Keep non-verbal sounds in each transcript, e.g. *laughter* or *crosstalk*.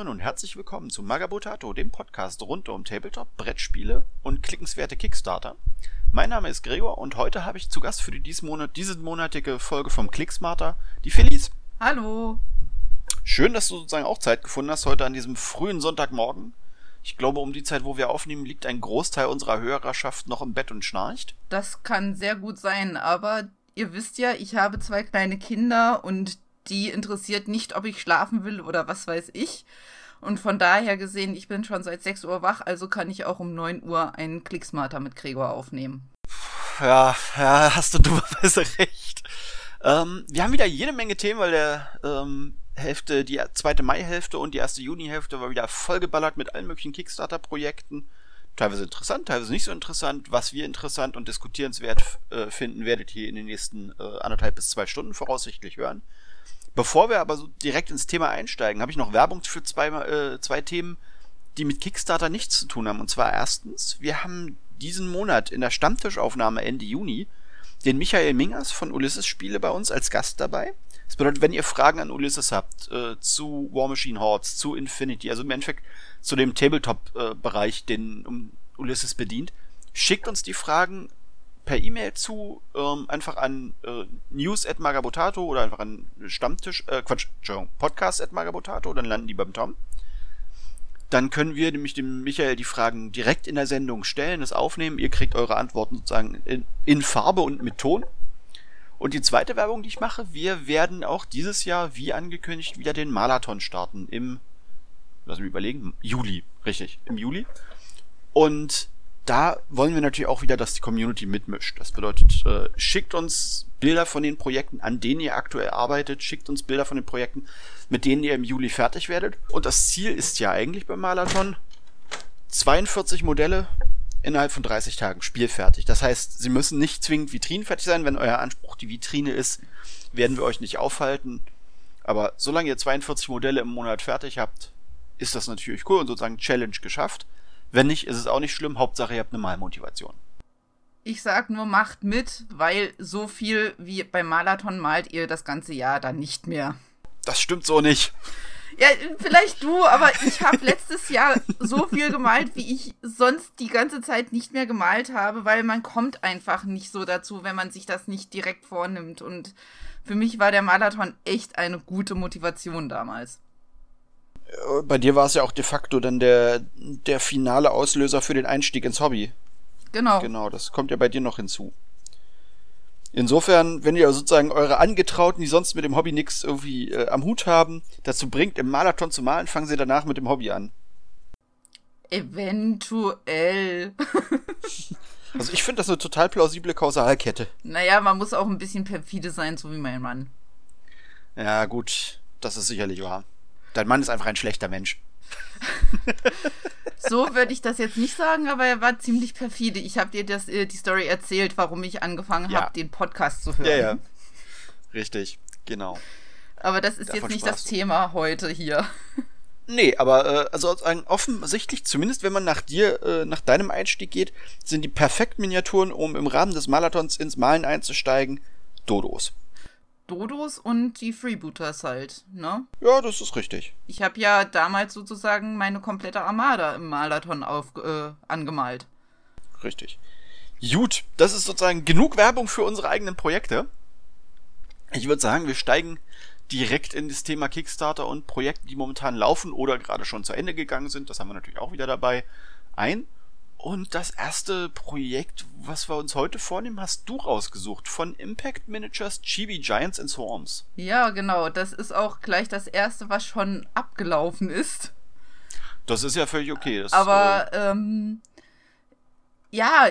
Moin und herzlich willkommen zu Magabotato, dem Podcast rund um Tabletop, Brettspiele und klickenswerte Kickstarter. Mein Name ist Gregor und heute habe ich zu Gast für die Monat, diese monatige Folge vom Clicksmarter die Felice. Hallo. Schön, dass du sozusagen auch Zeit gefunden hast heute an diesem frühen Sonntagmorgen. Ich glaube, um die Zeit, wo wir aufnehmen, liegt ein Großteil unserer Hörerschaft noch im Bett und schnarcht. Das kann sehr gut sein, aber ihr wisst ja, ich habe zwei kleine Kinder und die interessiert nicht, ob ich schlafen will oder was weiß ich. Und von daher gesehen, ich bin schon seit 6 Uhr wach, also kann ich auch um 9 Uhr einen Klicksmarter mit Gregor aufnehmen. Ja, ja, *laughs* hast du dummerweise recht. Ähm, wir haben wieder jede Menge Themen, weil der ähm, Hälfte, die zweite Mai-Hälfte und die erste Juni-Hälfte war wieder vollgeballert mit allen möglichen Kickstarter-Projekten. Teilweise interessant, teilweise nicht so interessant. Was wir interessant und diskutierenswert äh, finden, werdet ihr in den nächsten äh, anderthalb bis zwei Stunden voraussichtlich hören. Bevor wir aber so direkt ins Thema einsteigen, habe ich noch Werbung für zwei, äh, zwei Themen, die mit Kickstarter nichts zu tun haben. Und zwar erstens, wir haben diesen Monat in der Stammtischaufnahme Ende Juni den Michael Mingers von Ulysses Spiele bei uns als Gast dabei. Das bedeutet, wenn ihr Fragen an Ulysses habt, äh, zu War Machine Hordes, zu Infinity, also im Endeffekt zu dem Tabletop-Bereich, äh, den um Ulysses bedient, schickt uns die Fragen per E-Mail zu, ähm, einfach an äh, news at magabotato oder einfach an Stammtisch, äh, Quatsch, Entschuldigung, podcast at magabotato, dann landen die beim Tom. Dann können wir nämlich dem Michael die Fragen direkt in der Sendung stellen, es aufnehmen. Ihr kriegt eure Antworten sozusagen in, in Farbe und mit Ton. Und die zweite Werbung, die ich mache, wir werden auch dieses Jahr, wie angekündigt, wieder den Marathon starten im, lass mich überlegen, Juli, richtig, im Juli. Und da wollen wir natürlich auch wieder, dass die Community mitmischt. Das bedeutet, äh, schickt uns Bilder von den Projekten, an denen ihr aktuell arbeitet, schickt uns Bilder von den Projekten, mit denen ihr im Juli fertig werdet. Und das Ziel ist ja eigentlich beim Marathon 42 Modelle innerhalb von 30 Tagen spielfertig. Das heißt, sie müssen nicht zwingend vitrinenfertig sein. Wenn euer Anspruch die Vitrine ist, werden wir euch nicht aufhalten. Aber solange ihr 42 Modelle im Monat fertig habt, ist das natürlich cool und sozusagen Challenge geschafft. Wenn nicht, ist es auch nicht schlimm. Hauptsache, ihr habt eine Malmotivation. Ich sag nur, macht mit, weil so viel wie beim Marathon malt ihr das ganze Jahr dann nicht mehr. Das stimmt so nicht. Ja, vielleicht du, aber ich habe letztes Jahr so viel gemalt, wie ich sonst die ganze Zeit nicht mehr gemalt habe, weil man kommt einfach nicht so dazu, wenn man sich das nicht direkt vornimmt. Und für mich war der Marathon echt eine gute Motivation damals. Bei dir war es ja auch de facto dann der, der finale Auslöser für den Einstieg ins Hobby. Genau. Genau, das kommt ja bei dir noch hinzu. Insofern, wenn ihr sozusagen eure Angetrauten, die sonst mit dem Hobby nichts irgendwie äh, am Hut haben, dazu bringt, im Marathon zu malen, fangen sie danach mit dem Hobby an. Eventuell. *laughs* also ich finde das eine total plausible Kausalkette. Naja, man muss auch ein bisschen perfide sein, so wie mein Mann. Ja, gut, das ist sicherlich wahr. Dein Mann ist einfach ein schlechter Mensch. so würde ich das jetzt nicht sagen, aber er war ziemlich perfide. Ich habe dir das, äh, die Story erzählt, warum ich angefangen ja. habe, den Podcast zu hören. Ja, ja. Richtig, genau. Aber das ist Davon jetzt nicht das Thema heute hier. Nee, aber äh, also offensichtlich, zumindest wenn man nach dir, äh, nach deinem Einstieg geht, sind die perfekten Miniaturen, um im Rahmen des Marathons ins Malen einzusteigen, Dodos. Dodos und die Freebooters halt, ne? Ja, das ist richtig. Ich habe ja damals sozusagen meine komplette Armada im Marathon auf, äh, angemalt. Richtig. Gut, das ist sozusagen genug Werbung für unsere eigenen Projekte. Ich würde sagen, wir steigen direkt in das Thema Kickstarter und Projekte, die momentan laufen oder gerade schon zu Ende gegangen sind. Das haben wir natürlich auch wieder dabei. Ein. Und das erste Projekt, was wir uns heute vornehmen, hast du rausgesucht von Impact Managers Chibi Giants and Swarms. Ja, genau. Das ist auch gleich das erste, was schon abgelaufen ist. Das ist ja völlig okay. Das, Aber äh, ähm, ja,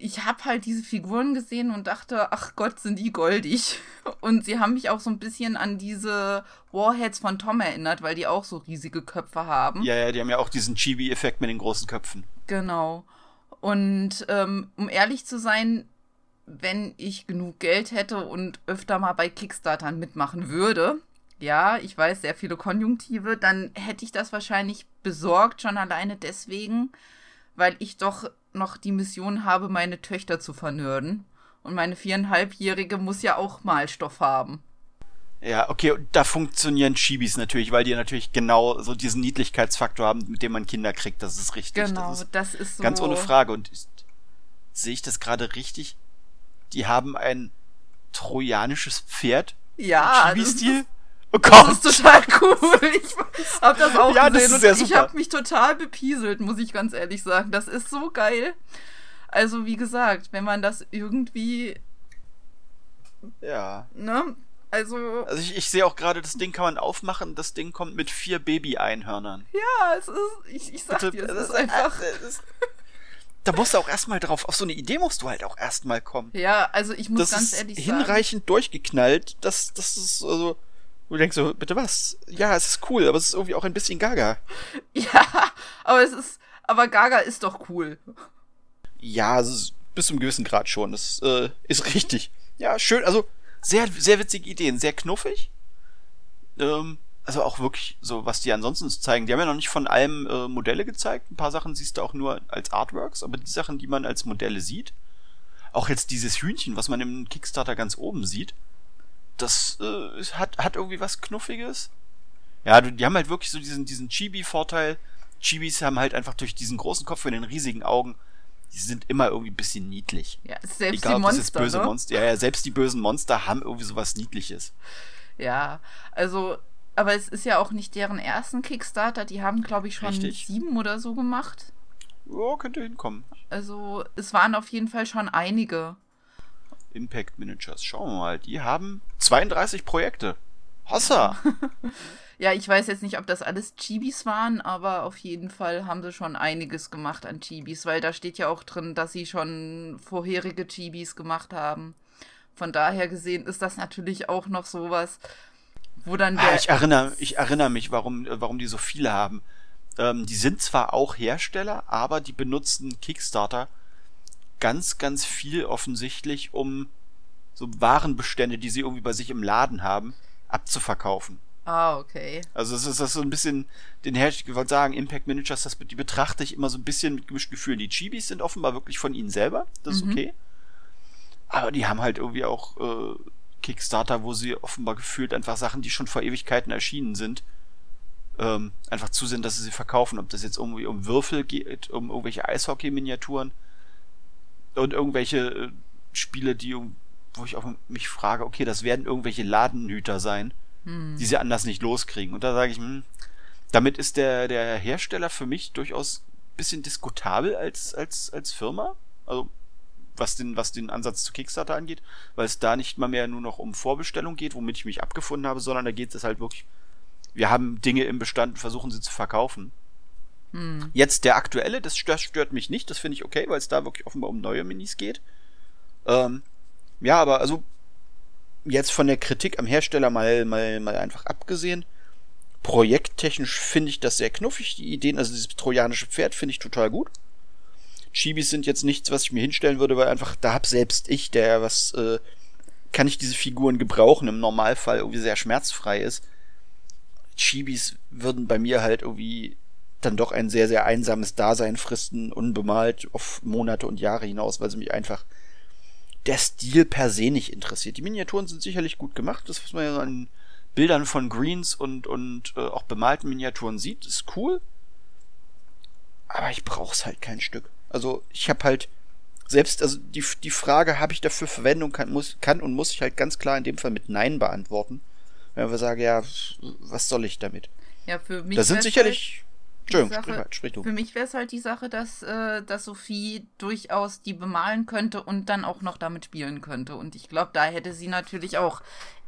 ich habe halt diese Figuren gesehen und dachte, ach Gott, sind die goldig. *laughs* Und sie haben mich auch so ein bisschen an diese Warheads von Tom erinnert, weil die auch so riesige Köpfe haben. Ja, ja, die haben ja auch diesen Chibi-Effekt mit den großen Köpfen. Genau. Und ähm, um ehrlich zu sein, wenn ich genug Geld hätte und öfter mal bei Kickstartern mitmachen würde, ja, ich weiß, sehr viele Konjunktive, dann hätte ich das wahrscheinlich besorgt, schon alleine deswegen, weil ich doch noch die Mission habe, meine Töchter zu vernörden. Und meine viereinhalbjährige muss ja auch Malstoff haben. Ja, okay, da funktionieren Chibis natürlich, weil die natürlich genau so diesen Niedlichkeitsfaktor haben, mit dem man Kinder kriegt. Das ist richtig. Genau, das ist, das ist so. ganz ohne Frage. Und ist, sehe ich das gerade richtig? Die haben ein trojanisches Pferd ja, Chibi-Stil. Oh Gott. Das ist total cool. Ich hab das auch ja, gesehen. Das ist sehr und ich habe mich total bepieselt, muss ich ganz ehrlich sagen. Das ist so geil. Also, wie gesagt, wenn man das irgendwie. Ja. Ne? Also. Also ich, ich sehe auch gerade, das Ding kann man aufmachen, das Ding kommt mit vier Baby-Einhörnern. Ja, es ist. Ich, ich sag Bitte, dir, es ist, ist einfach. Äh, ist, da musst du auch erstmal drauf, auf so eine Idee musst du halt auch erstmal kommen. Ja, also ich muss das ganz ist ehrlich sagen. Hinreichend durchgeknallt, das, das ist also. Du denkst so, bitte was? Ja, es ist cool, aber es ist irgendwie auch ein bisschen gaga. *laughs* Ja, aber es ist. Aber Gaga ist doch cool. Ja, also bis zum gewissen Grad schon. Das äh, ist richtig. Ja, schön. Also, sehr, sehr witzige Ideen, sehr knuffig. Ähm, also auch wirklich so, was die ansonsten zeigen. Die haben ja noch nicht von allem äh, Modelle gezeigt. Ein paar Sachen siehst du auch nur als Artworks, aber die Sachen, die man als Modelle sieht, auch jetzt dieses Hühnchen, was man im Kickstarter ganz oben sieht, das äh, hat, hat irgendwie was Knuffiges. Ja, die haben halt wirklich so diesen, diesen Chibi-Vorteil. Chibis haben halt einfach durch diesen großen Kopf und den riesigen Augen die sind immer irgendwie ein bisschen niedlich. Ja, selbst Egal, die Monster. böse ne? Monster. Ja, ja, selbst die bösen Monster haben irgendwie sowas Niedliches. Ja, also, aber es ist ja auch nicht deren ersten Kickstarter. Die haben, glaube ich, schon Richtig. sieben oder so gemacht. Ja, könnte hinkommen. Also, es waren auf jeden Fall schon einige. Impact Miniatures, schauen wir mal. Die haben 32 Projekte. Hossa! *laughs* Ja, ich weiß jetzt nicht, ob das alles Chibis waren, aber auf jeden Fall haben sie schon einiges gemacht an Chibis, weil da steht ja auch drin, dass sie schon vorherige Chibis gemacht haben. Von daher gesehen ist das natürlich auch noch sowas, wo dann ah, der. Ah, ich erinnere, ich erinnere mich, warum, warum die so viele haben. Ähm, die sind zwar auch Hersteller, aber die benutzen Kickstarter ganz, ganz viel offensichtlich, um so Warenbestände, die sie irgendwie bei sich im Laden haben, abzuverkaufen. Ah, okay. Also es ist das so ein bisschen, den Hersteller, ich wollte sagen, Impact Managers, das, die betrachte ich immer so ein bisschen mit gemischten Gefühlen. Die Chibis sind offenbar wirklich von ihnen selber, das ist mhm. okay. Aber die haben halt irgendwie auch äh, Kickstarter, wo sie offenbar gefühlt einfach Sachen, die schon vor Ewigkeiten erschienen sind, ähm, einfach zusehen, dass sie sie verkaufen. Ob das jetzt irgendwie um Würfel geht, um irgendwelche Eishockey-Miniaturen und irgendwelche äh, Spiele, die, wo ich auch mich frage, okay, das werden irgendwelche Ladenhüter sein hm. die sie anders nicht loskriegen. Und da sage ich, hm, damit ist der, der Hersteller für mich durchaus ein bisschen diskutabel als, als, als Firma. Also was den, was den Ansatz zu Kickstarter angeht, weil es da nicht mal mehr nur noch um Vorbestellung geht, womit ich mich abgefunden habe, sondern da geht es halt wirklich, wir haben Dinge im Bestand und versuchen sie zu verkaufen. Hm. Jetzt der aktuelle, das stört, stört mich nicht, das finde ich okay, weil es da wirklich offenbar um neue Minis geht. Ähm, ja, aber also jetzt von der Kritik am Hersteller mal, mal, mal einfach abgesehen, projekttechnisch finde ich das sehr knuffig, die Ideen, also dieses trojanische Pferd finde ich total gut. Chibis sind jetzt nichts, was ich mir hinstellen würde, weil einfach, da hab selbst ich, der was, äh, kann ich diese Figuren gebrauchen, im Normalfall irgendwie sehr schmerzfrei ist. Chibis würden bei mir halt irgendwie dann doch ein sehr, sehr einsames Dasein fristen, unbemalt auf Monate und Jahre hinaus, weil sie mich einfach der Stil per se nicht interessiert. Die Miniaturen sind sicherlich gut gemacht, das, was man ja an Bildern von Greens und, und äh, auch bemalten Miniaturen sieht, ist cool. Aber ich brauch's halt kein Stück. Also ich habe halt selbst, also die, die Frage, habe ich dafür Verwendung, kann, muss, kann und muss ich halt ganz klar in dem Fall mit Nein beantworten. Wenn wir sagen, ja, was soll ich damit? Ja, für mich. Da sind sicherlich Entschuldigung, Sache, sprich, sprich du. Für mich wäre es halt die Sache, dass, äh, dass Sophie durchaus die bemalen könnte und dann auch noch damit spielen könnte. Und ich glaube, da hätte sie natürlich auch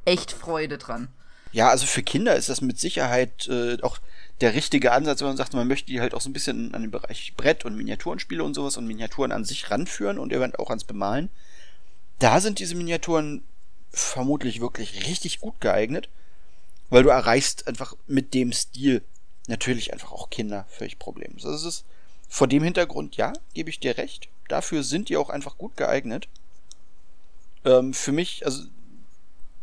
echt Freude dran. Ja, also für Kinder ist das mit Sicherheit äh, auch der richtige Ansatz, wenn man sagt, man möchte die halt auch so ein bisschen an den Bereich Brett- und Miniaturenspiele und sowas und Miniaturen an sich ranführen und eventuell auch ans Bemalen. Da sind diese Miniaturen vermutlich wirklich richtig gut geeignet, weil du erreichst einfach mit dem Stil natürlich einfach auch Kinder völlig problemlos. Also es ist vor dem Hintergrund, ja, gebe ich dir recht. Dafür sind die auch einfach gut geeignet. Ähm, für mich, also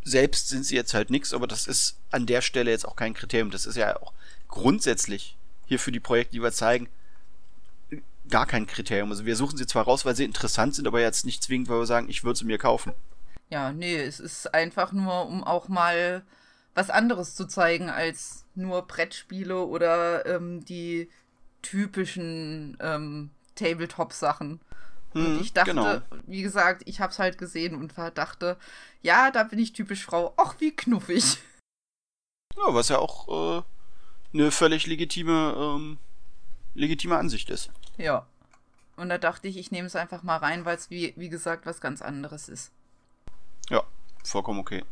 selbst sind sie jetzt halt nichts, aber das ist an der Stelle jetzt auch kein Kriterium. Das ist ja auch grundsätzlich hier für die Projekte, die wir zeigen, gar kein Kriterium. Also wir suchen sie zwar raus, weil sie interessant sind, aber jetzt nicht zwingend, weil wir sagen, ich würde sie mir kaufen. Ja, nee, es ist einfach nur, um auch mal was anderes zu zeigen als nur Brettspiele oder ähm, die typischen ähm, Tabletop-Sachen. Und Hm, ich dachte, genau. wie gesagt, ich hab's halt gesehen und dachte, ja, da bin ich typisch Frau. Ach, wie knuffig. Ja, was ja auch äh, eine völlig legitime, ähm, legitime Ansicht ist. Ja. Und da dachte ich, ich nehme es einfach mal rein, weil es, wie, wie gesagt, was ganz anderes ist. Ja, vollkommen okay.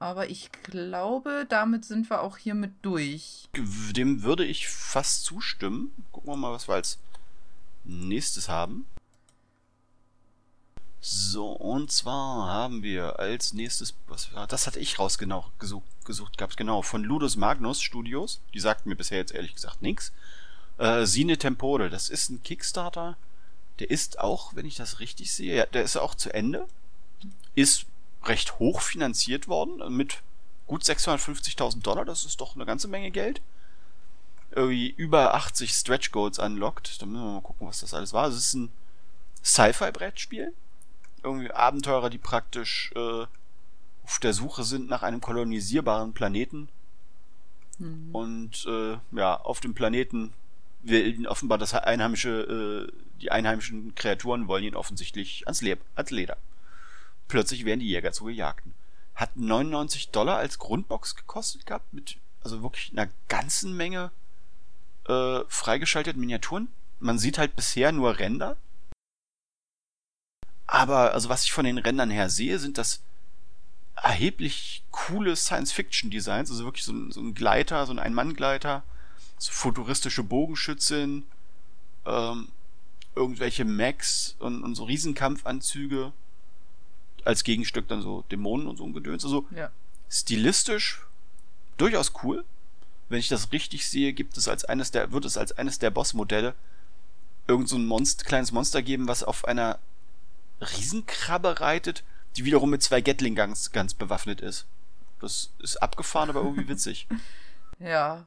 Aber ich glaube, damit sind wir auch hiermit durch. Dem würde ich fast zustimmen. Gucken wir mal, was wir als nächstes haben. So, und zwar haben wir als nächstes, was war, das hatte ich rausgesucht gesucht, gesucht gehabt, genau, von Ludus Magnus Studios. Die sagten mir bisher jetzt ehrlich gesagt nichts. Äh, Sine Tempore, das ist ein Kickstarter. Der ist auch, wenn ich das richtig sehe, ja, der ist auch zu Ende. Ist recht hoch finanziert worden, mit gut 650.000 Dollar, das ist doch eine ganze Menge Geld. Irgendwie über 80 Stretch Goals unlocked. Da müssen wir mal gucken, was das alles war. Es ist ein Sci-Fi-Brettspiel. Irgendwie Abenteurer, die praktisch äh, auf der Suche sind nach einem kolonisierbaren Planeten. Hm. Und äh, ja, auf dem Planeten will ihn offenbar das einheimische, äh, die einheimischen Kreaturen wollen ihn offensichtlich ans, Leb ans Leder. Plötzlich werden die Jäger zu Gejagten. Hat 99 Dollar als Grundbox gekostet gehabt, mit also wirklich einer ganzen Menge äh, freigeschalteten Miniaturen. Man sieht halt bisher nur Ränder. Aber, also was ich von den Rändern her sehe, sind das erheblich coole Science-Fiction-Designs. Also wirklich so ein, so ein Gleiter, so ein Ein-Mann-Gleiter, so futuristische Bogenschützen, ähm, irgendwelche Mechs und, und so Riesenkampfanzüge. Als Gegenstück dann so Dämonen und so ein Gedöns. Also Ja. stilistisch durchaus cool. Wenn ich das richtig sehe, gibt es als eines der, wird es als eines der Bossmodelle irgend so ein Monster, kleines Monster geben, was auf einer Riesenkrabbe reitet, die wiederum mit zwei Gatling Guns ganz bewaffnet ist. Das ist abgefahren, aber irgendwie *laughs* witzig. Ja.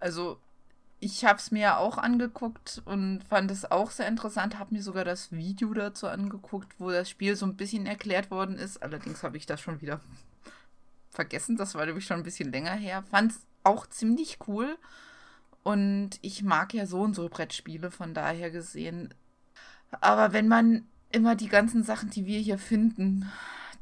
Also, ich habe es mir auch angeguckt und fand es auch sehr interessant. Habe mir sogar das Video dazu angeguckt, wo das Spiel so ein bisschen erklärt worden ist. Allerdings habe ich das schon wieder vergessen. Das war nämlich schon ein bisschen länger her. Fand es auch ziemlich cool. Und ich mag ja so und so Brettspiele, von daher gesehen. Aber wenn man immer die ganzen Sachen, die wir hier finden,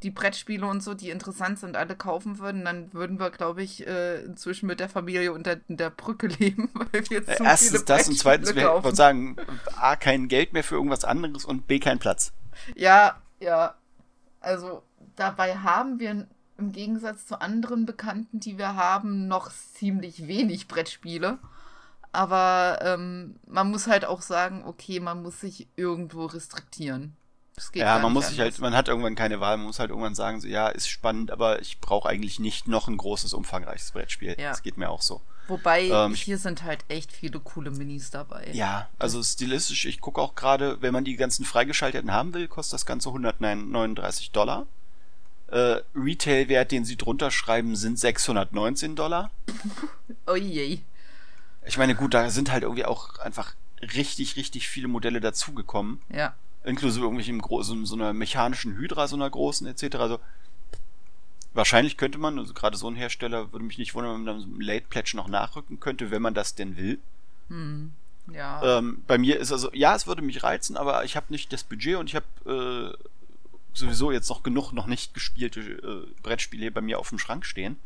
die Brettspiele und so, die interessant sind, alle kaufen würden, dann würden wir, glaube ich, äh, inzwischen mit der Familie unter der Brücke *laughs* leben, weil wir zu Erstens viele das und zweitens, wir kaufen. sagen, A, kein Geld mehr für irgendwas anderes und B, kein Platz. Ja, ja. Also dabei haben wir im Gegensatz zu anderen Bekannten, die wir haben, noch ziemlich wenig Brettspiele. Aber ähm, man muss halt auch sagen, okay, man muss sich irgendwo restriktieren. Ja, man muss sich halt, man hat irgendwann keine Wahl, man muss halt irgendwann sagen, so, ja, ist spannend, aber ich brauche eigentlich nicht noch ein großes, umfangreiches Brettspiel. Ja. Das geht mir auch so. Wobei, ähm, hier sind halt echt viele coole Minis dabei. Ja, also stilistisch, ich gucke auch gerade, wenn man die ganzen freigeschalteten haben will, kostet das Ganze 139 Dollar. Äh, Retail-Wert, den sie drunter schreiben, sind 619 Dollar. *laughs* Oh je. Ich meine, gut, da sind halt irgendwie auch einfach richtig, richtig viele Modelle dazugekommen. Ja. Inklusive irgendwelchen großen, so einer mechanischen Hydra, so einer großen, etc. Also, wahrscheinlich könnte man, also gerade so ein Hersteller, würde mich nicht wundern, wenn man dann Late Pledge noch nachrücken könnte, wenn man das denn will. Hm. Ja. Ähm, bei mir ist also, ja, es würde mich reizen, aber ich habe nicht das Budget und ich habe äh, sowieso jetzt noch genug noch nicht gespielte äh, Brettspiele bei mir auf dem Schrank stehen.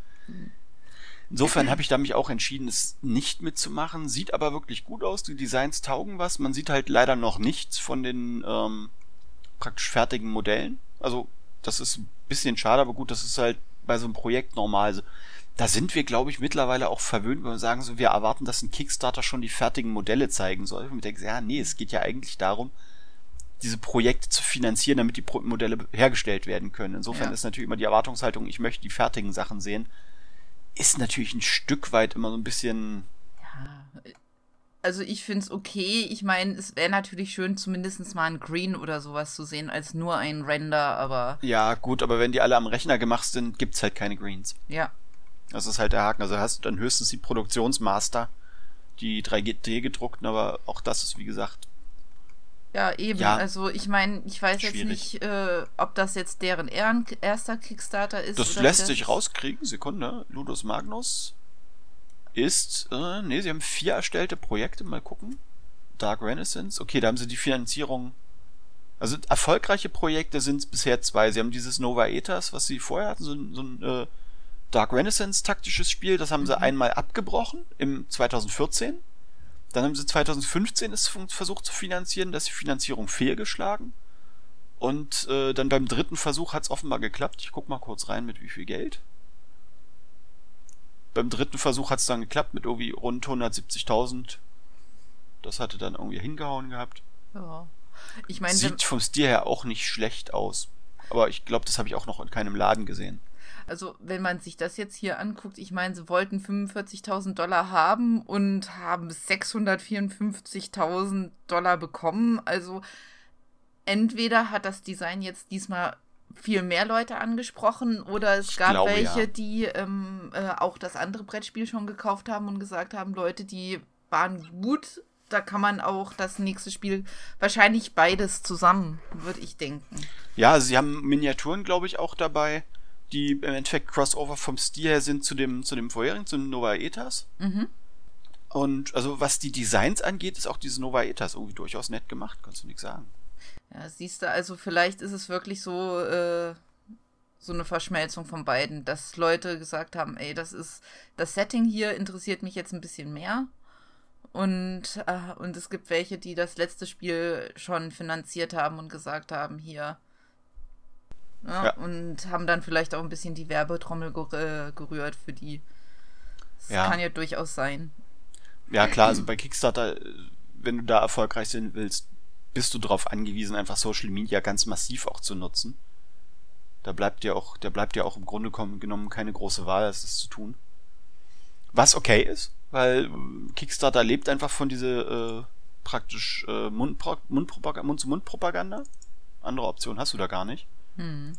Insofern habe ich da mich auch entschieden, es nicht mitzumachen. Sieht aber wirklich gut aus. Die Designs taugen was. Man sieht halt leider noch nichts von den ähm, praktisch fertigen Modellen. Also das ist ein bisschen schade, aber gut, das ist halt bei so einem Projekt normal. Also, da sind wir, glaube ich, mittlerweile auch verwöhnt, wenn wir sagen, so, wir erwarten, dass ein Kickstarter schon die fertigen Modelle zeigen soll. Und ich denke, ja, nee, es geht ja eigentlich darum, diese Projekte zu finanzieren, damit die Modelle hergestellt werden können. Insofern Ja. ist natürlich immer die Erwartungshaltung, ich möchte die fertigen Sachen sehen, ist natürlich ein Stück weit immer so ein bisschen, Ja, also ich finde es okay. Ich meine, es wäre natürlich schön, zumindest mal ein Green oder sowas zu sehen, als nur ein Render, aber ja, gut, aber wenn die alle am Rechner gemacht sind, gibt's halt keine Greens. ja, Das ist halt der Haken. Also hast du dann höchstens die Produktionsmaster, die 3D gedruckten, aber auch das ist, wie gesagt, Ja, eben. Ja, also ich meine, ich weiß schwierig. jetzt nicht, äh, ob das jetzt deren erster Kickstarter ist. Das lässt sich rauskriegen. Sekunde. Ludus Magnus ist, äh, nee, sie haben vier erstellte Projekte. Mal gucken. Dark Renaissance. Okay, da haben sie die Finanzierung. Also erfolgreiche Projekte sind es bisher zwei. Sie haben dieses Nova Ethers, was sie vorher hatten, so, so ein äh, Dark Renaissance taktisches Spiel. Das haben mhm. sie einmal abgebrochen im 2014 dann haben sie 2015 es versucht zu finanzieren, dass die Finanzierung fehlgeschlagen. Und äh, dann beim dritten Versuch hat es offenbar geklappt. Ich guck mal kurz rein, mit wie viel Geld. Beim dritten Versuch hat es dann geklappt mit irgendwie rund 170.000. Das hatte dann irgendwie hingehauen gehabt. Ja. Ich meine, Sieht vom Stil her auch nicht schlecht aus. Aber ich glaube, das habe ich auch noch in keinem Laden gesehen. Also, wenn man sich das jetzt hier anguckt, ich meine, sie wollten 45.000 Dollar haben und haben 654.000 Dollar bekommen. Also, entweder hat das Design jetzt diesmal viel mehr Leute angesprochen oder es ich gab glaube, welche, ja. die ähm, äh, auch das andere Brettspiel schon gekauft haben und gesagt haben, Leute, die waren gut. Da kann man auch das nächste Spiel wahrscheinlich beides zusammen, würde ich denken. Ja, sie haben Miniaturen, glaube ich, auch dabei die im Endeffekt Crossover vom Stil her sind zu dem, zu dem vorherigen, zu Nova Etas. Mhm. Und also was die Designs angeht, ist auch dieses Nova Etas irgendwie durchaus nett gemacht, kannst du nichts sagen. Ja, siehst du, also vielleicht ist es wirklich so, äh, so eine Verschmelzung von beiden, dass Leute gesagt haben, ey, das ist, das Setting hier interessiert mich jetzt ein bisschen mehr. Und, äh, und es gibt welche, die das letzte Spiel schon finanziert haben und gesagt haben, hier, ja, ja. Und haben dann vielleicht auch ein bisschen die Werbetrommel äh, gerührt für die. Das ja. kann ja durchaus sein. Ja, klar, also bei Kickstarter, wenn du da erfolgreich sein willst, bist du darauf angewiesen, einfach Social Media ganz massiv auch zu nutzen. Da bleibt dir auch, da bleibt dir auch im Grunde genommen keine große Wahl, als das zu tun. Was okay ist, weil Kickstarter lebt einfach von dieser äh, praktisch äh, Mund-zu-Mund-Propaganda. Mund Andere Option hast du da gar nicht. Hm.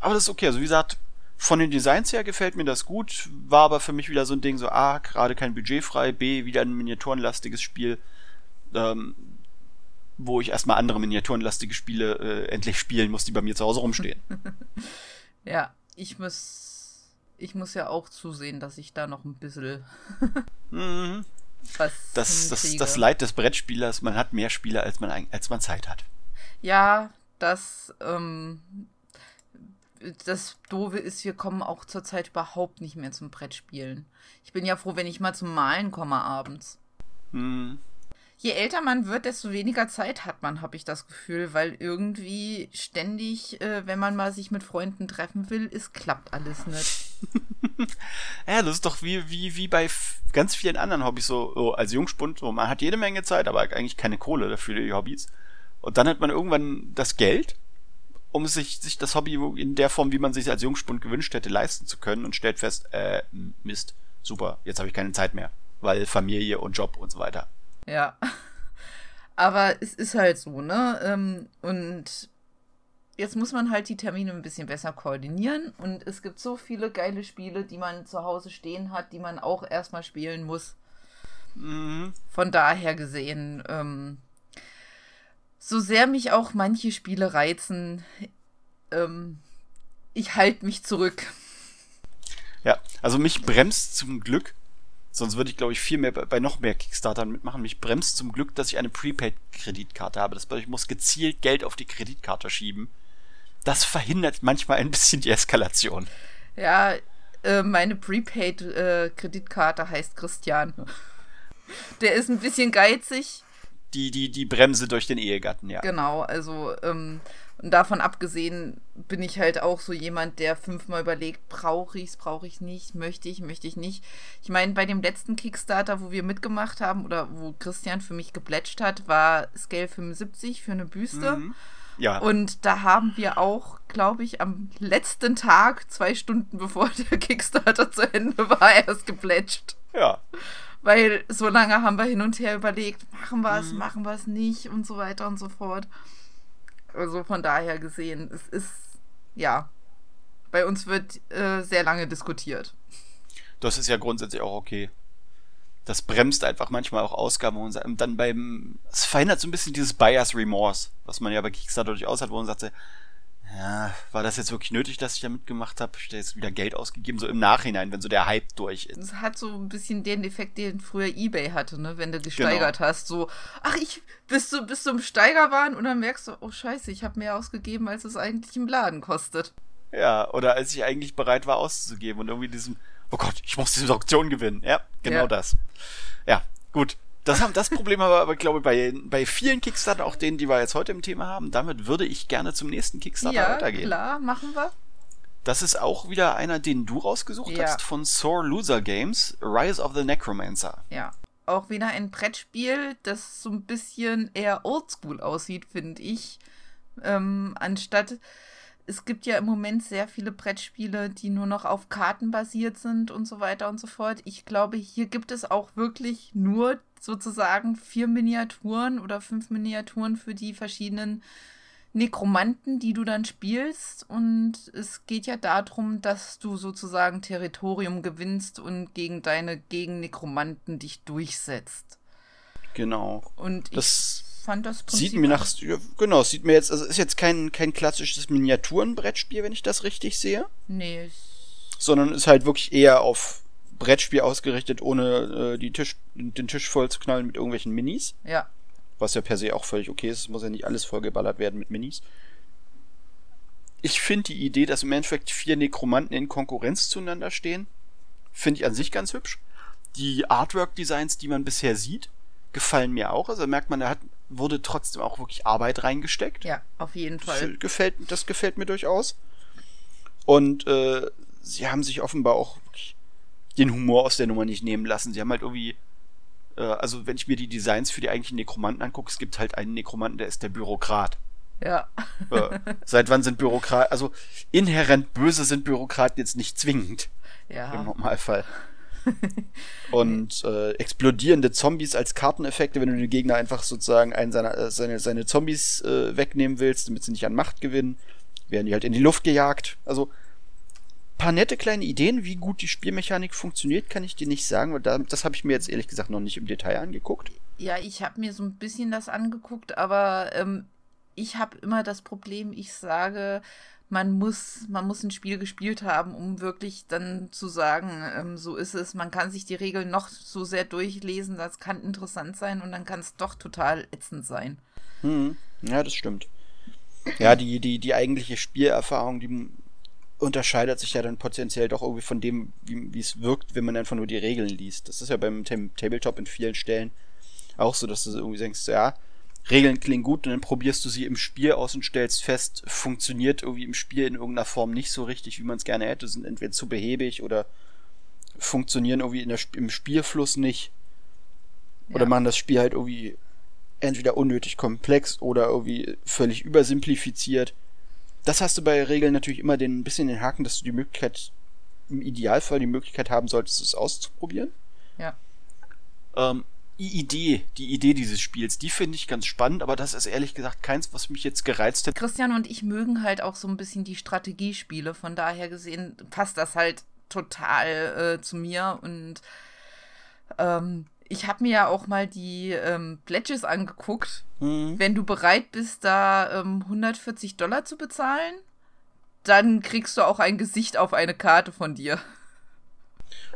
Aber das ist okay. Also wie gesagt, von den Designs her gefällt mir das gut. War aber für mich wieder so ein Ding, so A, gerade kein Budget frei, B, wieder ein miniaturenlastiges Spiel, ähm, wo ich erstmal andere miniaturenlastige Spiele äh, endlich spielen muss, die bei mir zu Hause rumstehen. *laughs* ja, ich muss. Ich muss ja auch zusehen, dass ich da noch ein bisschen *laughs* mhm. was. Das, das, das Leid des Brettspielers, man hat mehr Spiele, als man, als man Zeit hat. Ja, das, ähm, das Doofe ist, wir kommen auch zurzeit überhaupt nicht mehr zum Brettspielen. Ich bin ja froh, wenn ich mal zum Malen komme abends. Hm. Je älter man wird, desto weniger Zeit hat man, habe ich das Gefühl, weil irgendwie ständig, äh, wenn man mal sich mit Freunden treffen will, es klappt alles nicht. *laughs* ja, das ist doch wie, wie, wie bei ganz vielen anderen Hobbys so, so als Jungspund. So, man hat jede Menge Zeit, aber eigentlich keine Kohle dafür, die Hobbys. Und dann hat man irgendwann das Geld, um sich, sich das Hobby in der Form, wie man sich als Jungspund gewünscht hätte, leisten zu können und stellt fest, äh, Mist, super, jetzt habe ich keine Zeit mehr, weil Familie und Job und so weiter. Ja. Aber es ist halt so, ne? Ähm, und jetzt muss man halt die Termine ein bisschen besser koordinieren. Und es gibt so viele geile Spiele, die man zu Hause stehen hat, die man auch erstmal spielen muss. Mhm. Von daher gesehen, ähm, so sehr mich auch manche Spiele reizen, ähm, ich halte mich zurück. Ja, also mich bremst zum Glück, sonst würde ich glaube ich viel mehr bei, bei noch mehr Kickstartern mitmachen, mich bremst zum Glück, dass ich eine Prepaid-Kreditkarte habe. Das bedeutet, ich muss gezielt Geld auf die Kreditkarte schieben. Das verhindert manchmal ein bisschen die Eskalation. Ja, äh, meine Prepaid-Kreditkarte äh, heißt Christian. Der ist ein bisschen geizig die, die, die Bremse durch den Ehegatten, ja. Genau, also ähm, davon abgesehen bin ich halt auch so jemand, der fünfmal überlegt, brauche ich es, brauche ich es nicht, möchte ich, möchte ich nicht. Ich meine, bei dem letzten Kickstarter, wo wir mitgemacht haben oder wo Christian für mich geplätscht hat, war Scale 75 für eine Büste. Mhm. Ja. Und da haben wir auch, glaube ich, am letzten Tag, zwei Stunden *laughs* bevor der Kickstarter zu Ende war, erst geplätscht. Ja. Weil so lange haben wir hin und her überlegt, machen wir es, mhm. machen wir es nicht und so weiter und so fort. Also von daher gesehen, es ist, ja, bei uns wird äh, sehr lange diskutiert. Das ist ja grundsätzlich auch okay. das bremst einfach manchmal auch Ausgaben und dann beim, es verhindert so ein bisschen dieses Bias Remorse, was man ja bei Kickstarter durchaus hat, wo man sagte, ja, war das jetzt wirklich nötig, dass ich da mitgemacht habe? Ich da jetzt wieder Geld ausgegeben, so im Nachhinein, wenn so der Hype durch ist. Es hat so ein bisschen den Effekt, den früher Ebay hatte, ne? Wenn du gesteigert genau. hast, so, ach, ich, bist du, bist du im Steigerwahn und dann merkst du, oh scheiße, ich habe mehr ausgegeben, als es eigentlich im Laden kostet. Ja, oder als ich eigentlich bereit war auszugeben und irgendwie diesem, oh Gott, ich muss diese Auktion gewinnen. Ja, genau ja. das. Ja, gut. Das, haben, das Problem haben wir aber, glaube ich, bei, bei vielen Kickstarter, auch denen, die wir jetzt heute im Thema haben. Damit würde ich gerne zum nächsten Kickstarter ja, weitergehen. Ja, klar, machen wir. Das ist auch wieder einer, den du rausgesucht ja. hast, von Sore Loser Games, Rise of the Necromancer. Ja, auch wieder ein Brettspiel, das so ein bisschen eher oldschool aussieht, finde ich. Ähm, anstatt es gibt ja im Moment sehr viele Brettspiele, die nur noch auf Karten basiert sind und so weiter und so fort. Ich glaube, hier gibt es auch wirklich nur sozusagen vier Miniaturen oder fünf Miniaturen für die verschiedenen Nekromanten, die du dann spielst. Und es geht ja darum, dass du sozusagen Territorium gewinnst und gegen deine Gegennekromanten dich durchsetzt. Genau. Und das fand das Prinzip Sieht mir nach, genau, sieht mir jetzt, also ist jetzt kein, kein klassisches Miniaturenbrettspiel, wenn ich das richtig sehe. Nee. Sondern ist halt wirklich eher auf Brettspiel ausgerichtet, ohne äh, die Tisch, den Tisch voll zu knallen mit irgendwelchen Minis. Ja. Was ja per se auch völlig okay ist. Es muss ja nicht alles vollgeballert werden mit Minis. Ich finde die Idee, dass im Endeffekt vier Nekromanten in Konkurrenz zueinander stehen, finde ich an sich ganz hübsch. Die Artwork-Designs, die man bisher sieht, gefallen mir auch. Also merkt man, er hat wurde trotzdem auch wirklich Arbeit reingesteckt. Ja, auf jeden Fall. Das gefällt, das gefällt mir durchaus. Und äh, sie haben sich offenbar auch den Humor aus der Nummer nicht nehmen lassen. Sie haben halt irgendwie, äh, also wenn ich mir die Designs für die eigentlichen Nekromanten angucke, es gibt halt einen Nekromanten, der ist der Bürokrat. Ja. Äh, seit wann sind Bürokraten, also inhärent böse sind Bürokraten jetzt nicht zwingend. Ja. Im Normalfall. *laughs* und äh, explodierende Zombies als Karteneffekte, wenn du den Gegner einfach sozusagen einen seiner, äh, seine, seine Zombies äh, wegnehmen willst, damit sie nicht an Macht gewinnen, werden die halt in die Luft gejagt. Also paar nette kleine Ideen, wie gut die Spielmechanik funktioniert, kann ich dir nicht sagen, weil da, das habe ich mir jetzt ehrlich gesagt noch nicht im Detail angeguckt. Ja, ich habe mir so ein bisschen das angeguckt, aber ähm, ich habe immer das Problem, ich sage, man muss, man muss ein Spiel gespielt haben, um wirklich dann zu sagen, ähm, so ist es. Man kann sich die Regeln noch so sehr durchlesen, das kann interessant sein und dann kann es doch total ätzend sein. Hm. Ja, das stimmt. Ja, die, die, die eigentliche Spielerfahrung, die unterscheidet sich ja dann potenziell doch irgendwie von dem, wie es wirkt, wenn man einfach nur die Regeln liest. Das ist ja beim Tabletop in vielen Stellen auch so, dass du irgendwie denkst, ja, Regeln klingen gut und dann probierst du sie im Spiel aus und stellst fest, funktioniert irgendwie im Spiel in irgendeiner Form nicht so richtig, wie man es gerne hätte, sind entweder zu behäbig oder funktionieren irgendwie der, im Spielfluss nicht. Ja. Oder machen das Spiel halt irgendwie entweder unnötig komplex oder irgendwie völlig übersimplifiziert. Das hast du bei Regeln natürlich immer den, ein bisschen den Haken, dass du die Möglichkeit, im Idealfall die Möglichkeit haben solltest, es auszuprobieren. Ja. Ähm, die Idee, die Idee dieses Spiels, die finde ich ganz spannend, aber das ist ehrlich gesagt keins, was mich jetzt gereizt hat. Christian und ich mögen halt auch so ein bisschen die Strategiespiele, von daher gesehen passt das halt total äh, zu mir und ähm, ich habe mir ja auch mal die ähm, Pledges angeguckt. Mhm. Wenn du bereit bist, da ähm, 140 Dollar zu bezahlen, dann kriegst du auch ein Gesicht auf eine Karte von dir.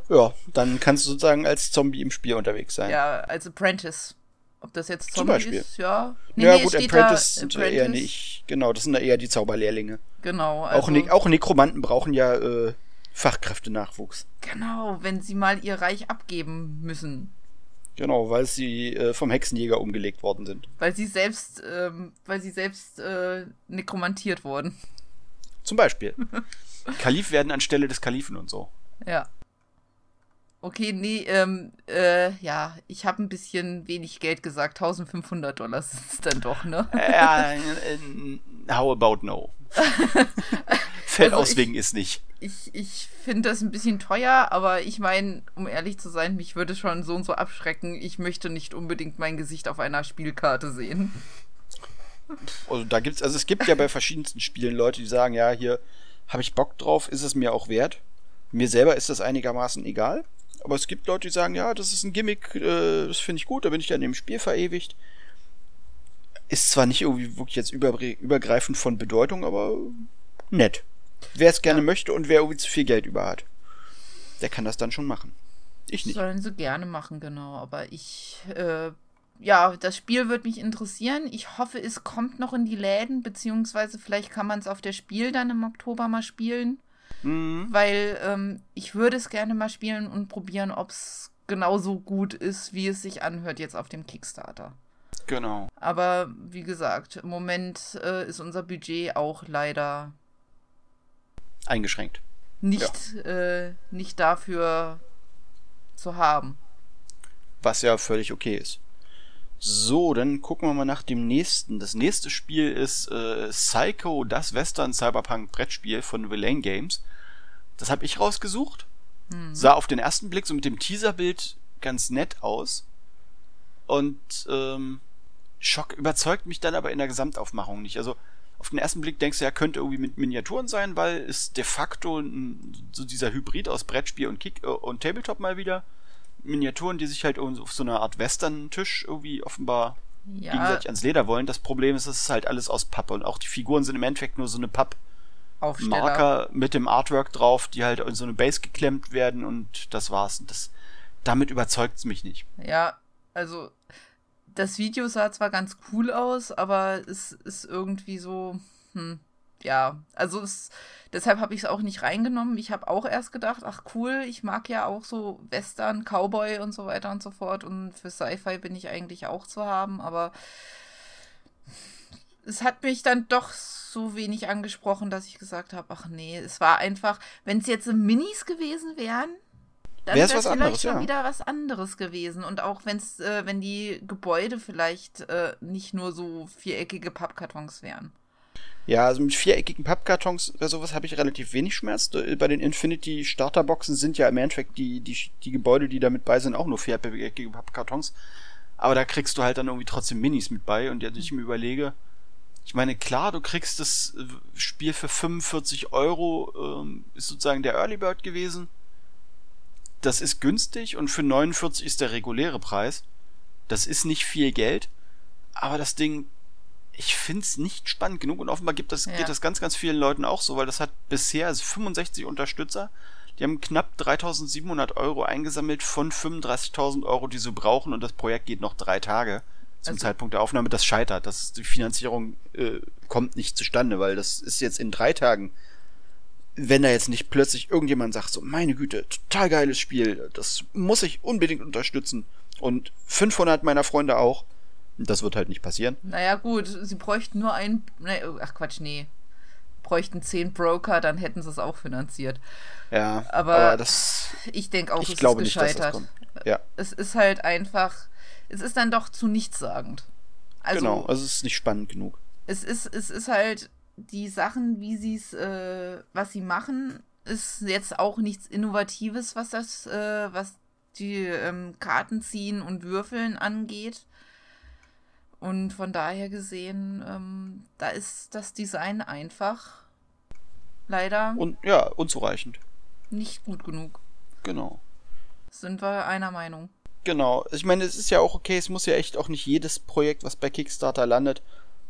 Ja, dann kannst du sozusagen als Zombie im Spiel unterwegs sein. Ja, als Apprentice. Ob das jetzt Zombie Zum Beispiel. ist, ja. Nee, ja, nee, gut, Apprentice sind Apprentice. eher nicht. Genau, das sind ja eher die Zauberlehrlinge. Genau. Also, auch, ne auch Nekromanten brauchen ja äh, Fachkräftenachwuchs. Genau, wenn sie mal ihr Reich abgeben müssen. Genau, weil sie äh, vom Hexenjäger umgelegt worden sind. Weil sie selbst, ähm, weil sie selbst äh, nekromantiert wurden. Zum Beispiel. *laughs* Kalif werden anstelle des Kalifen und so. Ja. Okay, nee, ähm, äh, ja, ich habe ein bisschen wenig Geld gesagt. 1500 Dollar sind es dann doch, ne? *laughs* Ja, how about no? *laughs* Fällt also aus wegen ist nicht. Ich, ich finde das ein bisschen teuer, aber ich meine, um ehrlich zu sein, mich würde schon so und so abschrecken. Ich möchte nicht unbedingt mein Gesicht auf einer Spielkarte sehen. Also da gibt's, also es gibt ja bei verschiedensten Spielen Leute, die sagen, ja, hier habe ich Bock drauf, ist es mir auch wert. Mir selber ist das einigermaßen egal Aber es gibt Leute, die sagen, ja, das ist ein Gimmick, äh, das finde ich gut, da bin ich dann im Spiel verewigt. Ist zwar nicht irgendwie wirklich jetzt über, übergreifend von Bedeutung, aber nett. Wer es gerne ja. möchte und wer irgendwie zu viel Geld über hat, der kann das dann schon machen. Ich nicht. Sollen sie gerne machen, genau. Aber ich, äh, ja, das Spiel wird mich interessieren. Ich hoffe, es kommt noch in die Läden, beziehungsweise vielleicht kann man es auf der Spiel dann im Oktober mal spielen. Mhm. Weil ähm, ich würde es gerne mal spielen und probieren, ob es genauso gut ist, wie es sich anhört jetzt auf dem Kickstarter. Genau. Aber wie gesagt, im Moment äh, ist unser Budget auch leider eingeschränkt. Nicht, ja. äh, nicht dafür zu haben. Was ja völlig okay ist. So, dann gucken wir mal nach dem nächsten. Das nächste Spiel ist äh, Psycho, das Western Cyberpunk Brettspiel von Villain Games. Das habe ich rausgesucht. Mhm. Sah auf den ersten Blick so mit dem Teaserbild ganz nett aus. Und ähm, Schock überzeugt mich dann aber in der Gesamtaufmachung nicht. Also auf den ersten Blick denkst du ja, könnte irgendwie mit Miniaturen sein, weil es de facto ein, so dieser Hybrid aus Brettspiel und Kick äh, und Tabletop mal wieder. Miniaturen, die sich halt auf so einer Art Western-Tisch irgendwie offenbar ja. gegenseitig ans Leder wollen. Das Problem ist, es ist halt alles aus Pappe und auch die Figuren sind im Endeffekt nur so eine Papp. Marker mit dem Artwork drauf, die halt in so eine Base geklemmt werden und das war's. Und das, damit überzeugt es mich nicht. Ja, also das Video sah zwar ganz cool aus, aber es ist irgendwie so, hm, ja, also es, deshalb habe ich es auch nicht reingenommen. Ich habe auch erst gedacht, ach cool, ich mag ja auch so Western, Cowboy und so weiter und so fort und für Sci-Fi bin ich eigentlich auch zu haben, aber es hat mich dann doch so wenig angesprochen, dass ich gesagt habe, ach nee, es war einfach, wenn es jetzt Minis gewesen wären, dann wäre es vielleicht anderes, schon ja. wieder was anderes gewesen. Und auch wenn's, äh, wenn die Gebäude vielleicht äh, nicht nur so viereckige Pappkartons wären. Ja, also mit viereckigen Pappkartons oder sowas habe ich relativ wenig Schmerz. Bei den Infinity Starterboxen sind ja im Endeffekt die, die, die Gebäude, die damit bei sind, auch nur viereckige Pappkartons. Aber da kriegst du halt dann irgendwie trotzdem Minis mit bei. Und jetzt ich mir überlege, ich meine, klar, du kriegst das äh, Spiel für 45 Euro, ähm, ist sozusagen der Early Bird gewesen das ist günstig und für 49 ist der reguläre Preis. Das ist nicht viel Geld, aber das Ding, ich find's nicht spannend genug und offenbar gibt das, ja. geht das ganz, ganz vielen Leuten auch so, weil das hat bisher 65 Unterstützer. Die haben knapp 3700 Euro eingesammelt von 35.000 Euro, die sie brauchen und das Projekt geht noch drei Tage zum also, Zeitpunkt der Aufnahme. Das scheitert. Das, die Finanzierung äh, kommt nicht zustande, weil das ist jetzt in drei Tagen wenn da jetzt nicht plötzlich irgendjemand sagt, so, meine Güte, total geiles Spiel, das muss ich unbedingt unterstützen. Und 500 meiner Freunde auch. Das wird halt nicht passieren. Naja, gut, sie bräuchten nur ein. Nee, ach Quatsch, nee. Bräuchten 10 Broker, dann hätten sie es auch finanziert. Ja, aber, aber das. Ich denke auch, ich es glaube ist gescheitert. Nicht, dass das kommt. Ja. Es ist halt einfach. Es ist dann doch zu nichtssagend. Also, genau, also es ist nicht spannend genug. Es ist, es ist halt die Sachen, wie sie es, äh, was sie machen, ist jetzt auch nichts Innovatives, was das, äh, was die ähm, Karten ziehen und Würfeln angeht. Und von daher gesehen, ähm, da ist das Design einfach leider. Und ja, unzureichend. Nicht gut genug. Genau. Sind wir einer Meinung. Genau. Ich meine, es ist ja auch okay, es muss ja echt auch nicht jedes Projekt, was bei Kickstarter landet,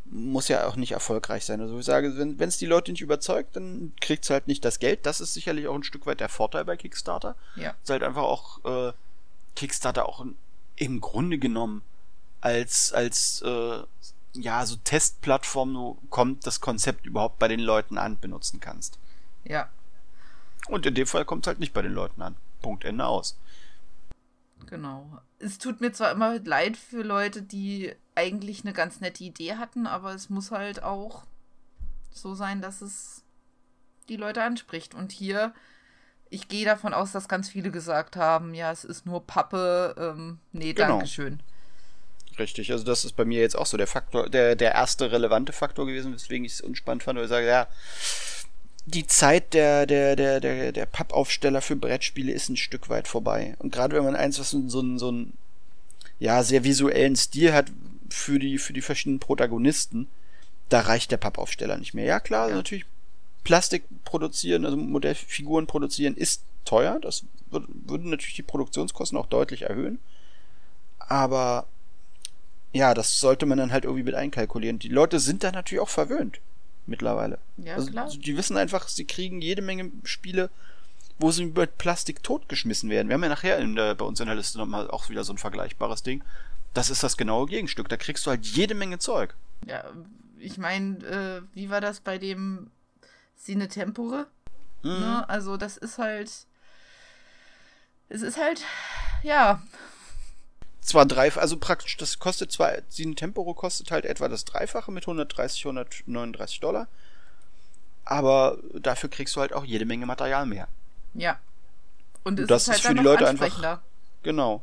muss ja auch nicht erfolgreich sein. Also ich sage, wenn es die Leute nicht überzeugt, dann kriegt es halt nicht das Geld. Das ist sicherlich auch ein Stück weit der Vorteil bei Kickstarter. Ja. Es ist halt einfach auch äh, Kickstarter auch im Grunde genommen als als äh, ja so Testplattform du kommt das Konzept überhaupt bei den Leuten an benutzen kannst. Ja. Und in dem Fall kommt es halt nicht bei den Leuten an. Punkt Ende aus. Genau. Es tut mir zwar immer leid für Leute, die eigentlich eine ganz nette Idee hatten, aber es muss halt auch so sein, dass es die Leute anspricht. Und hier, ich gehe davon aus, dass ganz viele gesagt haben, ja, es ist nur Pappe, ähm, nee, genau. Dankeschön. Richtig, also das ist bei mir jetzt auch so der Faktor, der, der erste relevante Faktor gewesen, weswegen ich es unspannend fand, weil ich sage, ja, die Zeit der, der, der, der, der Pappaufsteller für Brettspiele ist ein Stück weit vorbei. Und gerade wenn man eins, was so ein, so ein, ja, sehr visuellen Stil hat, für die, für die verschiedenen Protagonisten, da reicht der Pappaufsteller nicht mehr. Ja, klar, ja. natürlich Plastik produzieren, also Modellfiguren produzieren, ist teuer. Das würde, würde natürlich die Produktionskosten auch deutlich erhöhen. Aber ja, das sollte man dann halt irgendwie mit einkalkulieren. Die Leute sind da natürlich auch verwöhnt mittlerweile. Ja, also, klar. die wissen einfach, sie kriegen jede Menge Spiele, wo sie mit Plastik totgeschmissen werden. Wir haben ja nachher in der, bei uns in der Liste nochmal auch wieder so ein vergleichbares Ding. Das ist das genaue Gegenstück. Da kriegst du halt jede Menge Zeug. Ja, ich meine, äh, wie war das bei dem Sine Tempore? Mhm. Ne? Also das ist halt. Es ist halt, ja. Zwar drei, also praktisch, das kostet zwar, Sine Temporo kostet halt etwa das Dreifache mit 130, 139 Dollar. Aber dafür kriegst du halt auch jede Menge Material mehr. Ja. Und es Das ist halt ist für dann die Leute einfach-. Genau.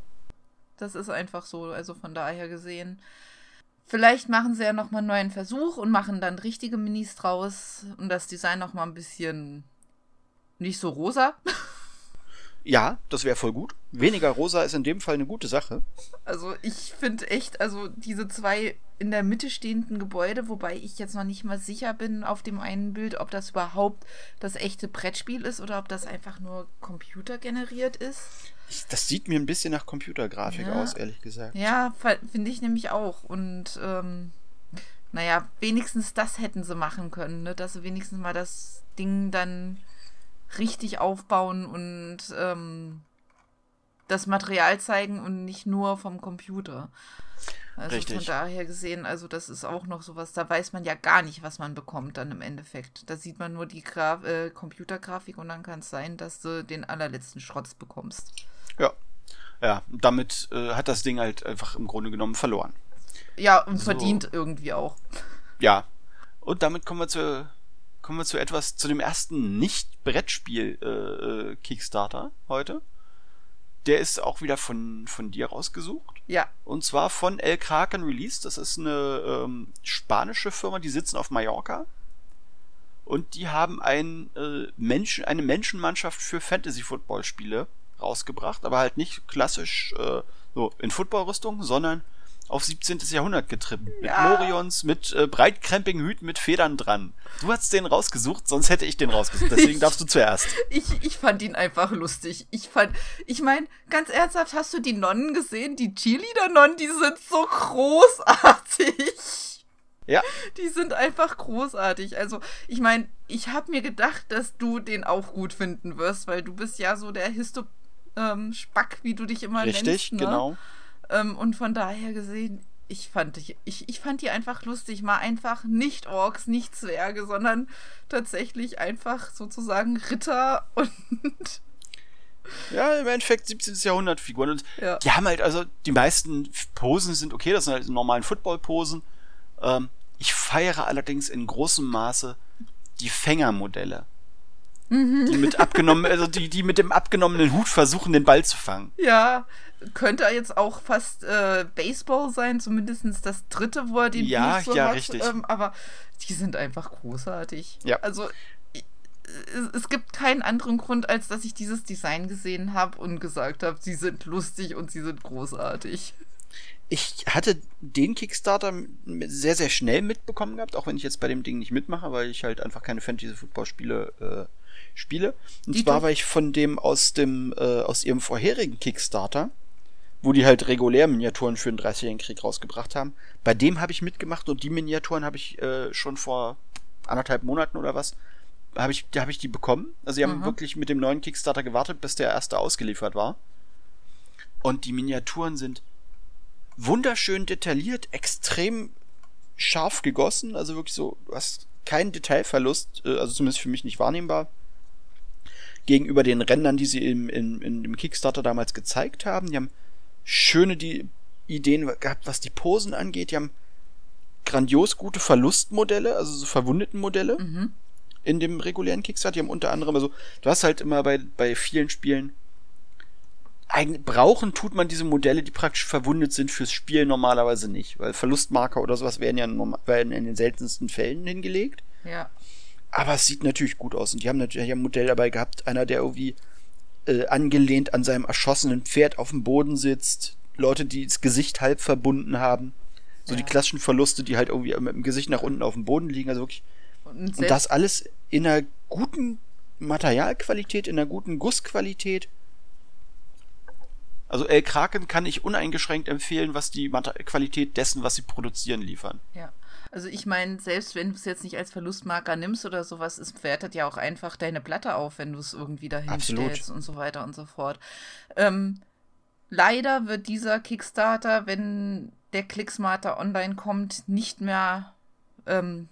Das ist einfach so, also von daher gesehen. Vielleicht machen sie ja nochmal einen neuen Versuch und machen dann richtige Minis draus und das Design nochmal ein bisschen nicht so rosa. *laughs* Ja, das wäre voll gut. Weniger rosa ist in dem Fall eine gute Sache. Also ich finde echt, also diese zwei in der Mitte stehenden Gebäude, wobei ich jetzt noch nicht mal sicher bin auf dem einen Bild, ob das überhaupt das echte Brettspiel ist oder ob das einfach nur computergeneriert ist. Ich, das sieht mir ein bisschen nach Computergrafik Ja. aus, ehrlich gesagt. Ja, finde ich nämlich auch. Und ähm, naja, wenigstens das hätten sie machen können, ne? dass sie wenigstens mal das Ding dann richtig aufbauen und ähm, das Material zeigen und nicht nur vom Computer. Also Richtig. von daher gesehen, also das ist auch noch sowas, da weiß man ja gar nicht, was man bekommt dann im Endeffekt. Da sieht man nur die Gra äh, Computergrafik und dann kann es sein, dass du den allerletzten Schrotz bekommst. Ja. Ja, damit äh, hat das Ding halt einfach im Grunde genommen verloren. Ja, und So. verdient irgendwie auch. Ja. Und damit kommen wir zu, kommen wir zu etwas, zu dem ersten Nicht-Brettspiel-Kickstarter heute. Der ist auch wieder von, von dir rausgesucht. Ja, Und zwar von El Kraken Release. Das ist eine ähm, spanische Firma, die sitzen auf Mallorca. Und die haben ein, äh, Menschen, eine Menschenmannschaft für Fantasy-Football-Spiele rausgebracht. Aber halt nicht klassisch äh, so in Footballrüstung, sondern auf 17. Jahrhundert. Mit Ja. Morions, mit äh, breitkrempigen Hüten mit Federn dran. Du hast den rausgesucht, sonst hätte ich den rausgesucht. Deswegen darfst du zuerst. *laughs* ich, ich fand ihn einfach lustig. Ich fand, ich meine, ganz ernsthaft, hast du die Nonnen gesehen? Die Cheerleader-Nonnen, die sind so großartig. Ja. Die sind einfach großartig. Also, ich meine, ich habe mir gedacht, dass du den auch gut finden wirst, weil du bist ja so der Histo ähm, wie du dich immer Richtig, nennst. Ne? genau. Ähm, und von daher gesehen, ich fand, die, ich, ich fand die einfach lustig. Mal einfach nicht Orks, nicht Zwerge, sondern tatsächlich einfach sozusagen Ritter *laughs* und Ja, im Endeffekt 17. Jahrhundert Figuren. Und Ja. die haben halt, also die meisten Posen sind okay, das sind halt normalen Football-Posen. Ähm, ich feiere allerdings in großem Maße die Fängermodelle. Mhm. Die mit abgenommen, also die, die mit dem abgenommenen Hut versuchen, den Ball zu fangen. Ja, könnte jetzt auch fast äh, Baseball sein, zumindest das dritte, wo er den Ja, Hut so ja, hat. richtig. Ähm, aber die sind einfach großartig. Ja. Also es, gibt keinen anderen Grund, als dass ich dieses Design gesehen habe und gesagt habe, sie sind lustig und sie sind großartig. Ich hatte den Kickstarter sehr, sehr schnell mitbekommen gehabt, auch wenn ich jetzt bei dem Ding nicht mitmache, weil ich halt einfach keine Fantasy-Football-Spiele äh, spiele. Und Die zwar war ich von dem aus dem, äh, aus ihrem vorherigen Kickstarter, wo die halt regulär Miniaturen für den 30-jährigen Krieg rausgebracht haben. Bei dem habe ich mitgemacht und die Miniaturen habe ich äh, schon vor anderthalb Monaten oder was, habe ich, da habe ich die bekommen. Also sie haben Mhm. wirklich mit dem neuen Kickstarter gewartet, bis der erste ausgeliefert war. Und die Miniaturen sind wunderschön detailliert, extrem scharf gegossen, also wirklich so, du hast keinen Detailverlust, äh, also zumindest für mich nicht wahrnehmbar, gegenüber den Rändern, die sie im, in dem Kickstarter damals gezeigt haben. Die haben schöne die Ideen gehabt, was die Posen angeht. Die haben grandios gute Verlustmodelle, also so verwundeten Modelle Mhm. in dem regulären Kickstarter. Die haben unter anderem, also du hast halt immer bei, bei vielen Spielen, eigentlich brauchen tut man diese Modelle, die praktisch verwundet sind fürs Spiel normalerweise nicht, weil Verlustmarker oder sowas werden ja werden in den seltensten Fällen hingelegt. Ja. Aber es sieht natürlich gut aus und die haben natürlich ein Modell dabei gehabt, einer, der irgendwie äh, angelehnt an seinem erschossenen Pferd auf dem Boden sitzt, Leute, die das Gesicht halb verbunden haben. So Ja. die klassischen Verluste, die halt irgendwie mit dem Gesicht nach unten auf dem Boden liegen, also wirklich Und, und das alles in einer guten Materialqualität, in einer guten Gussqualität. Also El Kraken kann ich uneingeschränkt empfehlen, was die Qualität dessen, was sie produzieren, liefern. Ja. Also ich meine, selbst wenn du es jetzt nicht als Verlustmarker nimmst oder sowas, es wertet ja auch einfach deine Platte auf, wenn du es irgendwie dahin stellst und so weiter und so fort. Ähm, leider wird dieser Kickstarter, wenn der Clicksmarter online kommt, nicht mehr ähm,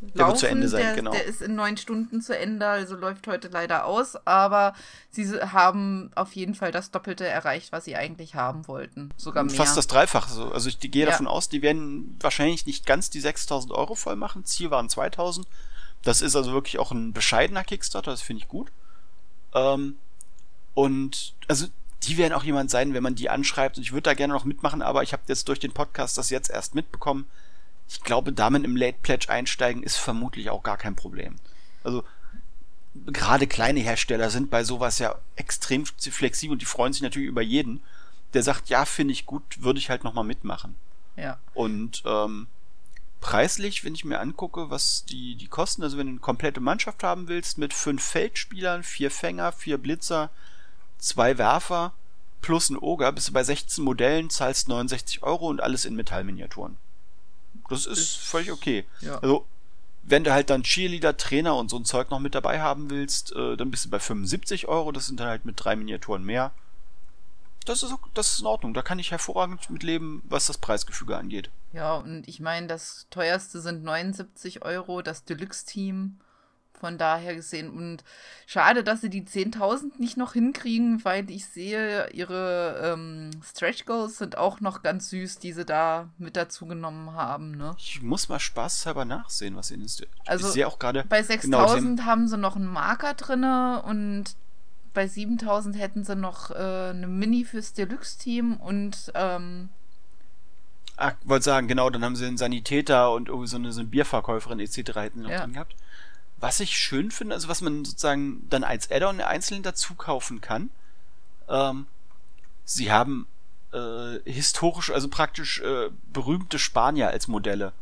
der laufen. Wird zu Ende sein, der, genau. Der ist in neun Stunden zu Ende, also läuft heute leider aus. Aber sie haben auf jeden Fall das Doppelte erreicht, was sie eigentlich haben wollten. Sogar mehr. Fast das Dreifache. Also ich gehe ja. davon aus, die werden wahrscheinlich nicht ganz die 6000 Euro voll machen. Ziel waren 2000. Das ist also wirklich auch ein bescheidener Kickstarter, das finde ich gut. Ähm, und also die werden auch jemand sein, wenn man die anschreibt. Und ich würde da gerne noch mitmachen, aber ich habe jetzt durch den Podcast das jetzt erst mitbekommen ich glaube, damit im Late Pledge einsteigen ist vermutlich auch gar kein Problem. Also gerade kleine Hersteller sind bei sowas ja extrem flexibel und die freuen sich natürlich über jeden, der sagt, ja, finde ich gut, würde ich halt nochmal mitmachen. Ja. Und ähm, preislich, wenn ich mir angucke, was die, die kosten, also wenn du eine komplette Mannschaft haben willst, mit fünf Feldspielern, vier Fänger, vier Blitzer, zwei Werfer plus ein Oger, bist du bei 16 Modellen, zahlst 69 Euro und alles in Metallminiaturen. Das ist, ist völlig okay. Ja. Also, wenn du halt dann Cheerleader, Trainer und so ein Zeug noch mit dabei haben willst, äh, dann bist du bei 75 Euro. Das sind dann halt mit drei Miniaturen mehr. Das ist, das ist in Ordnung. Da kann ich hervorragend mit leben, was das Preisgefüge angeht. Ja, und ich meine, das teuerste sind 79 Euro, das Deluxe-Team von daher gesehen. Und schade, dass sie die 10.000 nicht noch hinkriegen, weil ich sehe, ihre ähm, Stretch Goals sind auch noch ganz süß, die sie da mit dazu genommen haben. Ne? Ich muss mal spaßhalber nachsehen, was ihnen ist. Also ich sehe auch gerade. Bei 6.000 genau, haben sie noch einen Marker drin und bei 7.000 hätten sie noch äh, eine Mini fürs Deluxe-Team und. Ähm, Ach, wollte sagen, genau, dann haben sie einen Sanitäter und irgendwie so eine, so eine Bierverkäuferin etc. hätten sie noch ja. drin gehabt. Was ich schön finde, also was man sozusagen dann als Add-on einzeln dazu kaufen kann, ähm, sie haben äh, historisch, also praktisch äh, berühmte Spanier als Modelle.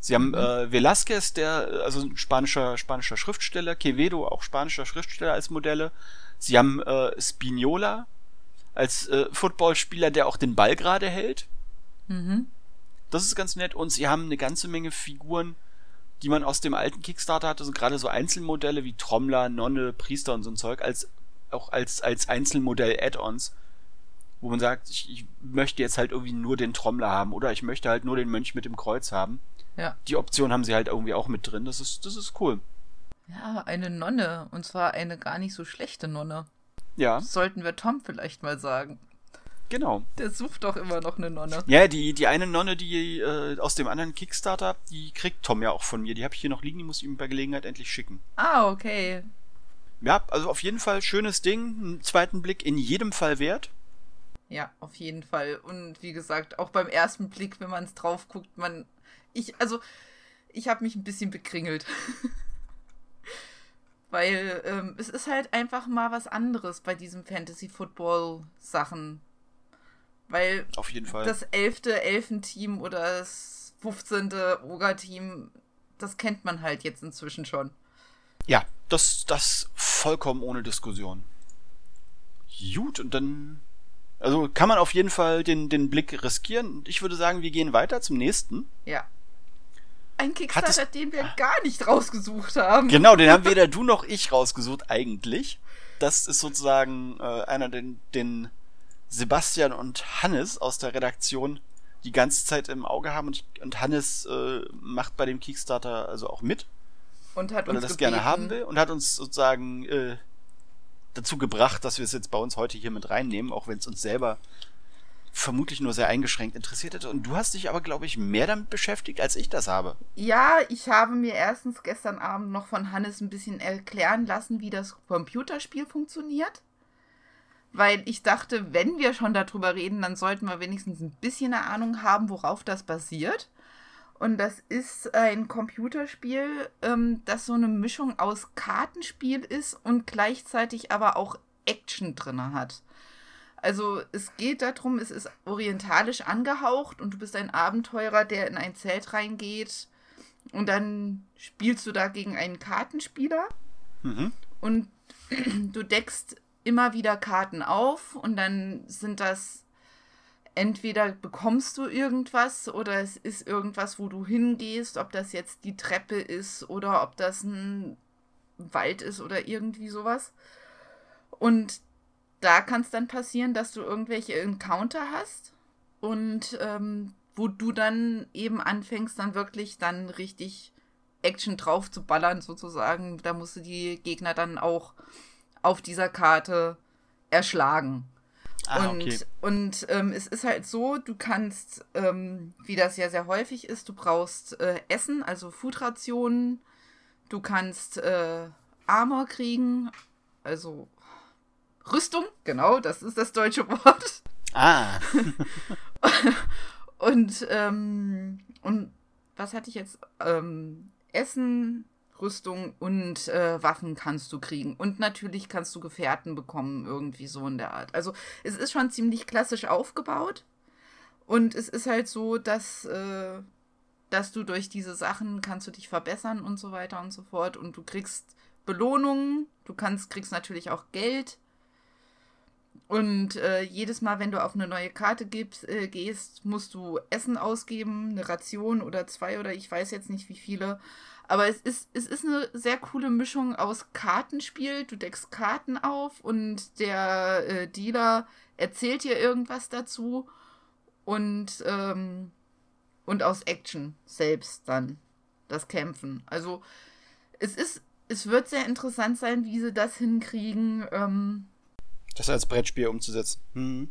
Sie haben mhm. äh, Velázquez, der, also ein spanischer, spanischer Schriftsteller, Quevedo, auch spanischer Schriftsteller als Modelle. Sie haben äh, Spinola als äh, Footballspieler, der auch den Ball gerade hält. Mhm. Das ist ganz nett. Und sie haben eine ganze Menge Figuren, die man aus dem alten Kickstarter hatte, so gerade so Einzelmodelle wie Trommler, Nonne, Priester und so ein Zeug, als auch als, als Einzelmodell-Add-ons, wo man sagt, ich, ich möchte jetzt halt irgendwie nur den Trommler haben oder ich möchte halt nur den Mönch mit dem Kreuz haben. Ja. Die Option haben sie halt irgendwie auch mit drin. Das ist, das ist cool. Ja, eine Nonne. Und zwar eine gar nicht so schlechte Nonne. Ja. Das sollten wir Tom vielleicht mal sagen. Genau. Der sucht doch immer noch eine Nonne. Ja, die, die eine Nonne, die äh, aus dem anderen Kickstarter, die kriegt Tom ja auch von mir. Die habe ich hier noch liegen, die muss ich ihm bei Gelegenheit endlich schicken. Ah, okay. Ja, also auf jeden Fall schönes Ding. Einen zweiten Blick in jedem Fall wert. Ja, auf jeden Fall. Und wie gesagt, auch beim ersten Blick, wenn man es drauf guckt, man. Ich, also, ich habe mich ein bisschen bekringelt. *laughs* Weil ähm, es ist halt einfach mal was anderes bei diesen Fantasy-Football-Sachen. Weil Auf jeden Fall. das elfte Elfenteam oder das 15. Oger-Team, das kennt man halt jetzt inzwischen schon. Ja, das, das vollkommen ohne Diskussion. Gut, und dann. Also kann man auf jeden Fall den, den Blick riskieren. Ich würde sagen, wir gehen weiter zum nächsten. Ja. Ein Kickstarter, den wir gar nicht rausgesucht haben. Genau, den haben *laughs* weder du noch ich rausgesucht, eigentlich. Das ist sozusagen äh, einer den, den Sebastian und Hannes aus der Redaktion die ganze Zeit im Auge haben und, und Hannes äh, macht bei dem Kickstarter also auch mit. Und hat weil uns er das gebeten. gerne haben will und hat uns sozusagen äh, dazu gebracht, dass wir es jetzt bei uns heute hier mit reinnehmen, auch wenn es uns selber vermutlich nur sehr eingeschränkt interessiert hätte. Und du hast dich aber, glaube ich, mehr damit beschäftigt, als ich das habe. Ja, ich habe mir erstens gestern Abend noch von Hannes ein bisschen erklären lassen, wie das Computerspiel funktioniert weil ich dachte, wenn wir schon darüber reden, dann sollten wir wenigstens ein bisschen eine Ahnung haben, worauf das basiert. Und das ist ein Computerspiel, ähm, das so eine Mischung aus Kartenspiel ist und gleichzeitig aber auch Action drin hat. Also es geht darum, es ist orientalisch angehaucht und du bist ein Abenteurer, der in ein Zelt reingeht und dann spielst du da gegen einen Kartenspieler Mhm. Und *clears throat* du deckst immer wieder Karten auf und dann sind das entweder bekommst du irgendwas oder es ist irgendwas, wo du hingehst, ob das jetzt die Treppe ist oder ob das ein Wald ist oder irgendwie sowas. Und da kann es dann passieren, dass du irgendwelche Encounter hast und ähm, wo du dann eben anfängst, dann wirklich dann richtig Action drauf zu ballern, sozusagen. Da musst du die Gegner dann auch auf dieser Karte erschlagen. Ah, und okay. und ähm, es ist halt so, du kannst, ähm, wie das ja sehr häufig ist, du brauchst äh, Essen, also Foodrationen, du kannst äh, Armor kriegen, also Rüstung, genau, das ist das deutsche *laughs* Wort. Ah. *laughs* und, ähm, und was hatte ich jetzt? Ähm, Essen, Rüstung und äh, Waffen kannst du kriegen. Und natürlich kannst du Gefährten bekommen, irgendwie so in der Art. Also es ist schon ziemlich klassisch aufgebaut. Und es ist halt so, dass, äh, dass du durch diese Sachen kannst du dich verbessern und so weiter und so fort. Und du kriegst Belohnungen, du kannst, kriegst natürlich auch Geld. Und äh, jedes Mal, wenn du auf eine neue Karte gibst, äh, gehst, musst du Essen ausgeben, eine Ration oder zwei oder ich weiß jetzt nicht wie viele. Aber es ist, es ist eine sehr coole Mischung aus Kartenspiel. Du deckst Karten auf und der äh, Dealer erzählt dir irgendwas dazu. Und, ähm, und aus Action selbst dann das Kämpfen. Also es ist, es wird sehr interessant sein, wie sie das hinkriegen. Ähm, das als Brettspiel umzusetzen. Hm.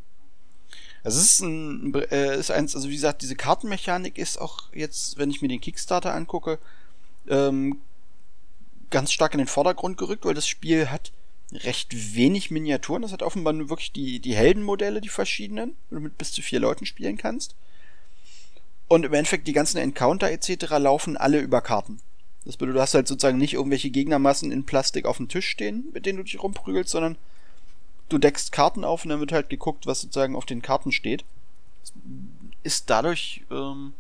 Es ist ein, äh, ist eins, also wie gesagt, diese Kartenmechanik ist auch jetzt, wenn ich mir den Kickstarter angucke, ähm, ganz stark in den Vordergrund gerückt, weil das Spiel hat recht wenig Miniaturen. Das hat offenbar nur wirklich die, die Heldenmodelle, die verschiedenen, wo du mit bis zu vier Leuten spielen kannst. Und im Endeffekt die ganzen Encounter etc. laufen alle über Karten. Das bedeutet, du hast halt sozusagen nicht irgendwelche Gegnermassen in Plastik auf dem Tisch stehen, mit denen du dich rumprügelst, sondern du deckst Karten auf und dann wird halt geguckt, was sozusagen auf den Karten steht. Ist dadurch ähm,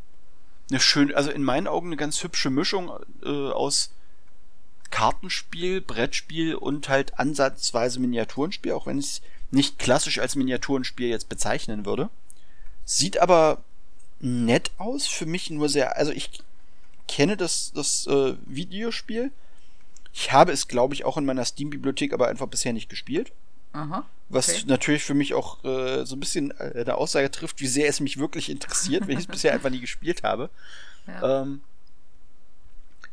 eine schöne, also in meinen Augen eine ganz hübsche Mischung äh, aus Kartenspiel, Brettspiel und halt ansatzweise Miniaturenspiel, auch wenn ich es nicht klassisch als Miniaturenspiel jetzt bezeichnen würde. Sieht aber nett aus, für mich nur sehr, also ich kenne das, das äh, Videospiel. Ich habe es, glaube ich, auch in meiner Steam-Bibliothek, aber einfach bisher nicht gespielt. Aha. Was okay. natürlich für mich auch äh, so ein bisschen äh, eine Aussage trifft, wie sehr es mich wirklich interessiert, wenn ich es *laughs* bisher einfach nie gespielt habe. Ja. Ähm,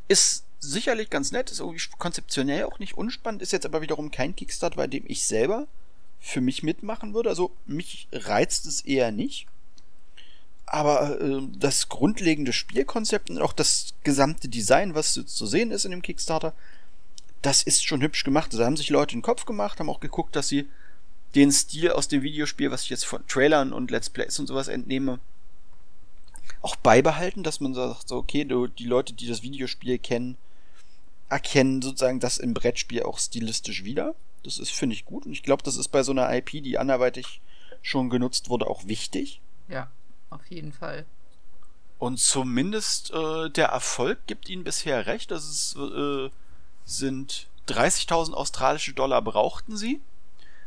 ist sicherlich ganz nett, ist irgendwie konzeptionell auch nicht unspannend, ist jetzt aber wiederum kein Kickstart, bei dem ich selber für mich mitmachen würde. Also mich reizt es eher nicht. Aber äh, das grundlegende Spielkonzept und auch das gesamte Design, was zu sehen ist in dem Kickstarter, das ist schon hübsch gemacht. Also, da haben sich Leute den Kopf gemacht, haben auch geguckt, dass sie den Stil aus dem Videospiel, was ich jetzt von Trailern und Let's Plays und sowas entnehme, auch beibehalten, dass man sagt, so, okay, du, die Leute, die das Videospiel kennen, erkennen sozusagen das im Brettspiel auch stilistisch wieder. Das ist, finde ich, gut. Und ich glaube, das ist bei so einer IP, die anderweitig schon genutzt wurde, auch wichtig. Ja, auf jeden Fall. Und zumindest äh, der Erfolg gibt ihnen bisher recht. Das ist äh, sind 30.000 australische Dollar brauchten sie.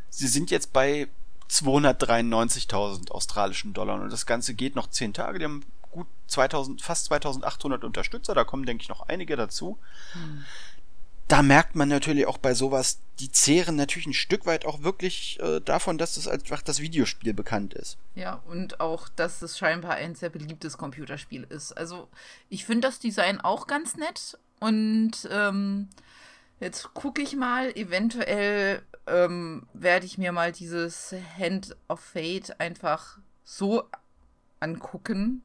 Sie sind jetzt bei 293.000 australischen Dollar und das Ganze geht noch 10 Tage. Die haben gut 2000, fast 2800 Unterstützer, da kommen, denke ich, noch einige dazu. Hm. Da merkt man natürlich auch bei sowas, die zehren natürlich ein Stück weit auch wirklich äh, davon, dass das einfach das Videospiel bekannt ist. Ja, und auch, dass es scheinbar ein sehr beliebtes Computerspiel ist. Also, ich finde das Design auch ganz nett und ähm, Jetzt gucke ich mal, eventuell ähm, werde ich mir mal dieses Hand of Fate einfach so angucken.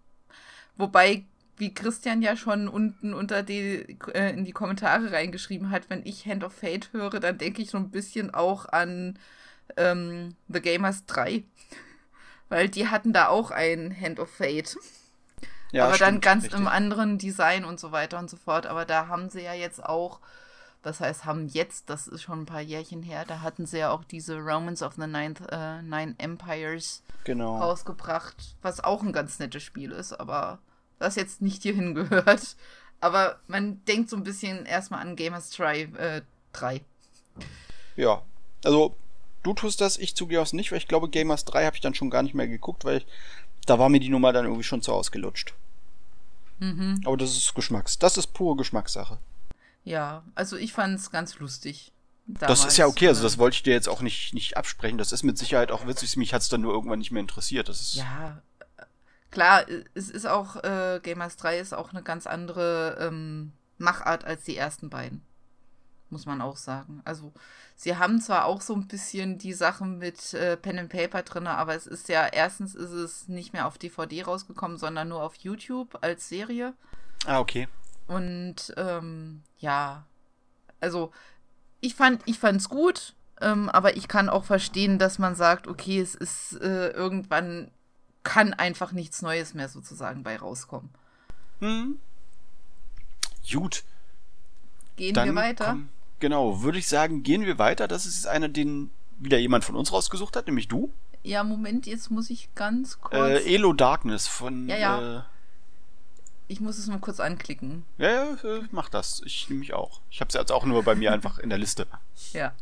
Wobei, wie Christian ja schon unten unter die, äh, in die Kommentare reingeschrieben hat, wenn ich Hand of Fate höre, dann denke ich so ein bisschen auch an ähm, The Gamers 3. *laughs* Weil die hatten da auch ein Hand of Fate. Ja, aber stimmt, dann ganz richtig. im anderen Design und so weiter und so fort. Aber da haben sie ja jetzt auch das heißt, haben jetzt, das ist schon ein paar Jährchen her, da hatten sie ja auch diese Romans of the Ninth, äh, Nine Empires genau. rausgebracht, was auch ein ganz nettes Spiel ist, aber das jetzt nicht hierhin gehört. Aber man denkt so ein bisschen erstmal an Gamers Try, äh, 3. Ja, also du tust das, ich zugehe aus nicht, weil ich glaube, Gamers 3 habe ich dann schon gar nicht mehr geguckt, weil ich, da war mir die Nummer dann irgendwie schon zu ausgelutscht. Mhm. Aber das ist Geschmacks. Das ist pure Geschmackssache. Ja, also ich fand es ganz lustig. Damals, das ist ja okay, also das wollte ich dir jetzt auch nicht, nicht absprechen. Das ist mit Sicherheit auch witzig. Mich hat es dann nur irgendwann nicht mehr interessiert. Das ist ja, klar, es ist auch, äh, Gamers 3 ist auch eine ganz andere ähm, Machart als die ersten beiden. Muss man auch sagen. Also, sie haben zwar auch so ein bisschen die Sachen mit äh, Pen and Paper drin, aber es ist ja, erstens ist es nicht mehr auf DVD rausgekommen, sondern nur auf YouTube als Serie. Ah, okay. Und ähm, ja, also ich fand ich fand's gut, ähm, aber ich kann auch verstehen, dass man sagt, okay, es ist äh, irgendwann kann einfach nichts Neues mehr sozusagen bei rauskommen. Hm. Gut. Gehen Dann wir weiter? Komm, genau, würde ich sagen, gehen wir weiter. Das ist einer, den wieder jemand von uns rausgesucht hat, nämlich du. Ja, Moment, jetzt muss ich ganz kurz. Äh, Elo Darkness von. Ja, ja. Äh, ich muss es mal kurz anklicken. Ja, ja, äh, mach das. Ich nehme mich auch. Ich habe es jetzt auch nur bei mir einfach in der Liste. *laughs* Ja.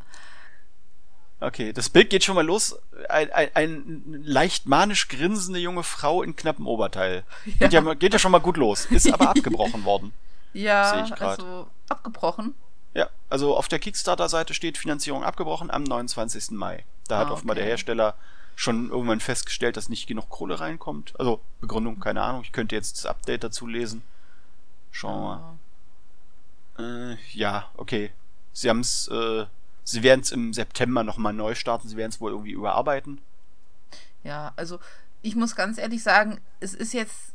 Okay, das Bild geht schon mal los. Ein, ein, ein leicht manisch grinsende junge Frau in knappem Oberteil. Ja. *laughs* Geht, ja, geht ja schon mal gut los. Ist aber abgebrochen worden. *laughs* Ja, also abgebrochen. Ja, also auf der Kickstarter-Seite steht Finanzierung abgebrochen am 29. Mai. Da hat ah, okay. offenbar der Hersteller schon irgendwann festgestellt, dass nicht genug Kohle reinkommt. Also Begründung, keine Ahnung. Ich könnte jetzt das Update dazu lesen. Schauen wir mal. Äh, ja, okay. Sie haben es, äh, sie werden es im September nochmal neu starten. Sie werden es wohl irgendwie überarbeiten. Ja, also ich muss ganz ehrlich sagen, es ist jetzt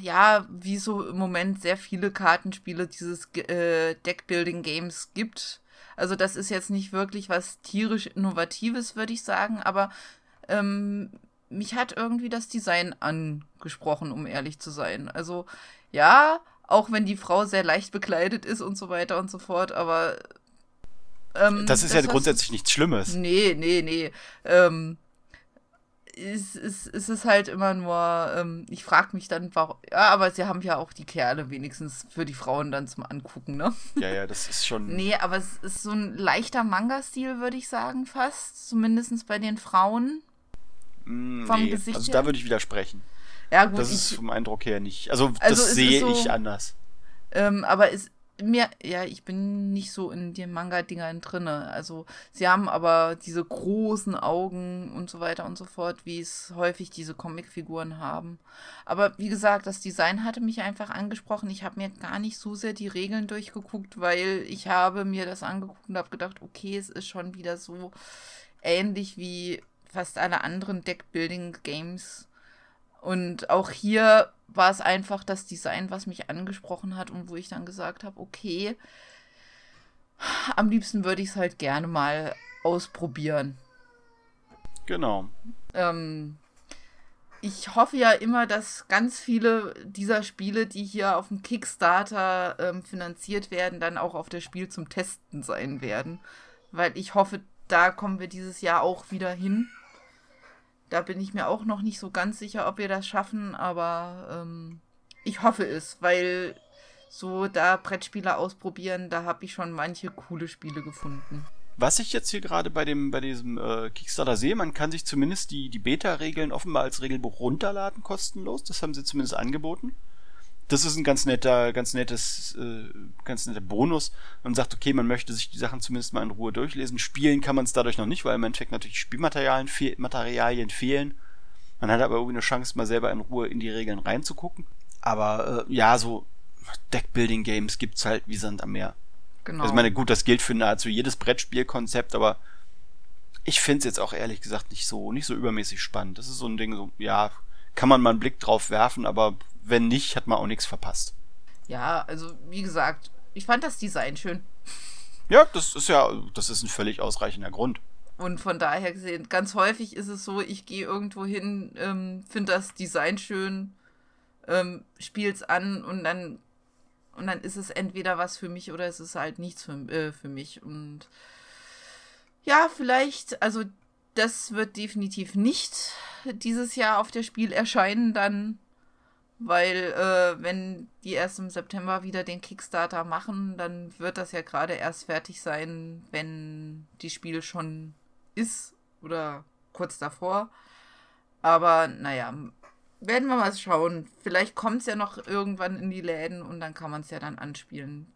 ja, wie so im Moment sehr viele Kartenspiele dieses äh, Deckbuilding-Games gibt. Also das ist jetzt nicht wirklich was tierisch Innovatives, würde ich sagen, aber ähm, mich hat irgendwie das Design angesprochen, um ehrlich zu sein. Also ja, auch wenn die Frau sehr leicht bekleidet ist und so weiter und so fort, aber ähm, das ist das ja grundsätzlich nichts Schlimmes. Nee, nee, nee. Ähm, ist, ist, ist es halt immer nur, ähm, ich frage mich dann, warum, ja, aber sie haben ja auch die Kerle wenigstens für die Frauen dann zum Angucken, ne? Ja, ja, das ist schon. Nee, aber es ist so ein leichter Manga-Stil, würde ich sagen, fast. Zumindest bei den Frauen. Mm, vom nee, Gesicht also her. da würde ich widersprechen. Ja, gut. Das ich, ist vom Eindruck her nicht. Also, also das sehe so, ich anders. Ähm, aber es, mir, ja, ich bin nicht so in den Manga-Dingern drinne. Also, sie haben aber diese großen Augen und so weiter und so fort, wie es häufig diese Comicfiguren haben. Aber wie gesagt, das Design hatte mich einfach angesprochen. Ich habe mir gar nicht so sehr die Regeln durchgeguckt, weil ich habe mir das angeguckt und habe gedacht, okay, es ist schon wieder so ähnlich wie fast alle anderen Deckbuilding-Games. Und auch hier war es einfach das Design, was mich angesprochen hat und wo ich dann gesagt habe, okay, am liebsten würde ich es halt gerne mal ausprobieren. Genau. Ähm, ich hoffe ja immer, dass ganz viele dieser Spiele, die hier auf dem Kickstarter ähm, finanziert werden, dann auch auf das Spiel zum Testen sein werden. Weil ich hoffe, da kommen wir dieses Jahr auch wieder hin. Da bin ich mir auch noch nicht so ganz sicher, ob wir das schaffen, aber ähm, ich hoffe es, weil so da Brettspiele ausprobieren, da habe ich schon manche coole Spiele gefunden. Was ich jetzt hier gerade bei bei diesem äh, Kickstarter sehe, man kann sich zumindest die die Beta-Regeln offenbar als Regelbuch runterladen kostenlos. Das haben sie zumindest angeboten das ist ein ganz netter, ganz nettes, äh, ganz netter Bonus. Man sagt, okay, man möchte sich die Sachen zumindest mal in Ruhe durchlesen. Spielen kann man es dadurch noch nicht, weil im Endeffekt natürlich Spielmaterialien fe Materialien fehlen. Man hat aber irgendwie eine Chance, mal selber in Ruhe in die Regeln reinzugucken. Aber äh, ja, so Deckbuilding-Games gibt's halt wie Sand am Meer. Genau. Also ich meine, gut, das gilt für nahezu jedes Brettspielkonzept, aber ich finde es jetzt auch ehrlich gesagt nicht so, nicht so übermäßig spannend. Das ist so ein Ding, so, ja, kann man mal einen Blick drauf werfen, aber wenn nicht, hat man auch nichts verpasst. Ja, also wie gesagt, ich fand das Design schön. Ja, das ist ja, das ist ein völlig ausreichender Grund. Und von daher gesehen, ganz häufig ist es so, ich gehe irgendwo hin, ähm, finde das Design schön, ähm, spiel's an und dann und dann ist es entweder was für mich oder es ist halt nichts für, äh, für mich. Und ja, vielleicht, also das wird definitiv nicht dieses Jahr auf der Spiel erscheinen, dann weil äh, wenn die erst im September wieder den Kickstarter machen, dann wird das ja gerade erst fertig sein, wenn die Spiel schon ist oder kurz davor. Aber naja, werden wir mal schauen. Vielleicht kommt es ja noch irgendwann in die Läden und dann kann man es ja dann anspielen.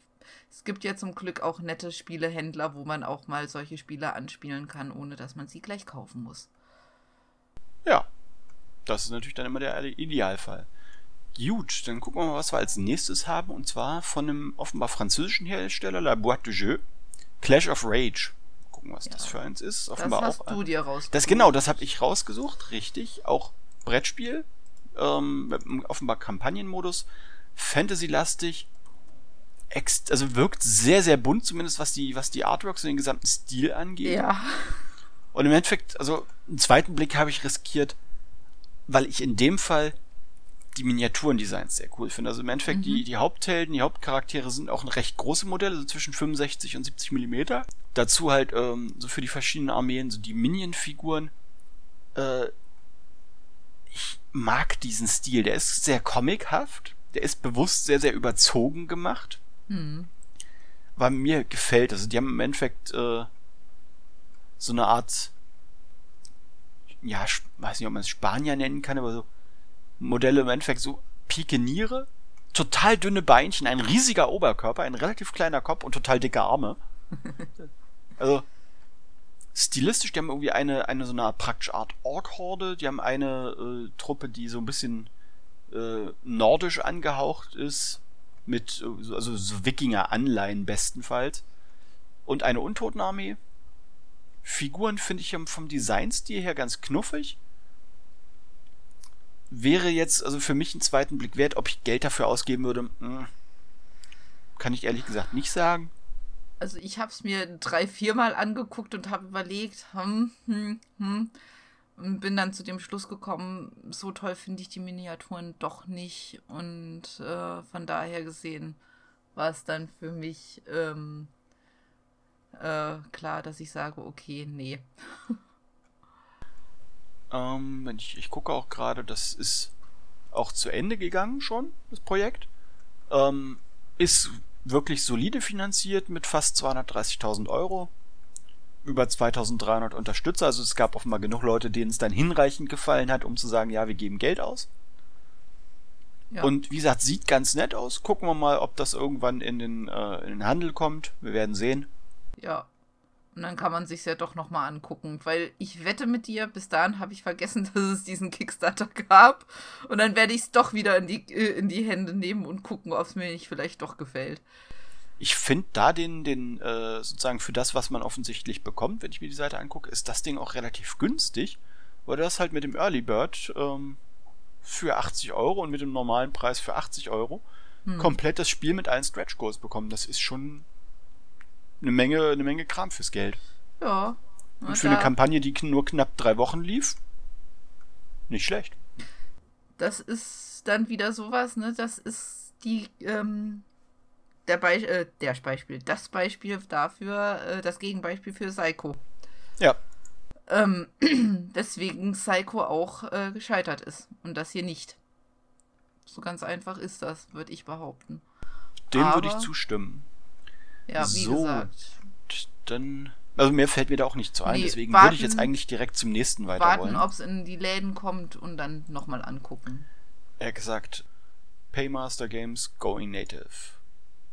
Es gibt ja zum Glück auch nette Spielehändler, wo man auch mal solche Spiele anspielen kann, ohne dass man sie gleich kaufen muss. Ja, das ist natürlich dann immer der Idealfall. Gut, dann gucken wir mal, was wir als nächstes haben. Und zwar von einem offenbar französischen Hersteller, La Boîte de Jeux, Clash of Rage. Gucken, was ja. das für eins ist. Offenbar das hast auch, du dir rausgesucht. Das genau, das habe ich rausgesucht, richtig. Auch Brettspiel, ähm, offenbar Kampagnenmodus, Fantasy-lastig, also wirkt sehr, sehr bunt, zumindest was die, was die Artworks und den gesamten Stil angeht. Ja. Und im Endeffekt, also einen zweiten Blick habe ich riskiert, weil ich in dem Fall die Miniaturendesigns sehr cool finde. Also im Endeffekt, mhm. die, die Haupthelden, die Hauptcharaktere sind auch recht große Modelle, so zwischen 65 und 70 Millimeter. Dazu halt ähm, so für die verschiedenen Armeen so die Minion-Figuren. Äh, ich mag diesen Stil. Der ist sehr comichaft. Der ist bewusst sehr, sehr überzogen gemacht. Mhm. Weil mir gefällt. Also die haben im Endeffekt äh, so eine Art, ja, weiß nicht, ob man es Spanier nennen kann, aber so Modelle im Endeffekt so Pikeniere, total dünne Beinchen, ein riesiger Oberkörper, ein relativ kleiner Kopf und total dicke Arme. *laughs* also stilistisch, die haben irgendwie eine, eine so eine praktisch Art Ork-Horde, die haben eine äh, Truppe, die so ein bisschen äh, nordisch angehaucht ist, mit also so Wikinger-Anleihen bestenfalls. Und eine Untotenarmee. Figuren finde ich vom Designstil her ganz knuffig wäre jetzt also für mich einen zweiten Blick wert, ob ich Geld dafür ausgeben würde. Hm, kann ich ehrlich gesagt nicht sagen. Also ich habe es mir drei, viermal angeguckt und habe überlegt, hm, hm, hm, und bin dann zu dem Schluss gekommen, so toll finde ich die Miniaturen doch nicht und äh, von daher gesehen war es dann für mich ähm, äh, klar, dass ich sage, okay, nee. *laughs* Ähm, ich, ich gucke auch gerade, das ist auch zu Ende gegangen schon, das Projekt. Ähm, ist wirklich solide finanziert mit fast 230.000 Euro. Über 2300 Unterstützer. Also es gab offenbar genug Leute, denen es dann hinreichend gefallen hat, um zu sagen, ja, wir geben Geld aus. Ja. Und wie gesagt, sieht ganz nett aus. Gucken wir mal, ob das irgendwann in den, äh, in den Handel kommt. Wir werden sehen. Ja, und dann kann man sich ja doch nochmal angucken, weil ich wette mit dir, bis dahin habe ich vergessen, *laughs* dass es diesen Kickstarter gab. Und dann werde ich es doch wieder in die, äh, in die Hände nehmen und gucken, ob es mir nicht vielleicht doch gefällt. Ich finde da den, den, äh, sozusagen für das, was man offensichtlich bekommt, wenn ich mir die Seite angucke, ist das Ding auch relativ günstig, weil das halt mit dem Early Bird ähm, für 80 Euro und mit dem normalen Preis für 80 Euro hm. komplett das Spiel mit allen Stretch Goals bekommen. Das ist schon eine Menge, eine Menge Kram fürs Geld. Ja. Und für eine Kampagne, die nur knapp drei Wochen lief, nicht schlecht. Das ist dann wieder sowas, ne? Das ist die, ähm, der, Be äh, der Beispiel, das Beispiel dafür, äh, das Gegenbeispiel für Psycho. Ja. Ähm, *clears throat* weswegen Psycho auch äh, gescheitert ist und das hier nicht. So ganz einfach ist das, würde ich behaupten. Dem würde ich zustimmen. Ja, wie so, gesagt. Dann. Also mehr fällt mir da auch nicht zu ein, nee, deswegen warten, würde ich jetzt eigentlich direkt zum nächsten weiter Warten, ob es in die Läden kommt und dann nochmal angucken. Er gesagt, Paymaster Games Going Native.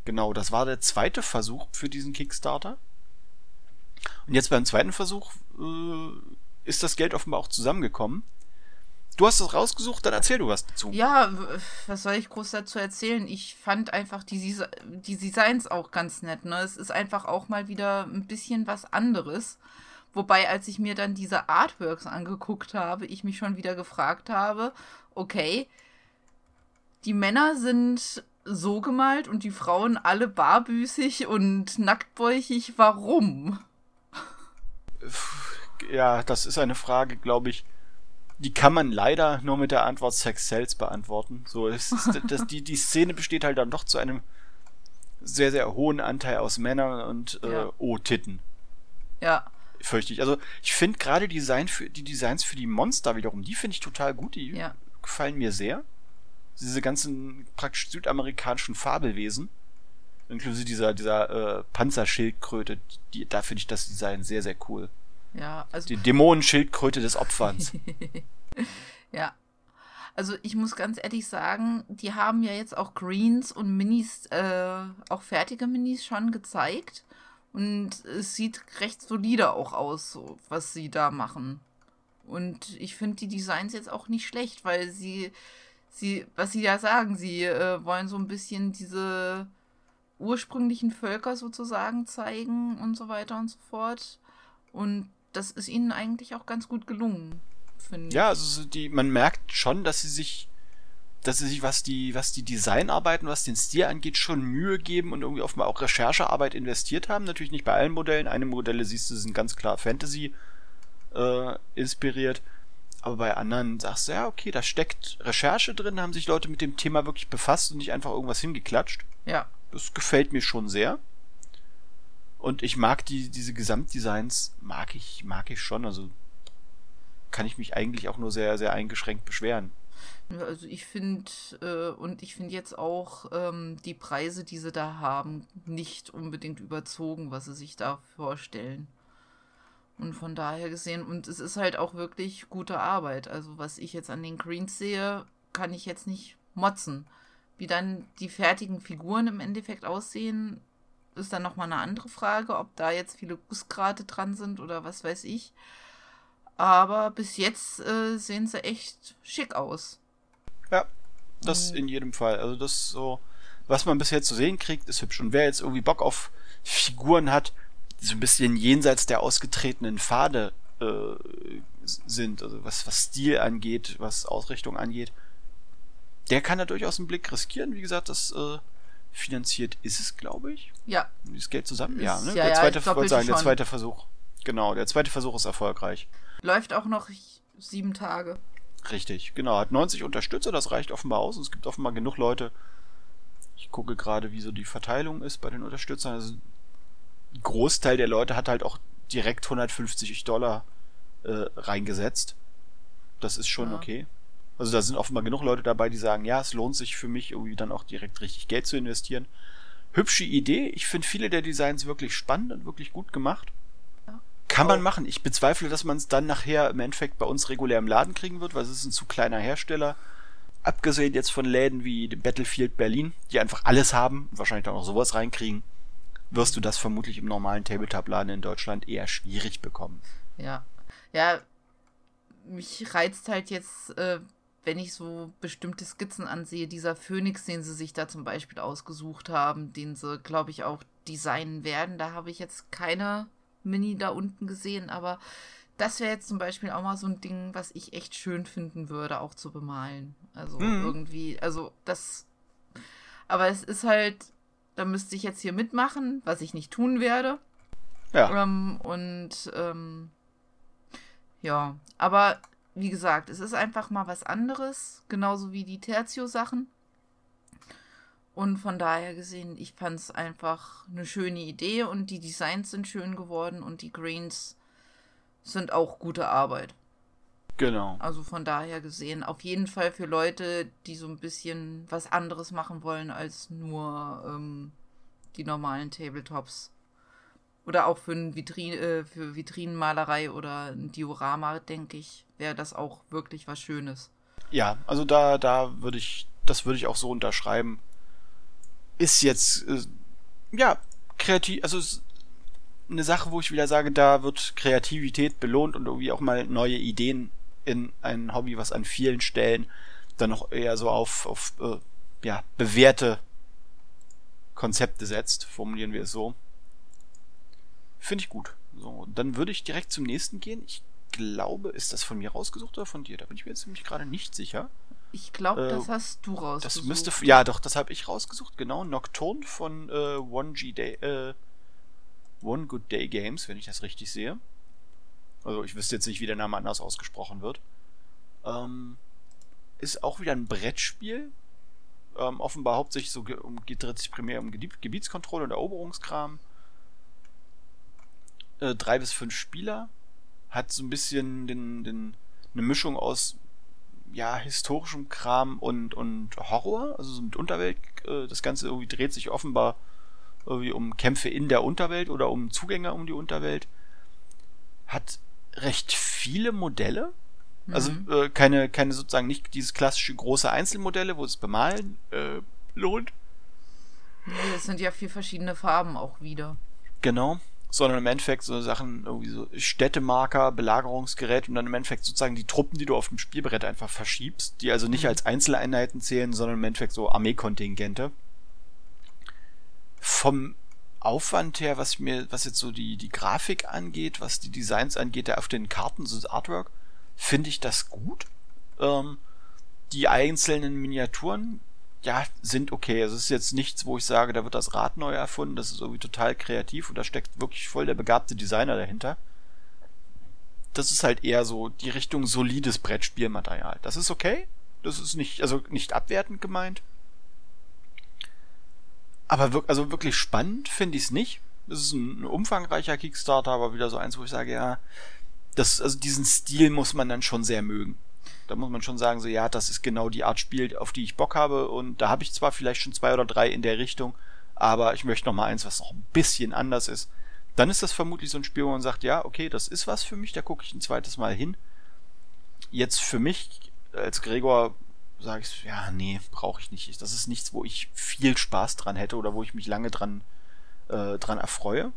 Genau, das war der zweite Versuch für diesen Kickstarter. Und jetzt beim zweiten Versuch äh, ist das Geld offenbar auch zusammengekommen. Du hast es rausgesucht, dann erzähl du was dazu. Ja, was soll ich groß dazu erzählen? Ich fand einfach die, die Designs auch ganz nett. Ne? Es ist einfach auch mal wieder ein bisschen was anderes. Wobei, als ich mir dann diese Artworks angeguckt habe, ich mich schon wieder gefragt habe, okay, die Männer sind so gemalt und die Frauen alle barbüßig und nacktbäuchig. Warum? Ja, das ist eine Frage, glaube ich, die kann man leider nur mit der Antwort Sex Sells beantworten. So ist *laughs* das, die, die Szene besteht halt dann doch zu einem sehr, sehr hohen Anteil aus Männern und äh, ja. O-Titten. Ja. Fürchte ich. Also ich finde gerade Design für, die Designs für die Monster wiederum, die finde ich total gut, die ja. gefallen mir sehr. Diese ganzen praktisch südamerikanischen Fabelwesen, inklusive dieser, dieser äh, Panzerschildkröte, die, da finde ich das Design sehr, sehr cool. Ja, also. Die Dämonenschildkröte des Opferns. *laughs* ja. Also ich muss ganz ehrlich sagen, die haben ja jetzt auch Greens und Minis, äh, auch fertige Minis schon gezeigt. Und es sieht recht solide auch aus, so, was sie da machen. Und ich finde die Designs jetzt auch nicht schlecht, weil sie, sie, was sie ja sagen, sie äh, wollen so ein bisschen diese ursprünglichen Völker sozusagen zeigen und so weiter und so fort. Und das ist ihnen eigentlich auch ganz gut gelungen, finde ich. Ja, also die, man merkt schon, dass sie sich, dass sie sich, was die, was die Designarbeiten, was den Stil angeht, schon Mühe geben und irgendwie offenbar auch Recherchearbeit investiert haben. Natürlich nicht bei allen Modellen. Eine Modelle siehst du, sind ganz klar Fantasy äh, inspiriert. Aber bei anderen sagst du, ja, okay, da steckt Recherche drin, haben sich Leute mit dem Thema wirklich befasst und nicht einfach irgendwas hingeklatscht. Ja. Das gefällt mir schon sehr. Und ich mag die, diese Gesamtdesigns, mag ich, mag ich schon. Also kann ich mich eigentlich auch nur sehr, sehr eingeschränkt beschweren. Also ich finde, äh, und ich finde jetzt auch ähm, die Preise, die sie da haben, nicht unbedingt überzogen, was sie sich da vorstellen. Und von daher gesehen, und es ist halt auch wirklich gute Arbeit. Also was ich jetzt an den Greens sehe, kann ich jetzt nicht motzen. Wie dann die fertigen Figuren im Endeffekt aussehen, ist dann nochmal eine andere Frage, ob da jetzt viele Gussgrate dran sind oder was weiß ich. Aber bis jetzt äh, sehen sie echt schick aus. Ja, das mhm. in jedem Fall. Also das so, was man bis jetzt zu sehen kriegt, ist hübsch. Und wer jetzt irgendwie Bock auf Figuren hat, so ein bisschen jenseits der ausgetretenen Pfade äh, sind, also was, was Stil angeht, was Ausrichtung angeht, der kann da durchaus einen Blick riskieren. Wie gesagt, das äh, finanziert ist es, glaube ich. Ja. Das Geld zusammen? Ist, ja, ne? Ja, der zweite, ja, wollte sagen, der zweite Versuch. Genau, der zweite Versuch ist erfolgreich. Läuft auch noch sieben Tage. Richtig, genau. Hat 90 Unterstützer, das reicht offenbar aus. Und es gibt offenbar genug Leute. Ich gucke gerade, wie so die Verteilung ist bei den Unterstützern. Also Großteil der Leute hat halt auch direkt 150 Dollar äh, reingesetzt. Das ist schon ja. okay. Also da sind offenbar genug Leute dabei, die sagen, ja, es lohnt sich für mich irgendwie dann auch direkt richtig Geld zu investieren. Hübsche Idee. Ich finde viele der Designs wirklich spannend und wirklich gut gemacht. Ja. Kann man machen. Ich bezweifle, dass man es dann nachher im Endeffekt bei uns regulär im Laden kriegen wird, weil es ist ein zu kleiner Hersteller. Abgesehen jetzt von Läden wie Battlefield Berlin, die einfach alles haben und wahrscheinlich dann auch sowas reinkriegen wirst du das vermutlich im normalen Tabletop-Laden in Deutschland eher schwierig bekommen. Ja. Ja, mich reizt halt jetzt, äh, wenn ich so bestimmte Skizzen ansehe, dieser Phönix, den sie sich da zum Beispiel ausgesucht haben, den sie, glaube ich, auch designen werden. Da habe ich jetzt keine Mini da unten gesehen, aber das wäre jetzt zum Beispiel auch mal so ein Ding, was ich echt schön finden würde, auch zu bemalen. Also mhm. irgendwie, also das. Aber es ist halt, da müsste ich jetzt hier mitmachen, was ich nicht tun werde. Ja. Ähm, und ähm, ja, aber wie gesagt, es ist einfach mal was anderes, genauso wie die Tertio-Sachen. Und von daher gesehen, ich fand es einfach eine schöne Idee und die Designs sind schön geworden und die Greens sind auch gute Arbeit. Genau. Also von daher gesehen, auf jeden Fall für Leute, die so ein bisschen was anderes machen wollen als nur ähm, die normalen Tabletops. Oder auch für, ein Vitrin, äh, für Vitrinenmalerei oder ein Diorama, denke ich, wäre das auch wirklich was Schönes. Ja, also da, da würde ich, das würde ich auch so unterschreiben. Ist jetzt, äh, ja, kreativ, also eine Sache, wo ich wieder sage, da wird Kreativität belohnt und irgendwie auch mal neue Ideen in ein Hobby, was an vielen Stellen dann noch eher so auf, auf äh, ja, bewährte Konzepte setzt, formulieren wir es so. Finde ich gut. So, dann würde ich direkt zum nächsten gehen. Ich glaube, ist das von mir rausgesucht oder von dir? Da bin ich mir jetzt nämlich gerade nicht sicher. Ich glaube, äh, das hast du rausgesucht. Das müsste, ja, doch, das habe ich rausgesucht, genau. Nocturne von äh, One G Day, äh, One Good Day Games, wenn ich das richtig sehe. Also ich wüsste jetzt nicht, wie der Name anders ausgesprochen wird. Ähm, ist auch wieder ein Brettspiel. Ähm, offenbar hauptsächlich so um, dreht sich primär um Gebietskontrolle und Eroberungskram. Äh, drei bis fünf Spieler. Hat so ein bisschen den, den, eine Mischung aus ja, historischem Kram und, und Horror, also so mit Unterwelt. Äh, das Ganze irgendwie dreht sich offenbar irgendwie um Kämpfe in der Unterwelt oder um Zugänge um die Unterwelt. Hat recht viele Modelle. Also Mhm. äh, keine, keine sozusagen nicht dieses klassische große Einzelmodelle, wo es bemalen äh, lohnt. Nee, das sind ja vier verschiedene Farben auch wieder. Genau. Sondern im Endeffekt so Sachen, irgendwie so Städtemarker, Belagerungsgerät und dann im Endeffekt sozusagen die Truppen, die du auf dem Spielbrett einfach verschiebst, die also nicht Mhm. als Einzeleinheiten zählen, sondern im Endeffekt so Armeekontingente. Vom Aufwand her, was mir, was jetzt so die, die Grafik angeht, was die Designs angeht, der auf den Karten, so das Artwork, finde ich das gut. Ähm, die einzelnen Miniaturen, ja, sind okay. Also es ist jetzt nichts, wo ich sage, da wird das Rad neu erfunden. Das ist irgendwie total kreativ und da steckt wirklich voll der begabte Designer dahinter. Das ist halt eher so die Richtung solides Brettspielmaterial. Das ist okay. Das ist nicht, also nicht abwertend gemeint. Aber wirk also wirklich spannend finde ich es nicht. Es ist ein, ein umfangreicher Kickstarter, aber wieder so eins, wo ich sage, ja, das, also diesen Stil muss man dann schon sehr mögen. Da muss man schon sagen, so ja, das ist genau die Art Spiel, auf die ich Bock habe. Und da habe ich zwar vielleicht schon zwei oder drei in der Richtung, aber ich möchte noch mal eins, was noch ein bisschen anders ist. Dann ist das vermutlich so ein Spiel, wo man sagt, ja, okay, das ist was für mich, da gucke ich ein zweites Mal hin. Jetzt für mich als Gregor sage ich, ja, nee, brauche ich nicht. Das ist nichts, wo ich viel Spaß dran hätte oder wo ich mich lange dran, äh, dran erfreue.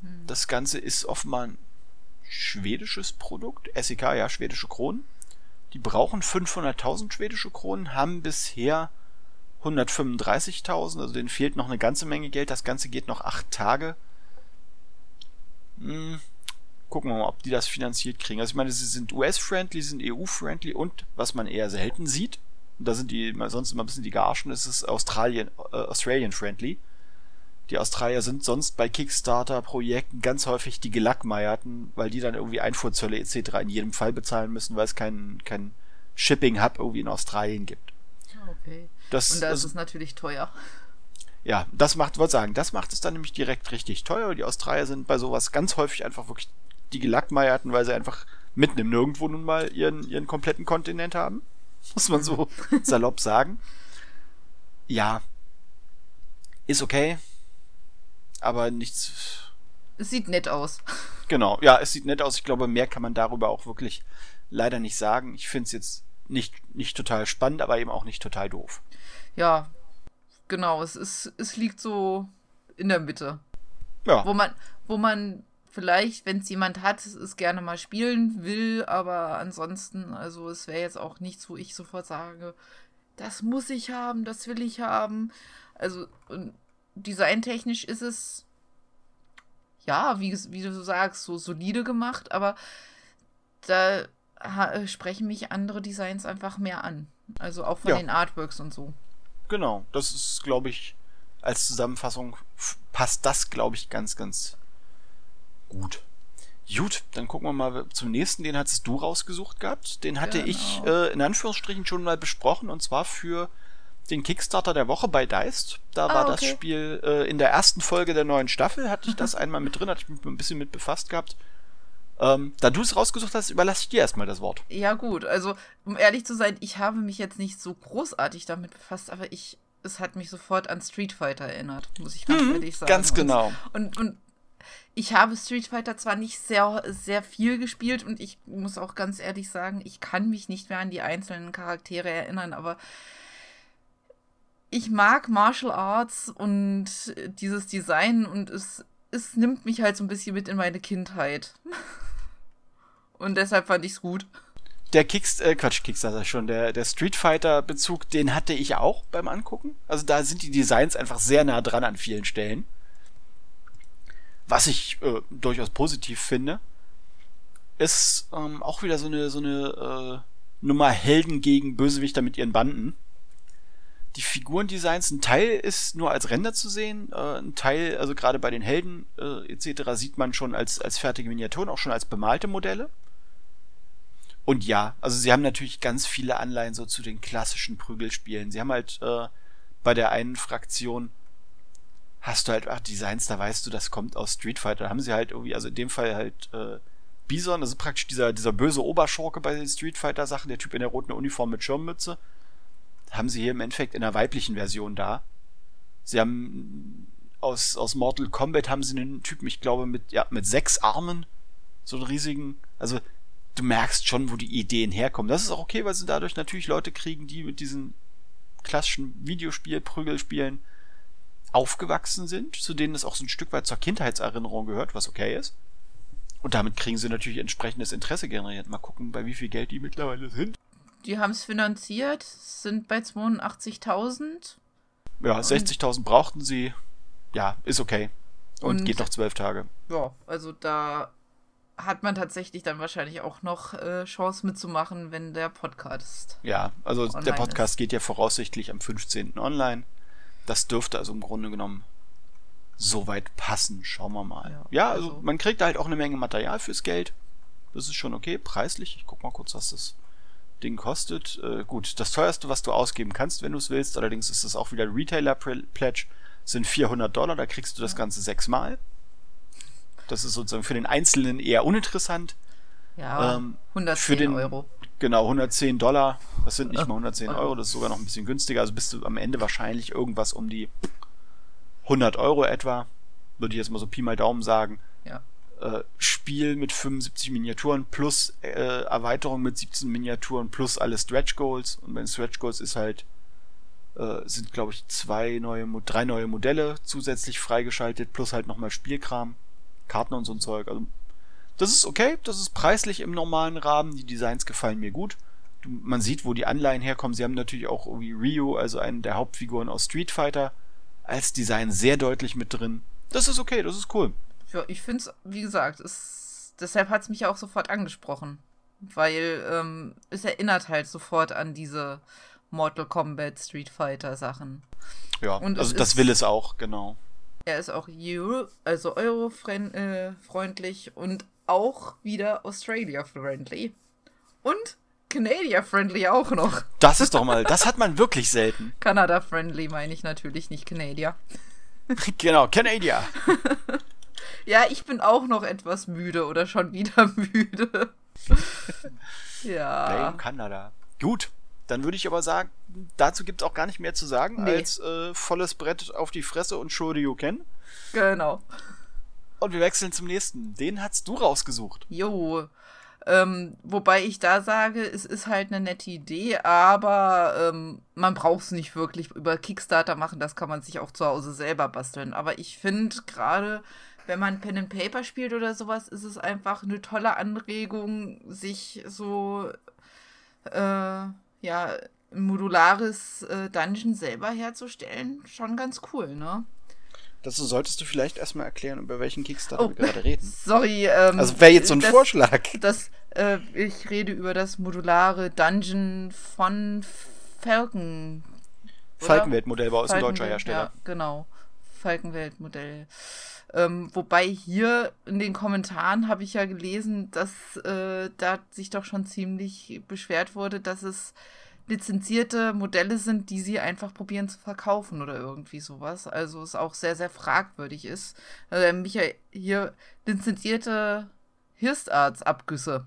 Hm. Das Ganze ist offenbar ein schwedisches Produkt. SEK, ja, schwedische Kronen. Die brauchen 500.000 schwedische Kronen, haben bisher 135.000, also denen fehlt noch eine ganze Menge Geld. Das Ganze geht noch acht Tage. Hm, gucken wir mal, ob die das finanziert kriegen. Also ich meine, sie sind US-friendly, sie sind EU-friendly und was man eher selten sieht, da sind die sonst immer ein bisschen die Garschen, ist es Australien, äh, Australian-friendly. Die Australier sind sonst bei Kickstarter-Projekten ganz häufig die Gelackmeierten, weil die dann irgendwie Einfuhrzölle etc. in jedem Fall bezahlen müssen, weil es keinen kein Shipping-Hub irgendwie in Australien gibt. Okay. Das, Und da ist es natürlich teuer. ja, das macht, wollte sagen, das macht es dann nämlich direkt richtig teuer. Die Australier sind bei sowas ganz häufig einfach wirklich die Gelackmeierten, weil sie einfach mitten im Nirgendwo nun mal ihren, ihren kompletten Kontinent haben. *laughs* Muss man so *laughs* salopp sagen. Ja. Ist okay. Aber nichts. Es sieht nett aus. Genau, ja, es sieht nett aus. Ich glaube, mehr kann man darüber auch wirklich leider nicht sagen. Ich finde es jetzt nicht, nicht total spannend, aber eben auch nicht total doof. Ja, genau. Es, ist, es liegt so in der Mitte. Ja. Wo man, wo man vielleicht, wenn es jemand hat, es gerne mal spielen will, aber ansonsten, also es wäre jetzt auch nichts, wo ich sofort sage, das muss ich haben, das will ich haben. Also designtechnisch ist es ja, wie, wie du sagst, so solide gemacht, aber da sprechen mich andere Designs einfach mehr an. Also auch von Ja. den Artworks und so. Genau, das ist, glaube ich, als Zusammenfassung passt das, glaube ich, ganz, ganz gut. Gut, dann gucken wir mal zum nächsten. Den hattest du rausgesucht gehabt. Den hatte Genau. ich äh, in Anführungsstrichen schon mal besprochen und zwar für den Kickstarter der Woche bei Deist. Da Ah, war das okay. Spiel äh, in der ersten Folge der neuen Staffel, hatte ich das *laughs* einmal mit drin, hatte ich mich ein bisschen mit befasst gehabt. Ähm, da du es rausgesucht hast, überlasse ich dir erstmal das Wort. Ja, gut, also um ehrlich zu sein, ich habe mich jetzt nicht so großartig damit befasst, aber ich, es hat mich sofort an Street Fighter erinnert, muss ich ganz ehrlich sagen. Mhm, Ganz genau. Und, und ich habe Street Fighter zwar nicht sehr, sehr viel gespielt und ich muss auch ganz ehrlich sagen, ich kann mich nicht mehr an die einzelnen Charaktere erinnern, aber ich mag Martial Arts und dieses Design und es, es nimmt mich halt so ein bisschen mit in meine Kindheit. *laughs* Und deshalb fand ich es gut. Der Kicks, äh, Quatsch, Kickstarter schon, der, der Street Fighter Bezug, den hatte ich auch beim Angucken. Also da sind die Designs einfach sehr nah dran an vielen Stellen. Was ich äh, durchaus positiv finde. Ist ähm, auch wieder so eine, so eine äh, Nummer Helden gegen Bösewichter mit ihren Banden. Die Figurendesigns, ein Teil ist nur als Render zu sehen, äh, ein Teil, also gerade bei den Helden äh, etc., sieht man schon als, als fertige Miniaturen, auch schon als bemalte Modelle. Und ja, also sie haben natürlich ganz viele Anleihen so zu den klassischen Prügelspielen. Sie haben halt äh, bei der einen Fraktion hast du halt ach, Designs, da weißt du, das kommt aus Street Fighter. Da haben sie halt irgendwie, also in dem Fall halt äh, Bison, ist praktisch dieser, dieser böse Oberschurke bei den Street Fighter Sachen, der Typ in der roten Uniform mit Schirmmütze. Haben sie hier im Endeffekt in der weiblichen Version da. Sie haben aus, aus Mortal Kombat haben sie einen Typen, ich glaube, mit, ja, mit sechs Armen. So einen riesigen. Also, du merkst schon, wo die Ideen herkommen. Das ist auch okay, weil sie dadurch natürlich Leute kriegen, die mit diesen klassischen Videospiel, Prügelspielen aufgewachsen sind, zu denen es auch so ein Stück weit zur Kindheitserinnerung gehört, was okay ist. Und damit kriegen sie natürlich entsprechendes Interesse generiert. Mal gucken, bei wie viel Geld die mittlerweile sind. Die haben es finanziert, sind bei 82.000. Ja, 60.000 brauchten sie. Ja, ist okay. Und, und geht noch zwölf Tage. Ja, also da hat man tatsächlich dann wahrscheinlich auch noch äh, Chance mitzumachen, wenn der Podcast. Ja, also der Podcast ist. geht ja voraussichtlich am 15. online. Das dürfte also im Grunde genommen soweit passen. Schauen wir mal. Ja, ja also, also, man kriegt halt auch eine Menge Material fürs Geld. Das ist schon okay, preislich. Ich guck mal kurz, was das Ding kostet. Äh, gut, das teuerste, was du ausgeben kannst, wenn du es willst, allerdings ist das auch wieder Retailer-Pledge, sind 400 Dollar. Da kriegst du das Ganze sechsmal. Das ist sozusagen für den Einzelnen eher uninteressant. Ja, ähm, 110 für den, Euro. Genau, 110 Dollar. Das sind nicht mal 110 Euro, das ist sogar noch ein bisschen günstiger. Also bist du am Ende wahrscheinlich irgendwas um die 100 Euro etwa. Würde ich jetzt mal so Pi mal Daumen sagen. Ja. Äh, Spiel mit 75 Miniaturen plus äh, Erweiterung mit 17 Miniaturen plus alle Stretch Goals. Und bei den Stretch Goals ist halt äh, sind glaube ich zwei neue, drei neue Modelle zusätzlich freigeschaltet plus halt nochmal Spielkram. Karten und so ein Zeug. Also, das ist okay, das ist preislich im normalen Rahmen. Die Designs gefallen mir gut. Man sieht, wo die Anleihen herkommen. Sie haben natürlich auch irgendwie Ryu, also einen der Hauptfiguren aus Street Fighter, als Design sehr deutlich mit drin. Das ist okay, das ist cool. Ja, ich finde es, wie gesagt, ist, deshalb hat es mich auch sofort angesprochen. Weil ähm, es erinnert halt sofort an diese Mortal Kombat Street Fighter Sachen. Ja, und also das will es auch, genau. Er ist auch Euro, also Euro-freundlich und auch wieder Australia-friendly. Und Canadian-friendly auch noch. Das ist doch mal, das hat man wirklich selten. *laughs* Kanada-friendly meine ich natürlich, nicht Canadier. *laughs* genau, Canadier. *laughs* ja, ich bin auch noch etwas müde oder schon wieder müde. ja. Blame Kanada. Gut, dann würde ich aber sagen, dazu gibt es auch gar nicht mehr zu sagen, nee. als äh, volles Brett auf die Fresse und Show do you can. Genau. Und wir wechseln zum nächsten. Den hast du rausgesucht. Jo. Ähm, wobei ich da sage, es ist halt eine nette Idee, aber ähm, man braucht es nicht wirklich über Kickstarter machen, das kann man sich auch zu Hause selber basteln. Aber ich finde gerade, wenn man Pen and Paper spielt oder sowas, ist es einfach eine tolle Anregung, sich so äh, ja, ein modulares äh, Dungeon selber herzustellen, schon ganz cool, ne? Das solltest du vielleicht erstmal erklären, über welchen Kickstarter oh, wir gerade reden. Sorry. Ähm, also wäre jetzt so ein das, Vorschlag. Das, äh, ich rede über das modulare Dungeon von Falcon. Falkenwelt-Modell war aus ein deutscher Hersteller. Ja, genau. Falkenwelt-Modell. Ähm, wobei hier in den Kommentaren habe ich ja gelesen, dass äh, da sich doch schon ziemlich beschwert wurde, dass es lizenzierte Modelle sind, die sie einfach probieren zu verkaufen oder irgendwie sowas. Also es auch sehr, sehr fragwürdig ist. Also mich ja hier lizenzierte Hirstarts-Abgüsse.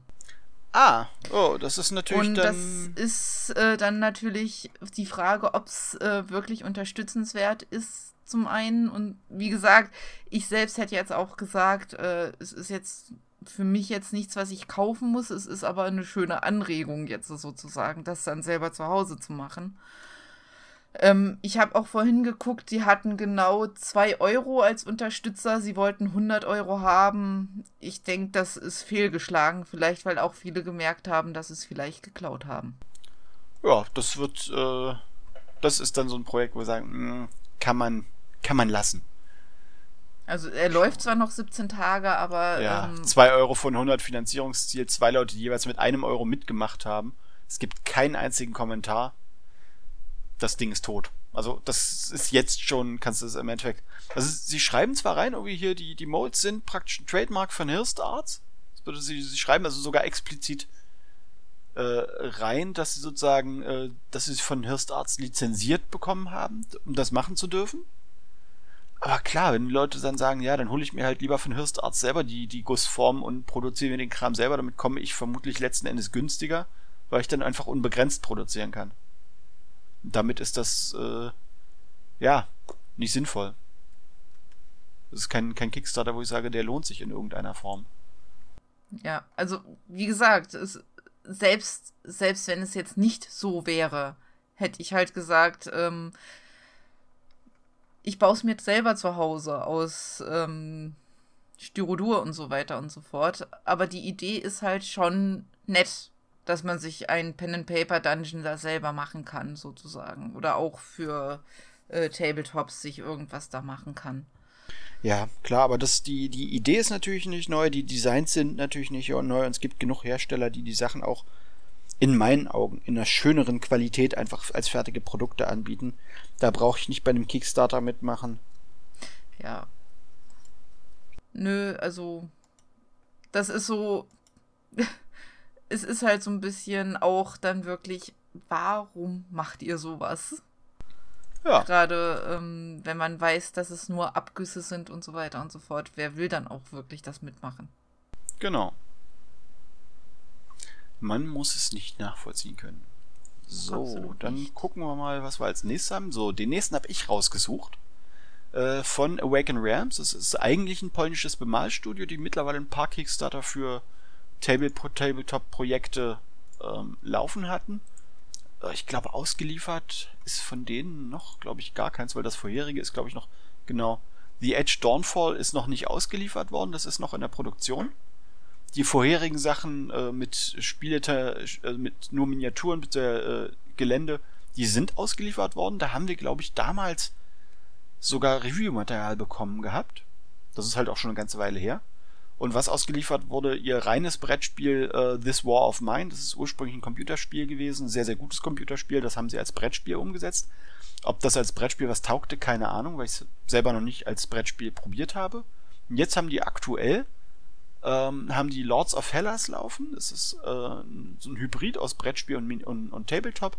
Ah, oh, das ist natürlich Und dann. das ist äh, dann natürlich die Frage, ob es äh, wirklich unterstützenswert ist, zum einen. Und wie gesagt, ich selbst hätte jetzt auch gesagt, äh, es ist jetzt für mich jetzt nichts, was ich kaufen muss. Es ist aber eine schöne Anregung jetzt sozusagen, das dann selber zu Hause zu machen. Ähm, ich habe auch vorhin geguckt, die hatten genau 2 Euro als Unterstützer. Sie wollten 100 Euro haben. Ich denke, das ist fehlgeschlagen. Vielleicht, weil auch viele gemerkt haben, dass es vielleicht geklaut haben. Ja, das wird, äh, das ist dann so ein Projekt, wo wir sagen, mh, hm, kann man kann man lassen. Also er läuft zwar noch 17 Tage, aber. Ja, ähm, 2 Euro von 100 Finanzierungsziel, zwei Leute, die jeweils mit einem Euro mitgemacht haben. Es gibt keinen einzigen Kommentar. Das Ding ist tot. Also das ist jetzt schon, kannst du es im Endeffekt. Also sie schreiben zwar rein, irgendwie hier die, die Molds sind praktisch ein Trademark von Hirst Arts. Das würde sie, sie schreiben also sogar explizit äh, rein, dass sie sozusagen, äh, dass sie von Hirst Arts lizenziert bekommen haben, um das machen zu dürfen. Aber klar, wenn die Leute dann sagen, ja, dann hole ich mir halt lieber von Hirstarzt selber die, die Gussform und produziere mir den Kram selber, damit komme ich vermutlich letzten Endes günstiger, weil ich dann einfach unbegrenzt produzieren kann. damit ist das, äh, ja, nicht sinnvoll. Das ist kein, kein Kickstarter, wo ich sage, der lohnt sich in irgendeiner Form. Ja, also wie gesagt, es, selbst, selbst wenn es jetzt nicht so wäre, hätte ich halt gesagt, ähm, ich baue es mir selber zu Hause aus ähm, Styrodur und so weiter und so fort. Aber die Idee ist halt schon nett, dass man sich ein Pen-and-Paper-Dungeon da selber machen kann, sozusagen. Oder auch für äh, Tabletops sich irgendwas da machen kann. Ja, klar, aber das, die, die Idee ist natürlich nicht neu, die Designs sind natürlich nicht neu und es gibt genug Hersteller, die die Sachen auch in meinen Augen in einer schöneren Qualität einfach als fertige Produkte anbieten. Da brauche ich nicht bei einem Kickstarter mitmachen. Ja. Nö, also das ist so, *laughs* es ist halt so ein bisschen auch dann wirklich, warum macht ihr sowas? Ja. Gerade ähm, wenn man weiß, dass es nur Abgüsse sind und so weiter und so fort. Wer will dann auch wirklich das mitmachen? Genau. Man muss es nicht nachvollziehen können. So, Absolut dann nicht. gucken wir mal, was wir als nächstes haben. So, den nächsten habe ich rausgesucht. Äh, von Awaken Rams. Das ist eigentlich ein polnisches Bemalstudio, die mittlerweile ein paar Kickstarter für Table Tabletop-Projekte ähm, laufen hatten. Äh, ich glaube, ausgeliefert ist von denen noch, glaube ich, gar keins, weil das vorherige ist, glaube ich, noch, genau. The Edge Dawnfall ist noch nicht ausgeliefert worden, das ist noch in der Produktion. Die vorherigen Sachen äh, mit Spielete, äh, mit nur Miniaturen, mit der äh, Gelände, die sind ausgeliefert worden. Da haben wir, glaube ich, damals sogar Review-Material bekommen gehabt. Das ist halt auch schon eine ganze Weile her. Und was ausgeliefert wurde, ihr reines Brettspiel uh, This War of Mine. Das ist ursprünglich ein Computerspiel gewesen, ein sehr, sehr gutes Computerspiel. Das haben sie als Brettspiel umgesetzt. Ob das als Brettspiel was taugte, keine Ahnung, weil ich es selber noch nicht als Brettspiel probiert habe. Und jetzt haben die aktuell ähm, haben die Lords of Hellas laufen. Das ist äh, so ein Hybrid aus Brettspiel und, und, und Tabletop.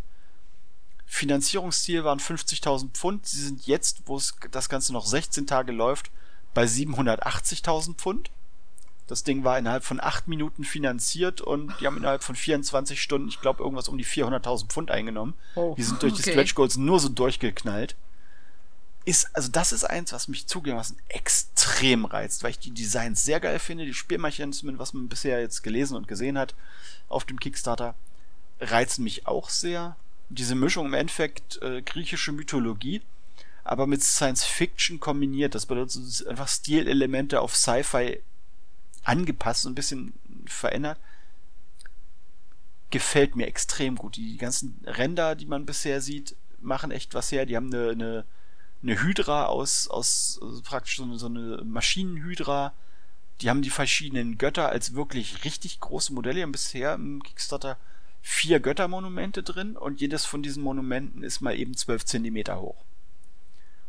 Finanzierungsziel waren 50.000 Pfund. Sie sind jetzt, wo das Ganze noch 16 Tage läuft, bei 780.000 Pfund. Das Ding war innerhalb von acht Minuten finanziert und die haben innerhalb von 24 Stunden, ich glaube, irgendwas um die 400.000 Pfund eingenommen. Oh, die sind durch okay. die Stretch Goals nur so durchgeknallt. Ist, also das ist eins, was mich zugegebenermaßen extrem reizt, weil ich die Designs sehr geil finde, die Spielmechanismen, was man bisher jetzt gelesen und gesehen hat auf dem Kickstarter, reizen mich auch sehr. Diese Mischung im Endeffekt äh, griechische Mythologie, aber mit Science Fiction kombiniert. Das bedeutet einfach Stilelemente auf Sci-Fi angepasst, und ein bisschen verändert. Gefällt mir extrem gut. Die ganzen Ränder, die man bisher sieht, machen echt was her. Die haben eine, eine, eine Hydra aus, aus also praktisch so eine, so eine Maschinenhydra. Die haben die verschiedenen Götter als wirklich richtig große Modelle. Die haben bisher im Kickstarter vier Göttermonumente drin und jedes von diesen Monumenten ist mal eben zwölf Zentimeter hoch.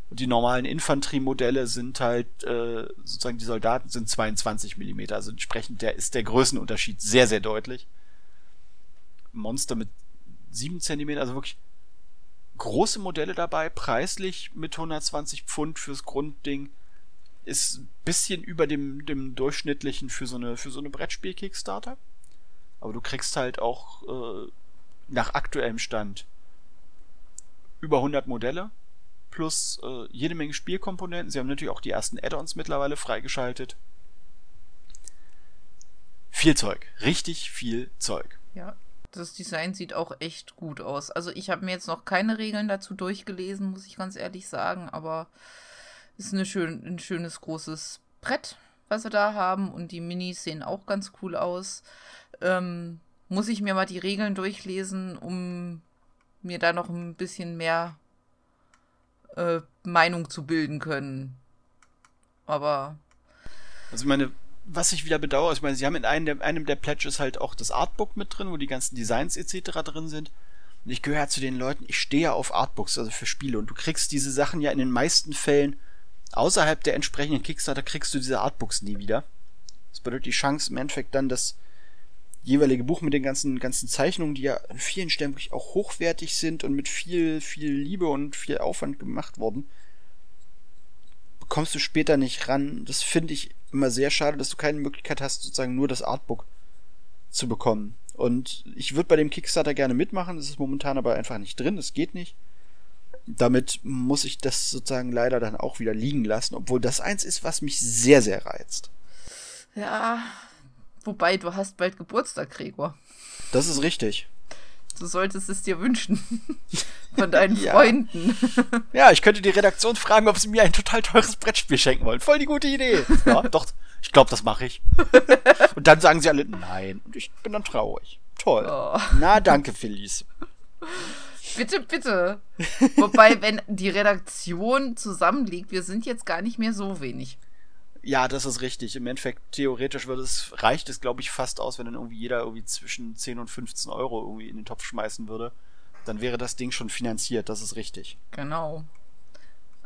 Und die normalen Infanteriemodelle sind halt, äh, sozusagen die Soldaten sind 22 mm. Also entsprechend der ist der Größenunterschied sehr, sehr deutlich. Monster mit 7 cm, also wirklich große Modelle dabei, preislich mit 120 Pfund fürs Grundding. Ist ein bisschen über dem, dem durchschnittlichen für so eine, für so eine Brettspiel-Kickstarter. Aber du kriegst halt auch äh, nach aktuellem Stand über 100 Modelle plus äh, jede Menge Spielkomponenten. Sie haben natürlich auch die ersten Add-ons mittlerweile freigeschaltet. Viel Zeug, richtig viel Zeug. Ja, das Design sieht auch echt gut aus. Also ich habe mir jetzt noch keine Regeln dazu durchgelesen, muss ich ganz ehrlich sagen, aber ist eine schön, ein schönes großes Brett, was wir da haben und die Minis sehen auch ganz cool aus. Ähm, muss ich mir mal die Regeln durchlesen, um mir da noch ein bisschen mehr äh, Meinung zu bilden können. Aber. Also meine, was ich wieder bedauere, ich meine, sie haben in einem der, einem der Pledges halt auch das Artbook mit drin, wo die ganzen Designs etc. drin sind. Und ich gehöre zu den Leuten, ich stehe ja auf Artbooks, also für Spiele. Und du kriegst diese Sachen ja in den meisten Fällen außerhalb der entsprechenden Kickstarter kriegst du diese Artbooks nie wieder. Das bedeutet die Chance im Endeffekt dann, dass jeweilige Buch mit den ganzen, ganzen Zeichnungen, die ja an vielen Stellen wirklich auch hochwertig sind und mit viel, viel Liebe und viel Aufwand gemacht worden, kommst du später nicht ran. Das finde ich immer sehr schade, dass du keine Möglichkeit hast, sozusagen nur das Artbook zu bekommen. Und ich würde bei dem Kickstarter gerne mitmachen, das ist momentan aber einfach nicht drin, das geht nicht. Damit muss ich das sozusagen leider dann auch wieder liegen lassen, obwohl das eins ist, was mich sehr, sehr reizt. Ja, wobei du hast bald Geburtstag, Gregor. Das ist richtig. Du solltest es dir wünschen. *laughs* Von deinen ja. Freunden. *laughs* Ja, ich könnte die Redaktion fragen, ob sie mir ein total teures Brettspiel schenken wollen. Voll die gute Idee. Ja, *laughs* doch, ich glaube, das mache ich. Und dann sagen sie alle nein. Und ich bin dann traurig. Toll. Oh. Na, danke, Felice. Bitte, bitte. Wobei, wenn die Redaktion zusammenliegt, wir sind jetzt gar nicht mehr so wenig. Ja, das ist richtig. Im Endeffekt, theoretisch würde es, reicht es, glaube ich, fast aus, wenn dann irgendwie jeder irgendwie zwischen 10 und 15 Euro irgendwie in den Topf schmeißen würde. Dann wäre das Ding schon finanziert, das ist richtig. Genau.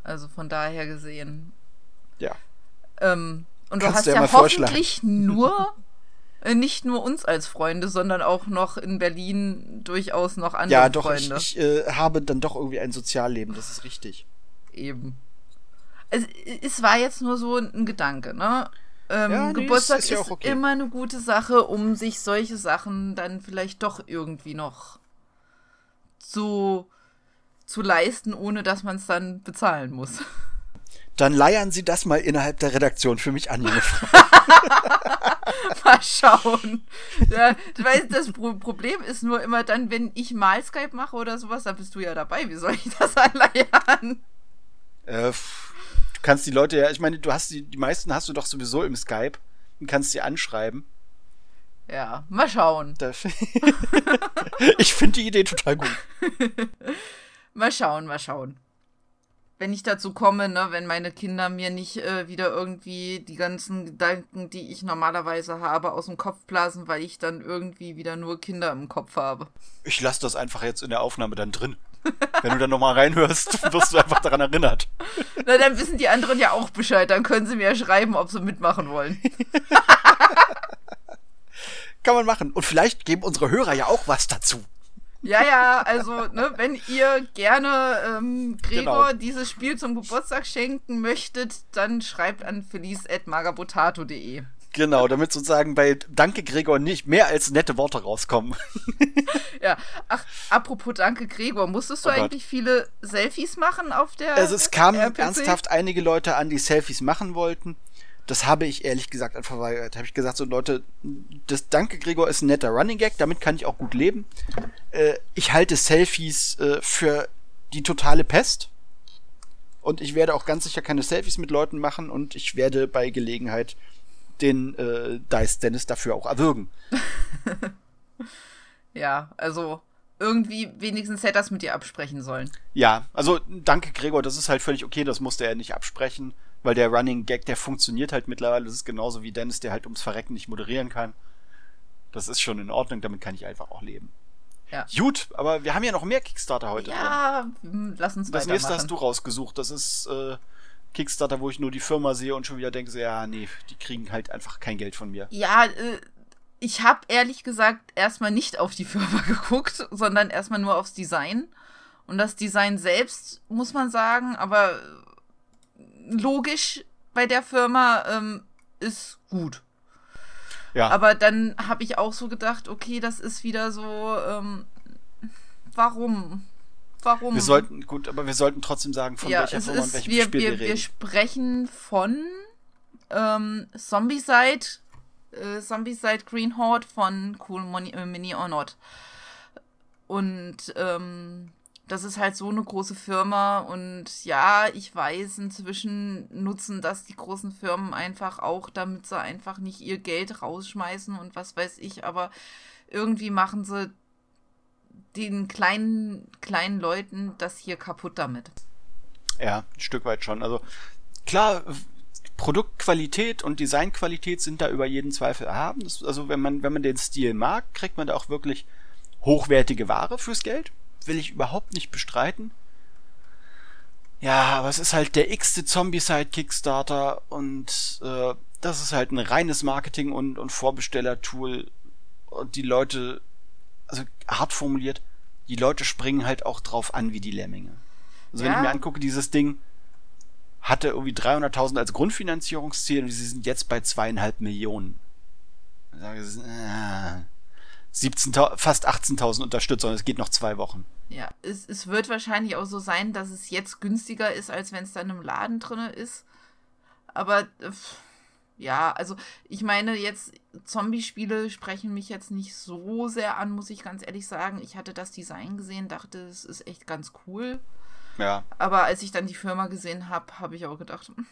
Also von daher gesehen. Ja. Ähm, und du hast du ja, ja hoffentlich nur, äh, nicht nur uns als Freunde, sondern auch noch in Berlin durchaus noch andere ja, doch, Freunde. Ich, ich äh, habe dann doch irgendwie ein Sozialleben, das ist richtig. Eben es, es war jetzt nur so ein Gedanke, ne? Ähm, ja, nee, Geburtstag ist, ist, ja okay. immer eine gute Sache, um sich solche Sachen dann vielleicht doch irgendwie noch zu, zu leisten, ohne dass man es dann bezahlen muss. Dann leiern Sie das mal innerhalb der Redaktion für mich an, junge Frau. *laughs* mal schauen. Ja, weißt, das Problem ist nur immer dann, wenn ich mal Skype mache oder sowas, dann bist du ja dabei. Wie soll ich das *laughs* anleiern? Äh, Du kannst die Leute ja, ich meine, du hast die, die meisten hast du doch sowieso im Skype und kannst sie anschreiben. Ja, mal schauen. *laughs* ich finde die Idee total gut. *laughs* mal schauen, mal schauen. Wenn ich dazu komme, ne, wenn meine Kinder mir nicht äh, wieder irgendwie die ganzen Gedanken, die ich normalerweise habe, aus dem Kopf blasen, weil ich dann irgendwie wieder nur Kinder im Kopf habe. Ich lasse das einfach jetzt in der Aufnahme dann drin. Wenn du dann nochmal reinhörst, *laughs* wirst du einfach daran erinnert. Na, dann wissen die anderen ja auch Bescheid. Dann können sie mir ja schreiben, ob sie mitmachen wollen. *laughs* Kann man machen. Und vielleicht geben unsere Hörer ja auch was dazu. Ja, ja, also, ne, wenn ihr gerne ähm, Gregor genau. dieses Spiel zum Geburtstag schenken möchtet, dann schreibt an felice.magabotato.de. Genau, damit sozusagen bei Danke Gregor nicht mehr als nette Worte rauskommen. *laughs* ja, ach, apropos Danke Gregor, musstest du oh eigentlich viele Selfies machen auf der Also es kamen RPC? ernsthaft einige Leute an, die Selfies machen wollten. Das habe ich ehrlich gesagt einfach verweigert. Habe ich gesagt, so Leute, das Danke Gregor ist ein netter Running Gag, damit kann ich auch gut leben. Äh, ich halte Selfies äh, für die totale Pest. Und ich werde auch ganz sicher keine Selfies mit Leuten machen und ich werde bei Gelegenheit den äh, Dice Dennis dafür auch erwürgen. *laughs* ja, also irgendwie wenigstens hätte das mit dir absprechen sollen. Ja, also danke Gregor, das ist halt völlig okay, das musste er nicht absprechen, weil der Running Gag, der funktioniert halt mittlerweile. Das ist genauso wie Dennis, der halt ums Verrecken nicht moderieren kann. Das ist schon in Ordnung, damit kann ich einfach auch leben. Ja. Gut, aber wir haben ja noch mehr Kickstarter heute. Ja, drin. lass uns Das nächste hast du rausgesucht. Das ist äh, Kickstarter, wo ich nur die Firma sehe und schon wieder denke, so, ja, nee, die kriegen halt einfach kein Geld von mir. Ja, äh, ich habe ehrlich gesagt erstmal nicht auf die Firma *laughs* geguckt, sondern erstmal nur aufs Design. Und das Design selbst, muss man sagen, aber logisch bei der Firma ähm, ist gut. Ja. Aber dann habe ich auch so gedacht, okay, das ist wieder so, ähm, warum? Warum. Wir sollten, gut, aber wir sollten trotzdem sagen, von ja, welcher Firma und welchem wir, Spiel wir, wir reden. Wir sprechen von ähm, Zombicide, äh, Zombicide Green Horde von Cool Mini, äh, Mini or Not. Und ähm, das ist halt so eine große Firma und ja, ich weiß, inzwischen nutzen das die großen Firmen einfach auch, damit sie einfach nicht ihr Geld rausschmeißen und was weiß ich, aber irgendwie machen sie den kleinen, kleinen Leuten das hier kaputt damit. Ja, ein Stück weit schon. Also klar, Produktqualität und Designqualität sind da über jeden Zweifel erhaben. also wenn man, wenn man den Stil mag, kriegt man da auch wirklich hochwertige Ware fürs Geld. Will ich überhaupt nicht bestreiten. Ja, aber es ist halt der x-te Zombie-Side Kickstarter und äh, das ist halt ein reines Marketing- und, und Vorbesteller-Tool und die Leute also hart formuliert, die Leute springen halt auch drauf an wie die Lemminge. Also ja. wenn ich mir angucke, dieses Ding hatte irgendwie 300.000 als Grundfinanzierungsziel und sie sind jetzt bei zweieinhalb Millionen. Sage, äh, 17, fast 18.000 Unterstützer und es geht noch zwei Wochen. Ja, es, es wird wahrscheinlich auch so sein, dass es jetzt günstiger ist, als wenn es dann im Laden drin ist. Aber äh, ja, also ich meine, jetzt Zombie-Spiele sprechen mich jetzt nicht so sehr an, muss ich ganz ehrlich sagen. Ich hatte das Design gesehen, dachte, es ist echt ganz cool. Ja. Aber als ich dann die Firma gesehen habe, habe ich auch gedacht, hm,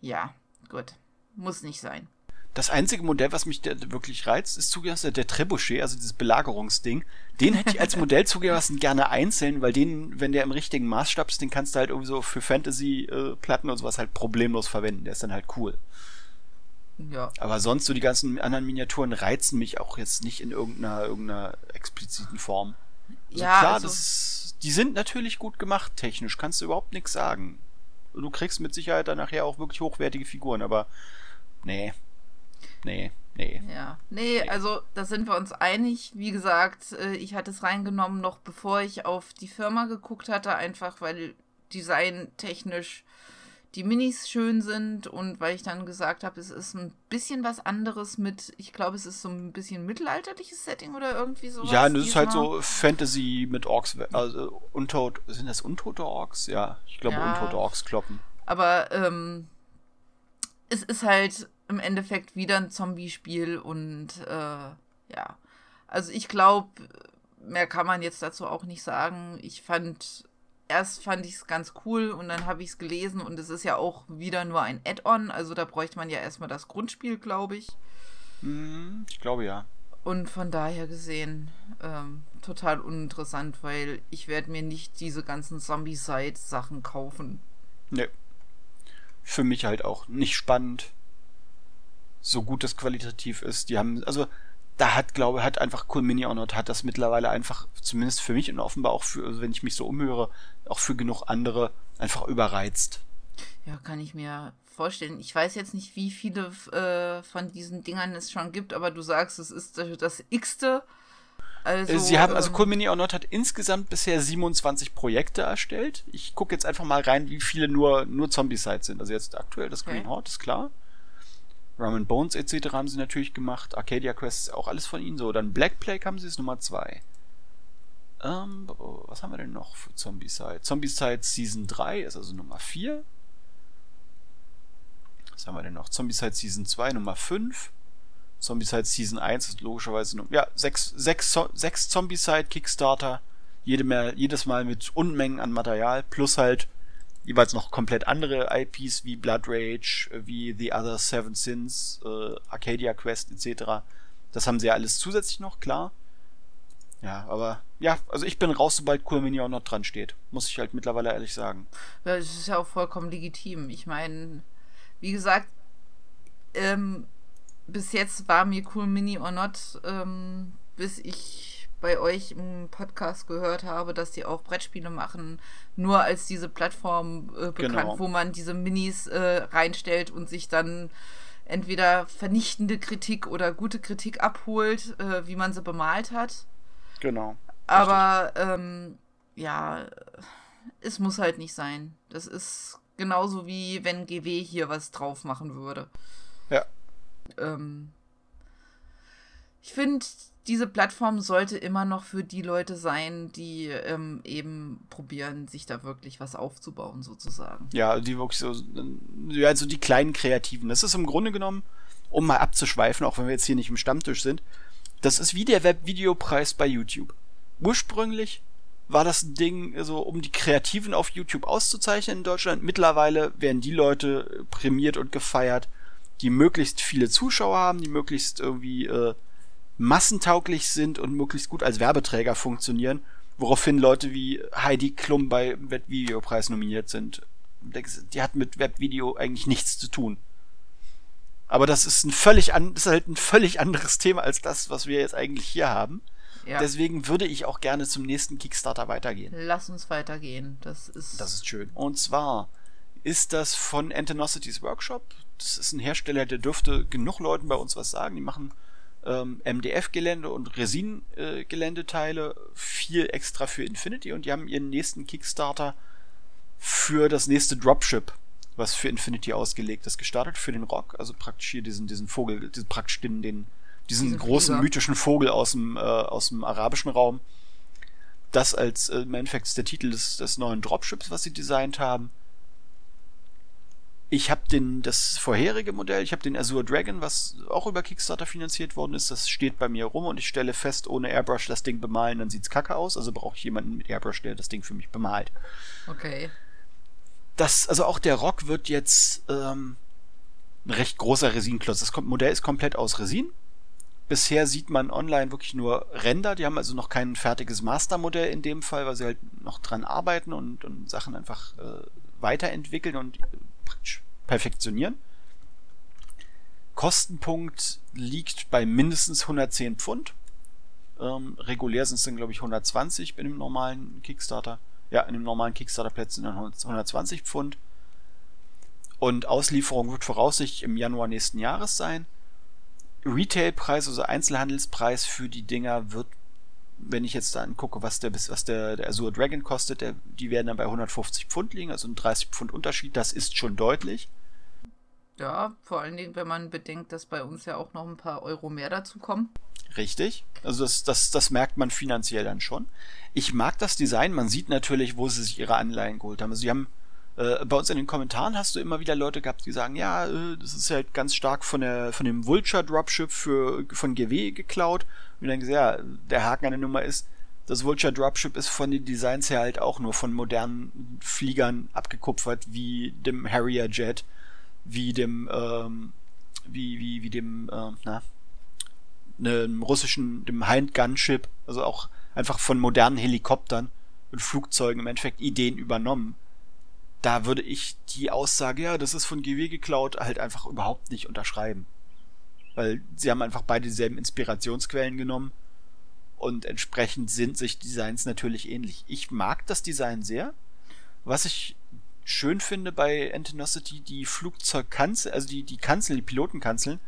ja, gut, muss nicht sein. Das einzige Modell, was mich wirklich reizt, ist zugelassen der Trebuchet, also dieses Belagerungsding. Den hätte ich als *laughs* Modell zugelassen gerne einzeln, weil den, wenn der im richtigen Maßstab ist, den kannst du halt irgendwie so für Fantasy-Platten und sowas halt problemlos verwenden. Der ist dann halt cool. Ja. Aber sonst so die ganzen anderen Miniaturen reizen mich auch jetzt nicht in irgendeiner, irgendeiner expliziten Form. Also ja, klar, also das ist, die sind natürlich gut gemacht technisch, kannst du überhaupt nichts sagen. Du kriegst mit Sicherheit dann nachher auch wirklich hochwertige Figuren, aber nee, nee, nee. Ja, nee, nee, also da sind wir uns einig. Wie gesagt, äh, ich hatte es reingenommen, noch bevor ich auf die Firma geguckt hatte, einfach weil designtechnisch die Minis schön sind und weil ich dann gesagt habe, es ist ein bisschen was anderes mit, ich glaube, es ist so ein bisschen mittelalterliches Setting oder irgendwie so. Ja, das ist halt so Fantasy mit Orks, also Untot, sind das untote Orks? Ja, ich glaube ja, untote Orks kloppen. Aber ähm, es ist halt im Endeffekt wieder ein Zombie-Spiel und äh, ja. Also ich glaube, mehr kann man jetzt dazu auch nicht sagen. Ich fand, erst fand ich es ganz cool und dann habe ich es gelesen und es ist ja auch wieder nur ein Add-on, also da bräuchte man ja erstmal das Grundspiel, glaube ich. Mhm, ich glaube ja. Und von daher gesehen, ähm, total uninteressant, weil ich werde mir nicht diese ganzen Zombie-Side-Sachen kaufen. Nee. Für mich halt auch nicht spannend so gut das qualitativ ist. Die haben, also da hat, glaube hat einfach Cool Mini Honored hat das mittlerweile einfach, zumindest für mich und offenbar auch für, also wenn ich mich so umhöre, auch für genug andere einfach überreizt. Ja, kann ich mir vorstellen. Ich weiß jetzt nicht, wie viele äh, von diesen Dingern es schon gibt, aber du sagst, es ist das x-te. Also, Sie haben, also Cool Mini Honored hat insgesamt bisher 27 Projekte erstellt. Ich gucke jetzt einfach mal rein, wie viele nur, nur Zombie-Sites sind. Also jetzt aktuell das Green okay. Horde, ist klar. Rum Bones etc. haben sie natürlich gemacht. Arcadia Quest auch alles von ihnen so. Dann Black Plague haben sie es Nummer 2. Ähm, was haben wir denn noch für Zombie-Side? Zombie-Side Season 3 ist also Nummer 4. Was haben wir denn noch? Zombie-Side Season 2 Nummer 5. Zombie-Side Season 1 ist logischerweise Nummer. Ja, 6, 6, 6 Zombie-Side Kickstarter. Jede mehr, jedes Mal mit Unmengen an Material. Plus halt jeweils noch komplett andere IPs wie Blood Rage, wie The Other Seven Sins, äh, Arcadia Quest etc. Das haben sie ja alles zusätzlich noch, klar. Ja, aber ja, also ich bin raus, sobald Cool Mini auch noch dran steht. Muss ich halt mittlerweile ehrlich sagen. Das ist ja auch vollkommen legitim. Ich meine, wie gesagt, ähm, bis jetzt war mir Cool Mini or Not, ähm, bis ich bei euch im Podcast gehört habe, dass die auch Brettspiele machen, nur als diese Plattform äh, bekannt, genau. wo man diese Minis äh, reinstellt und sich dann entweder vernichtende Kritik oder gute Kritik abholt, äh, wie man sie bemalt hat. Genau. Aber ähm, ja, es muss halt nicht sein. Das ist genauso wie wenn GW hier was drauf machen würde. Ja. Ähm, ich finde, diese Plattform sollte immer noch für die Leute sein, die ähm, eben probieren, sich da wirklich was aufzubauen, sozusagen. Ja, die wirklich so, ja, so die kleinen Kreativen. Das ist im Grunde genommen, um mal abzuschweifen, auch wenn wir jetzt hier nicht im Stammtisch sind, das ist wie der Webvideopreis bei YouTube. Ursprünglich war das Ding, so um die Kreativen auf YouTube auszuzeichnen in Deutschland. Mittlerweile werden die Leute prämiert und gefeiert, die möglichst viele Zuschauer haben, die möglichst irgendwie äh, massentauglich sind und möglichst gut als Werbeträger funktionieren, woraufhin Leute wie Heidi Klum bei Webvideopreis nominiert sind. Die hat mit Webvideo eigentlich nichts zu tun. Aber das ist ein völlig an, das ist halt ein völlig anderes Thema als das, was wir jetzt eigentlich hier haben. Ja. Deswegen würde ich auch gerne zum nächsten Kickstarter weitergehen. Lass uns weitergehen. Das ist. Das ist schön. Und zwar ist das von Antenocities Workshop. Das ist ein Hersteller, der dürfte genug Leuten bei uns was sagen. Die machen ähm, MDF-Gelände und Resin-Geländeteile, äh, viel extra für Infinity und die haben ihren nächsten Kickstarter für das nächste Dropship was für Infinity ausgelegt ist, gestartet für den Rock, also praktisch hier diesen, diesen Vogel, diesen, praktisch den, den diesen, diesen großen Flieger. mythischen Vogel aus dem, äh, aus dem arabischen Raum. Das als äh, im Endeffekt ist der Titel des, des neuen Dropships, was sie designt haben. Ich habe den das vorherige Modell, ich habe den Azure Dragon, was auch über Kickstarter finanziert worden ist, das steht bei mir rum und ich stelle fest, ohne Airbrush das Ding bemalen, dann sieht's kacke aus. Also brauche ich jemanden mit Airbrush, der das Ding für mich bemalt. Okay. Das, also auch der Rock wird jetzt ähm, ein recht großer Resinklotz. Das Modell ist komplett aus Resin. Bisher sieht man online wirklich nur Render. Die haben also noch kein fertiges Mastermodell in dem Fall, weil sie halt noch dran arbeiten und, und Sachen einfach äh, weiterentwickeln und perfektionionieren. Kostenpunkt liegt bei mindestens 110 Pfund. Ähm, regulär sind es dann, glaube ich, 120 bei dem normalen Kickstarter. Ja, in dem normalen Kickstarter-Plätzen dann 120 Pfund. Und Auslieferung wird voraussichtlich im Januar nächsten Jahres sein. Retailpreis, also Einzelhandelspreis für die Dinger wird, wenn ich jetzt da angucke, was der, was der, der Azure Dragon kostet, der, die werden dann bei 150 Pfund liegen, also ein 30 Pfund Unterschied. Das ist schon deutlich. Ja, vor allen Dingen, wenn man bedenkt, dass bei uns ja auch noch ein paar Euro mehr dazu kommen. Richtig. Also das, das, das merkt man finanziell dann schon. Ich mag das Design. Man sieht natürlich, wo sie sich ihre Anleihen geholt haben. Also sie haben äh, bei uns in den Kommentaren hast du immer wieder Leute gehabt, die sagen, ja, äh, das ist halt ganz stark von der von dem Vulture Dropship für von GW geklaut. Dann gesagt, ja, der Haken an der Nummer ist, das Vulture Dropship ist von den Designs her halt auch nur von modernen Fliegern abgekupfert, wie dem Harrier Jet, wie dem ähm, wie wie wie dem äh, na einem russischen dem Hind Gunship, also auch einfach von modernen Helikoptern und Flugzeugen im Endeffekt Ideen übernommen da würde ich die Aussage, ja, das ist von GW geklaut, halt einfach überhaupt nicht unterschreiben. Weil sie haben einfach beide dieselben Inspirationsquellen genommen und entsprechend sind sich Designs natürlich ähnlich. Ich mag das Design sehr. Was ich schön finde bei Antinosity, die Flugzeugkanzel, also die, die Kanzel, die Pilotenkanzeln,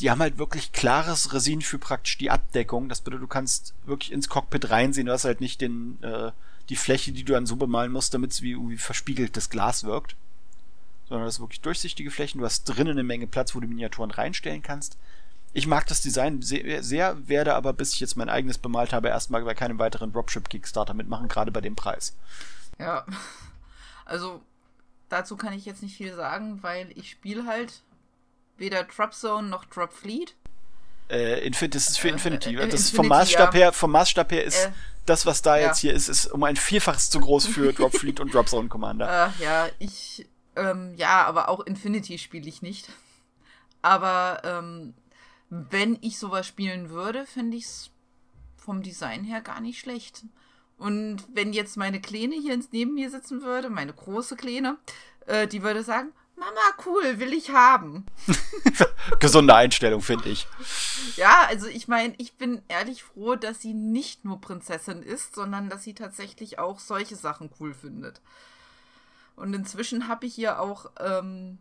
die haben halt wirklich klares Resin für praktisch die Abdeckung. Das bedeutet, du kannst wirklich ins Cockpit reinsehen, du hast halt nicht den, äh, die Fläche, die du dann so bemalen musst, damit es wie irgendwie verspiegeltes Glas wirkt. Sondern das ist wirklich durchsichtige Flächen. Du hast drinnen eine Menge Platz, wo du Miniaturen reinstellen kannst. Ich mag das Design sehr, sehr, werde aber, bis ich jetzt mein eigenes bemalt habe, erstmal bei keinem weiteren Dropship-Kickstarter mitmachen, gerade bei dem Preis. Ja, *laughs* also dazu kann ich jetzt nicht viel sagen, weil ich spiele halt weder Drop Zone noch Drop Fleet. Äh, das ist für äh, Infinity. Äh, das Infinity, vom Maßstab ja. her, vom Maßstab her ist äh, das, was da ja. jetzt hier ist, ist um ein Vielfaches zu groß für Drop Fleet und Drop Zone Commander. Äh, ja, ich, ähm, ja, aber auch Infinity spiele ich nicht. Aber ähm, wenn ich sowas spielen würde, fände ich es vom Design her gar nicht schlecht. Und wenn jetzt meine Kleine hier neben mir sitzen würde, meine große Kleine, äh, die würde sagen, Mama, cool, will ich haben. *laughs* Gesunde Einstellung, finde ich. Ja, also ich meine, ich bin ehrlich froh, dass sie nicht nur Prinzessin ist, sondern dass sie tatsächlich auch solche Sachen cool findet. Und inzwischen habe ich ihr auch ähm,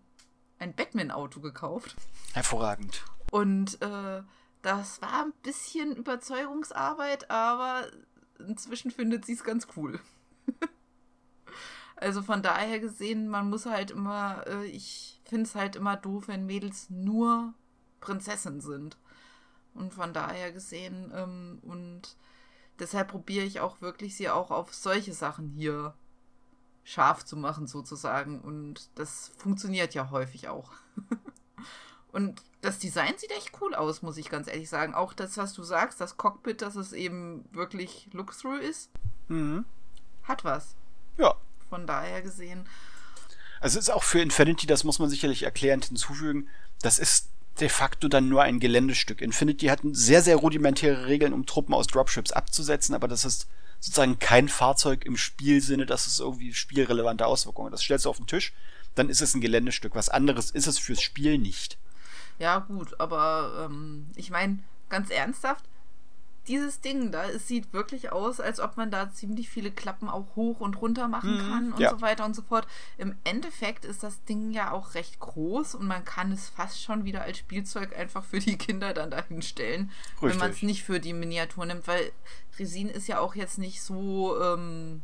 ein Batman-Auto gekauft. Hervorragend. Und äh, das war ein bisschen Überzeugungsarbeit, aber inzwischen findet sie es ganz cool. *laughs* Also von daher gesehen, man muss halt immer, äh, ich finde es halt immer doof, wenn Mädels nur Prinzessin sind. Und von daher gesehen, ähm, und deshalb probiere ich auch wirklich, sie auch auf solche Sachen hier scharf zu machen, sozusagen. Und das funktioniert ja häufig auch. *laughs* und das Design sieht echt cool aus, muss ich ganz ehrlich sagen. Auch das, was du sagst, das Cockpit, dass es eben wirklich Look-Through ist, mhm. hat was. Ja, von daher gesehen. Also es ist auch für Infinity, das muss man sicherlich erklärend hinzufügen, das ist de facto dann nur ein Geländestück. Infinity hat sehr, sehr rudimentäre Regeln, um Truppen aus Dropships abzusetzen, aber das ist sozusagen kein Fahrzeug im Spielsinne, dass es irgendwie spielrelevante Auswirkungen hat. Das stellst du auf den Tisch, dann ist es ein Geländestück. Was anderes ist es fürs Spiel nicht. Ja, gut, aber ähm, ich meine, ganz ernsthaft, dieses Ding da, es sieht wirklich aus, als ob man da ziemlich viele Klappen auch hoch und runter machen mhm, kann und ja. so weiter und so fort. Im Endeffekt ist das Ding ja auch recht groß und man kann es fast schon wieder als Spielzeug einfach für die Kinder dann dahin stellen, Richtig. wenn man es nicht für die Miniatur nimmt, weil Resin ist ja auch jetzt nicht so ähm,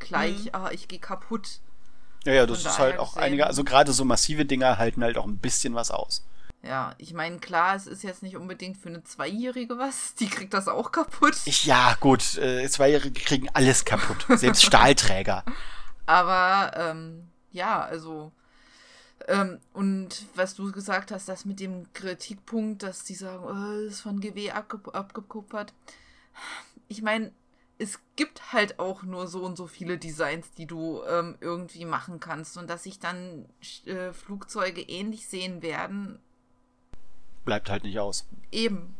gleich, mhm. ah, ich gehe kaputt. Ja, ja, das Von ist halt auch gesehen, einige, also gerade so massive Dinger halten halt auch ein bisschen was aus. Ja, ich meine, klar, es ist jetzt nicht unbedingt für eine Zweijährige was. Die kriegt das auch kaputt. Ich, ja, gut, äh, Zweijährige kriegen alles kaputt. Selbst Stahlträger. *laughs* Aber, ähm, ja, also. Ähm, und was du gesagt hast, das mit dem Kritikpunkt, dass die sagen, oh, das ist von GW abge abgekupfert. Ich meine, es gibt halt auch nur so und so viele Designs, die du ähm, irgendwie machen kannst. Und dass sich dann äh, Flugzeuge ähnlich sehen werden, bleibt halt nicht aus. Eben.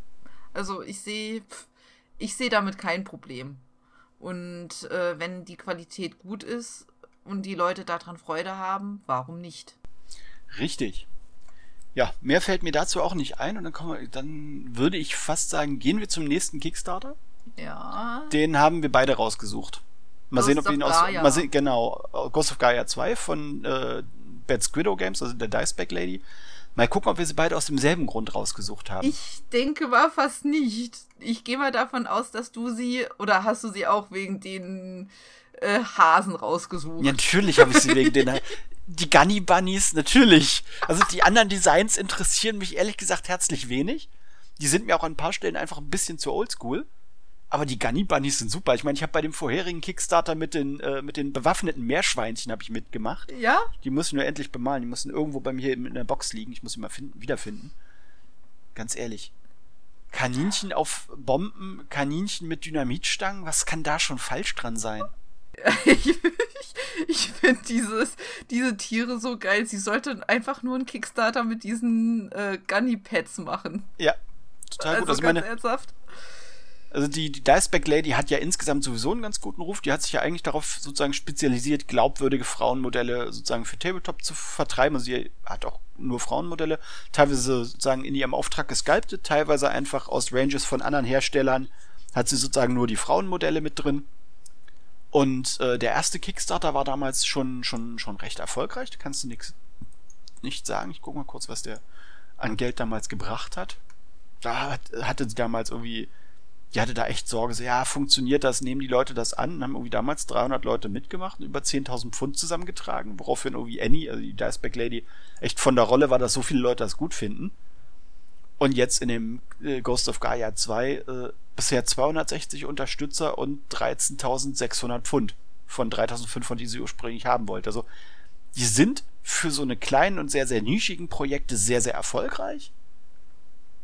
Also ich sehe, ich sehe damit kein Problem. Und äh, wenn die Qualität gut ist und die Leute daran Freude haben, warum nicht? Richtig. Ja, mehr fällt mir dazu auch nicht ein und dann, wir, dann würde ich fast sagen, gehen wir zum nächsten Kickstarter. Ja. Den haben wir beide rausgesucht. Mal Ghost sehen, ob wir ihn aus. Mal sehen, genau, Ghost of Gaia 2 von äh, Bad Squiddo Games, also der Diceback Lady. Mal gucken, ob wir sie beide aus demselben Grund rausgesucht haben. Ich denke mal fast nicht. Ich gehe mal davon aus, dass du sie, oder hast du sie auch wegen den äh, Hasen rausgesucht? Ja, natürlich habe ich sie wegen den *laughs* Die Gunny Bunnies, natürlich. Also die anderen Designs interessieren mich ehrlich gesagt herzlich wenig. Die sind mir auch an ein paar Stellen einfach ein bisschen zu oldschool. Aber die Gunny Bunnies sind super. Ich meine, ich habe bei dem vorherigen Kickstarter mit den, äh, mit den bewaffneten Meerschweinchen habe ich mitgemacht. Ja? Die muss ich nur endlich bemalen. Die müssen irgendwo bei mir in der Box liegen. Ich muss sie mal finden, wiederfinden. Ganz ehrlich. Kaninchen auf Bomben, Kaninchen mit Dynamitstangen, was kann da schon falsch dran sein? *laughs* ich, ich, ich finde diese Tiere so geil. Sie sollten einfach nur einen Kickstarter mit diesen äh, Gunny-Pads machen. Ja, total also gut. Also meine, ernsthaft? Also die, die Diceback Lady hat ja insgesamt sowieso einen ganz guten Ruf. Die hat sich ja eigentlich darauf sozusagen spezialisiert, glaubwürdige Frauenmodelle sozusagen für Tabletop zu vertreiben. Also sie hat auch nur Frauenmodelle, teilweise sozusagen in ihrem Auftrag gesculptet, teilweise einfach aus Ranges von anderen Herstellern hat sie sozusagen nur die Frauenmodelle mit drin. Und äh, der erste Kickstarter war damals schon schon schon recht erfolgreich. Da kannst du nichts nicht sagen. Ich guck mal kurz, was der an Geld damals gebracht hat. Da hat, hatte sie damals irgendwie die hatte da echt Sorge, so, ja, funktioniert das, nehmen die Leute das an, und haben irgendwie damals 300 Leute mitgemacht und über 10.000 Pfund zusammengetragen, woraufhin irgendwie Annie, also die Diceback Lady, echt von der Rolle war, dass so viele Leute das gut finden. Und jetzt in dem äh, Ghost of Gaia 2 äh, bisher 260 Unterstützer und 13.600 Pfund von 3.500, die sie ursprünglich haben wollte. Also, die sind für so eine kleinen und sehr, sehr nischigen Projekte sehr, sehr erfolgreich.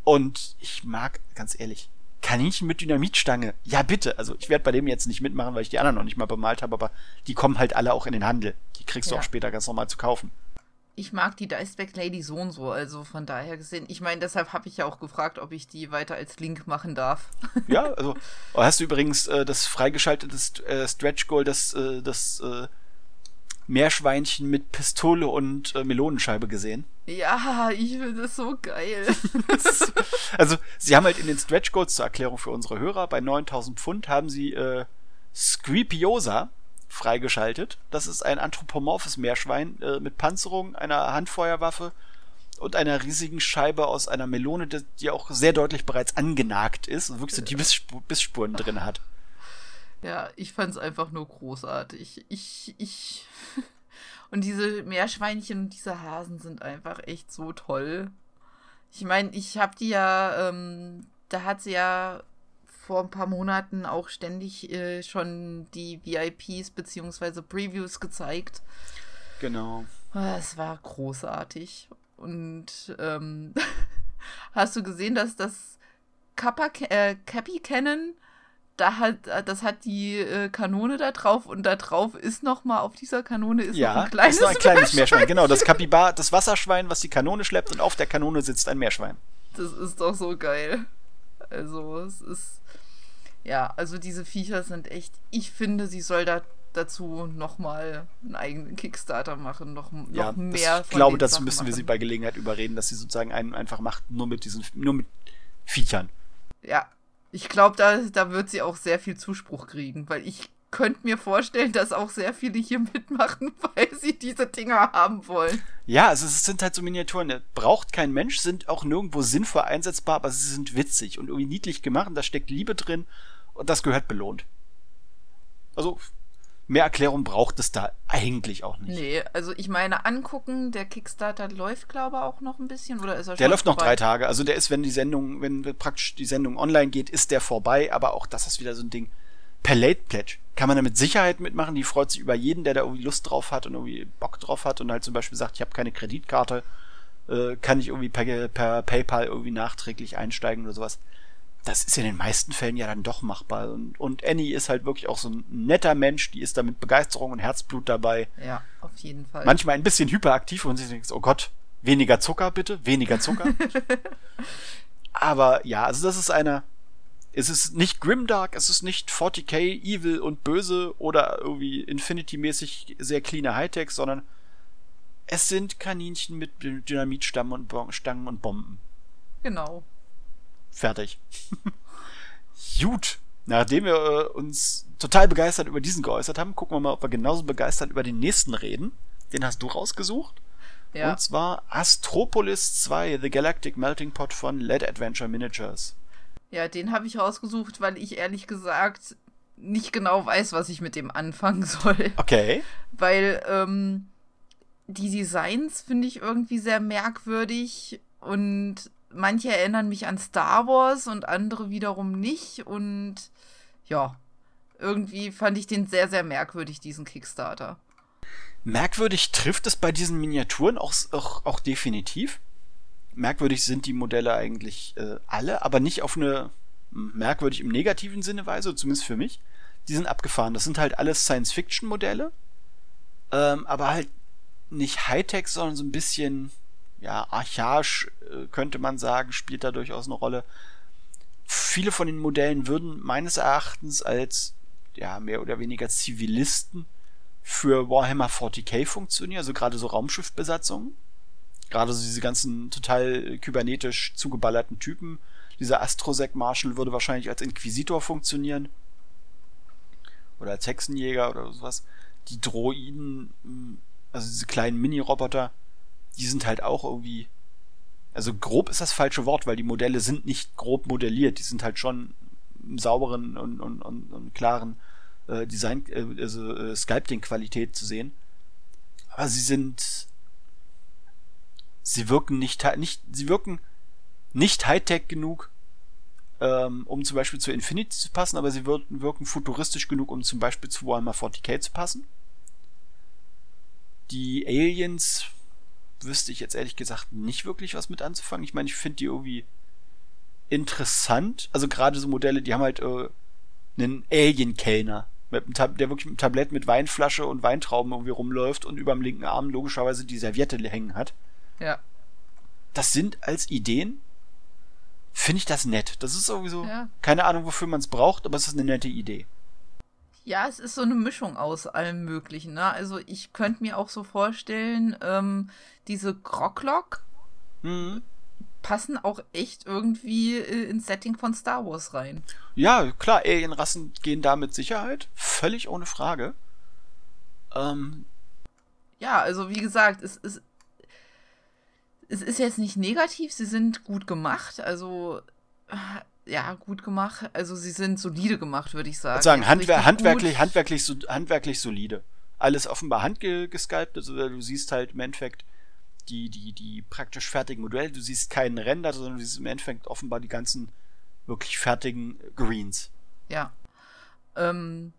Und ich mag, ganz ehrlich, Kaninchen mit Dynamitstange. Ja, bitte. Also ich werde bei dem jetzt nicht mitmachen, weil ich die anderen noch nicht mal bemalt habe, aber die kommen halt alle auch in den Handel. Die kriegst ja. du auch später ganz normal zu kaufen. Ich mag die Diceback Lady so und so, also von daher gesehen. Ich meine, deshalb habe ich ja auch gefragt, ob ich die weiter als Link machen darf. *laughs* ja, also hast du übrigens äh, das freigeschaltete äh, Stretch Goal, das, äh, das äh, Meerschweinchen mit Pistole und äh, Melonenscheibe gesehen? Ja, ich finde das so geil. *laughs* also, sie haben halt in den Stretch Goals zur Erklärung für unsere Hörer, bei 9000 Pfund haben sie äh, Scripiosa freigeschaltet. Das ist ein anthropomorphes Meerschwein äh, mit Panzerung, einer Handfeuerwaffe und einer riesigen Scheibe aus einer Melone, die auch sehr deutlich bereits angenagt ist und wirklich so die Bissspuren drin hat. Ja, ich fand's einfach nur großartig. Ich, ich. *laughs* Und diese Meerschweinchen und diese Hasen sind einfach echt so toll. Ich meine, ich hab die ja, ähm, da hat sie ja vor ein paar Monaten auch ständig äh, schon die VIPs bzw. Previews gezeigt. Genau. Es war großartig. Und ähm, *laughs* hast du gesehen, dass das Kappa, äh, Cappy Cannon da hat, das hat die äh, Kanone da drauf und da drauf ist noch mal auf dieser Kanone ist ja, noch ein kleines, ist noch ein kleines Meerschwein. Meerschwein. Genau, das *laughs* Kapibar, das Wasserschwein, was die Kanone schleppt und auf der Kanone sitzt ein Meerschwein. Das ist doch so geil. Also, es ist ja, also diese Viecher sind echt, ich finde, sie soll da dazu noch mal einen eigenen Kickstarter machen, noch, noch ja, mehr. ich glaube, dazu müssen machen. wir sie bei Gelegenheit überreden, dass sie sozusagen einen einfach macht, nur mit diesen, nur mit Viechern. Ja, ich glaube, da, da wird sie auch sehr viel Zuspruch kriegen, weil ich könnte mir vorstellen, dass auch sehr viele hier *laughs* mitmachen, weil sie diese Dinger haben wollen. Ja, also es sind halt so Miniaturen, ne? braucht kein Mensch, sind auch nirgendwo sinnvoll einsetzbar, aber sie sind witzig und irgendwie niedlich gemacht und da steckt Liebe drin und das gehört belohnt. Also mehr Erklärung braucht es da eigentlich auch nicht. Nee, also ich meine, angucken, der Kickstarter läuft, glaube ich, auch noch ein bisschen, oder ist er schon Der läuft vorbei? noch drei Tage. Also der ist, wenn die Sendung, wenn praktisch die Sendung online geht, ist der vorbei, aber auch das ist wieder so ein Ding. Per Late Pledge kann man da mit Sicherheit mitmachen. Die freut sich über jeden, der da irgendwie Lust drauf hat und irgendwie Bock drauf hat und halt zum Beispiel sagt, ich habe keine Kreditkarte, äh, kann ich irgendwie per, per PayPal irgendwie nachträglich einsteigen oder sowas das ist in den meisten Fällen ja dann doch machbar. Und, und Annie ist halt wirklich auch so ein netter Mensch, die ist da mit Begeisterung und Herzblut dabei. Ja, auf jeden Fall. Manchmal ein bisschen hyperaktiv und sie denkt, oh Gott, weniger Zucker bitte, weniger Zucker. *laughs* Aber ja, also das ist eine. Es ist nicht grimdark, es ist nicht 40k, evil und böse oder irgendwie Infinity-mäßig sehr cleaner Hightech, sondern es sind Kaninchen mit Dynamitstangen und, Bomben. Genau. Fertig. *laughs* Gut. Nachdem wir äh, uns total begeistert über diesen geäußert haben, gucken wir mal, ob wir genauso begeistert über den nächsten reden. Den hast du rausgesucht. Ja. Und zwar Astropolis 2, The Galactic Melting Pot von LED Adventure Miniatures. Ja, den habe ich rausgesucht, weil ich ehrlich gesagt nicht genau weiß, was ich mit dem anfangen *laughs* soll. Okay. Weil ähm, die Designs finde ich irgendwie sehr merkwürdig und manche erinnern mich an Star Wars und andere wiederum nicht. Und ja, irgendwie fand ich den sehr, sehr merkwürdig, diesen Kickstarter. Merkwürdig trifft es bei diesen Miniaturen auch, auch, auch definitiv. Merkwürdig sind die Modelle eigentlich äh, alle, aber nicht auf eine merkwürdig im negativen Sinne Weise, zumindest für mich. Die sind abgefahren. Das sind halt alles Science-Fiction-Modelle, ähm, aber halt nicht Hightech, sondern so ein bisschen ja, archaisch äh, könnte man sagen, spielt da durchaus eine Rolle. Viele von den Modellen würden meines Erachtens als ja, mehr oder weniger Zivilisten für Warhammer 40k funktionieren, also gerade so Raumschiffbesatzungen. Gerade so diese ganzen total kybernetisch zugeballerten Typen. Dieser Astrosec Marshal würde wahrscheinlich als Inquisitor funktionieren. Oder als Hexenjäger oder sowas. Die Droiden, hm, also diese kleinen Mini-Roboter, die sind halt auch irgendwie. Also grob ist das falsche Wort, weil die Modelle sind nicht grob modelliert, die sind halt schon im sauberen und, und, und, und klaren äh, Design, äh, also äh, Sculpting-Qualität zu sehen. Aber sie sind. Sie wirken nicht, nicht sie wirken nicht Hightech genug, ähm, um zum Beispiel zu Infinity zu passen, aber sie wirken, wirken futuristisch genug, um zum Beispiel zu Warhammer 40k zu passen. Die Aliens wüsste ich jetzt ehrlich gesagt nicht wirklich was mit anzufangen. Ich meine, ich finde die irgendwie interessant. Also gerade so Modelle, die haben halt äh, einen Alien-Kellner, der wirklich mit einem Tablett mit Weinflasche und Weintrauben irgendwie rumläuft und über dem linken Arm logischerweise die Serviette hängen hat. Ja. Das sind als Ideen, finde ich das nett. Das ist sowieso, ja. keine Ahnung, wofür man es braucht, aber es ist eine nette Idee. Ja, es ist so eine Mischung aus allem Möglichen. Ne? Also ich könnte mir auch so vorstellen, ähm, diese Groglock mhm. passen auch echt irgendwie äh, ins Setting von Star Wars rein. Ja, klar, Alienrassen gehen da mit Sicherheit. Völlig ohne Frage. Ähm. Ja, also wie gesagt, es ist. Es ist jetzt nicht negativ, sie sind gut gemacht. Also ja, gut gemacht. Also sie sind solide gemacht, würde ich sagen. Ich sagen handwer handwerklich, handwerklich, so, handwerklich solide. Alles offenbar handgesculptet. Also du siehst halt im Endeffekt die, die, die praktisch fertigen Modelle. Du siehst keinen Render, sondern du siehst im Endeffekt offenbar die ganzen wirklich fertigen Greens. Ja. Ähm,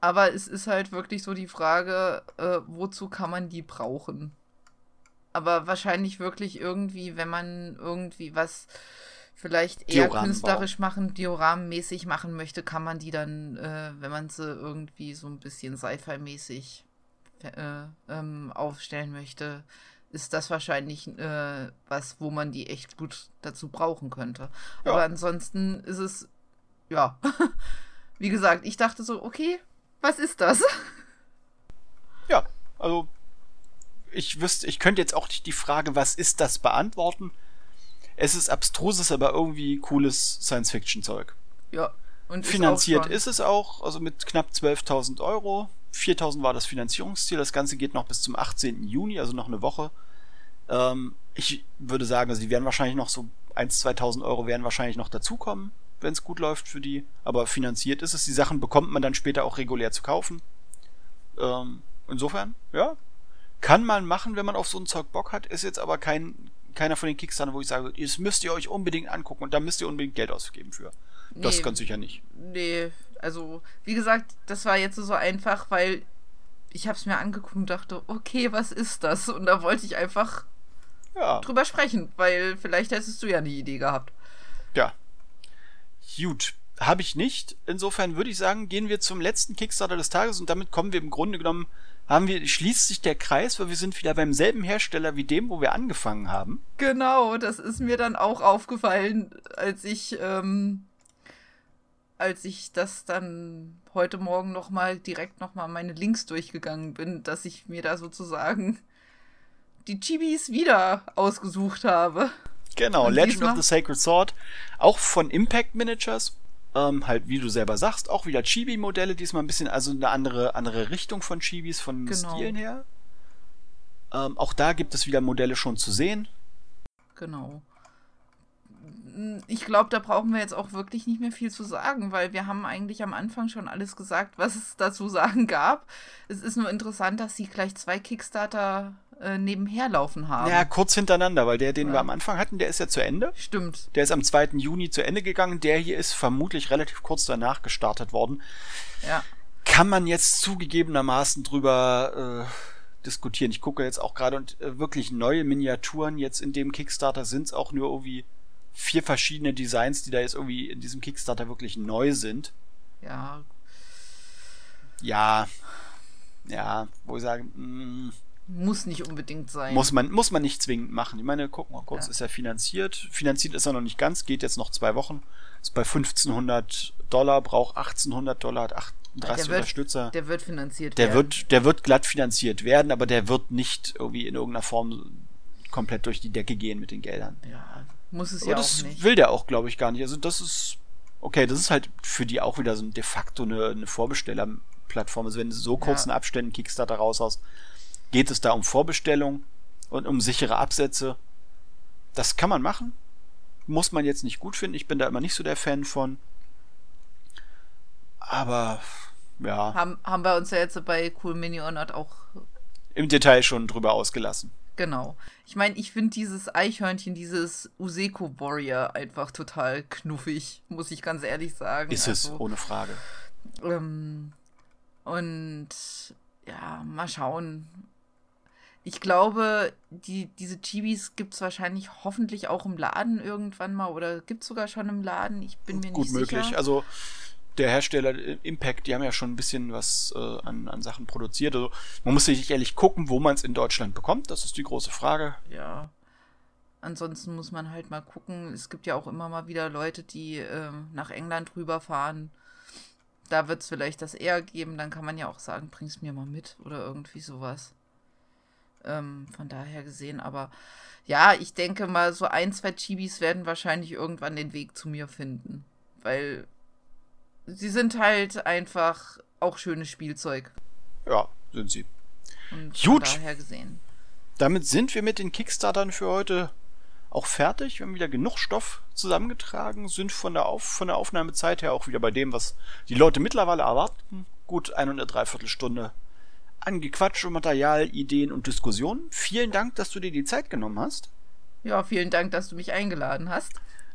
aber es ist halt wirklich so die Frage, äh, wozu kann man die brauchen? Aber wahrscheinlich wirklich irgendwie, wenn man irgendwie was vielleicht eher Dioramen künstlerisch bauen. machen, Dioramenmäßig machen möchte, kann man die dann, äh, wenn man sie irgendwie so ein bisschen Sci-Fi-mäßig äh, ähm, aufstellen möchte, ist das wahrscheinlich äh, was, wo man die echt gut dazu brauchen könnte. Ja. Aber ansonsten ist es, ja, *laughs* wie gesagt, ich dachte so, okay, was ist das? Ja, also ich wüsste, ich könnte jetzt auch nicht die Frage, was ist das, beantworten es ist abstruses, aber irgendwie cooles Science-Fiction-Zeug. Ja. Und Finanziert ist, ist, es auch, also mit knapp 12.000 Euro. 4.000 war das Finanzierungsziel. Das Ganze geht noch bis zum 18. Juni, also noch eine Woche. Ähm, ich würde sagen, also die werden wahrscheinlich noch so 1.000, 2.000 Euro werden wahrscheinlich noch dazukommen, wenn es gut läuft für die. Aber finanziert ist es. Die Sachen bekommt man dann später auch regulär zu kaufen. Ähm, insofern, ja, kann man machen, wenn man auf so einen Zeug Bock hat, ist jetzt aber kein, keiner von den Kickstarter, wo ich sage, das müsst ihr euch unbedingt angucken und da müsst ihr unbedingt Geld ausgeben für. Nee, das ganz sicher nicht. Nee, also wie gesagt, das war jetzt so einfach, weil ich habe es mir angeguckt und dachte, okay, was ist das? Und da wollte ich einfach ja. drüber sprechen, weil vielleicht hättest du ja eine Idee gehabt. Ja. Gut. Habe ich nicht. Insofern würde ich sagen, gehen wir zum letzten Kickstarter des Tages und damit kommen wir im Grunde genommen, haben wir, schließt sich der Kreis, weil wir sind wieder beim selben Hersteller wie dem, wo wir angefangen haben. Genau, das ist mir dann auch aufgefallen, als ich, ähm, als ich das dann heute Morgen nochmal direkt nochmal meine Links durchgegangen bin, dass ich mir da sozusagen die Chibis wieder ausgesucht habe. Genau, Und Legend of the Sacred Sword, auch von Impact Managers, ähm, halt wie du selber sagst, auch wieder Chibi-Modelle, diesmal ein bisschen, also eine andere, andere Richtung von Chibis, von genau. Stilen her. Ähm, auch da gibt es wieder Modelle schon zu sehen. Genau. Ich glaube, da brauchen wir jetzt auch wirklich nicht mehr viel zu sagen, weil wir haben eigentlich am Anfang schon alles gesagt, was es dazu *laughs* sagen gab. Es ist nur interessant, dass sie gleich zwei Kickstarter äh, nebenher laufen haben. Ja, kurz hintereinander, weil der, den ja. wir am Anfang hatten, der ist ja zu Ende. Stimmt. Der ist am 2. Juni zu Ende gegangen. Der hier ist vermutlich relativ kurz danach gestartet worden. Ja. Kann man jetzt zugegebenermaßen drüber äh, diskutieren. Ich gucke jetzt auch gerade und äh, wirklich neue Miniaturen jetzt in dem Kickstarter sind es auch nur irgendwie vier verschiedene Designs, die da jetzt irgendwie in diesem Kickstarter wirklich neu sind. Ja. Ja. Ja, wo ich sage, mh, mm, muss nicht unbedingt sein. Muss man, muss man nicht zwingend machen. Ich meine, guck mal kurz, ja. ist er finanziert. Finanziert ist er noch nicht ganz, geht jetzt noch zwei Wochen. Ist bei 1500 Dollar, braucht 1800 Dollar, hat 38 der Unterstützer. Wird, der wird finanziert der werden. Wird, der wird glatt finanziert werden, aber der wird nicht irgendwie in irgendeiner Form komplett durch die Decke gehen mit den Geldern. Ja, muss es aber ja das auch nicht. will der auch, glaube ich, gar nicht. Also das ist, okay, das ist halt für die auch wieder so de facto eine, eine Vorbestellerplattform. Also wenn du so kurzen ja. Abständen Kickstarter raushaust, geht es da um Vorbestellung und um sichere Absätze. Das kann man machen. Muss man jetzt nicht gut finden. Ich bin da immer nicht so der Fan von. Aber ja. Haben, haben wir uns ja jetzt bei Cool Mini or Not auch im Detail schon drüber ausgelassen. Genau. Ich meine, ich finde dieses Eichhörnchen, dieses Useko Warrior einfach total knuffig, muss ich ganz ehrlich sagen. Ist also, es, ohne Frage. Ähm, und ja, mal schauen. Ich glaube, die, diese Chibis gibt es wahrscheinlich hoffentlich auch im Laden irgendwann mal oder gibt es sogar schon im Laden. Ich bin mir Gut nicht möglich. sicher. Gut möglich. Also der Hersteller äh, Impact, die haben ja schon ein bisschen was äh, an, an Sachen produziert. Also man muss sich ehrlich gucken, wo man es in Deutschland bekommt. Das ist die große Frage. Ja. Ansonsten muss man halt mal gucken. Es gibt ja auch immer mal wieder Leute, die äh, nach England rüberfahren. Da wird es vielleicht das eher geben. Dann kann man ja auch sagen, bring's mir mal mit oder irgendwie sowas. Ähm, von daher gesehen, aber ja, ich denke mal, so ein, zwei Chibis werden wahrscheinlich irgendwann den Weg zu mir finden. Weil sie sind halt einfach auch schönes Spielzeug. Ja, sind sie. Und Gut. Von daher gesehen. Damit sind wir mit den Kickstartern für heute auch fertig. Wir haben wieder genug Stoff zusammengetragen, sind von der, Auf von der Aufnahmezeit her auch wieder bei dem, was die Leute mittlerweile erwarten. Gut eine und eine Dreiviertelstunde an Gequatsch und Material, Ideen und Diskussionen. Vielen Dank, dass du dir die Zeit genommen hast. Ja, vielen Dank, dass du mich eingeladen hast.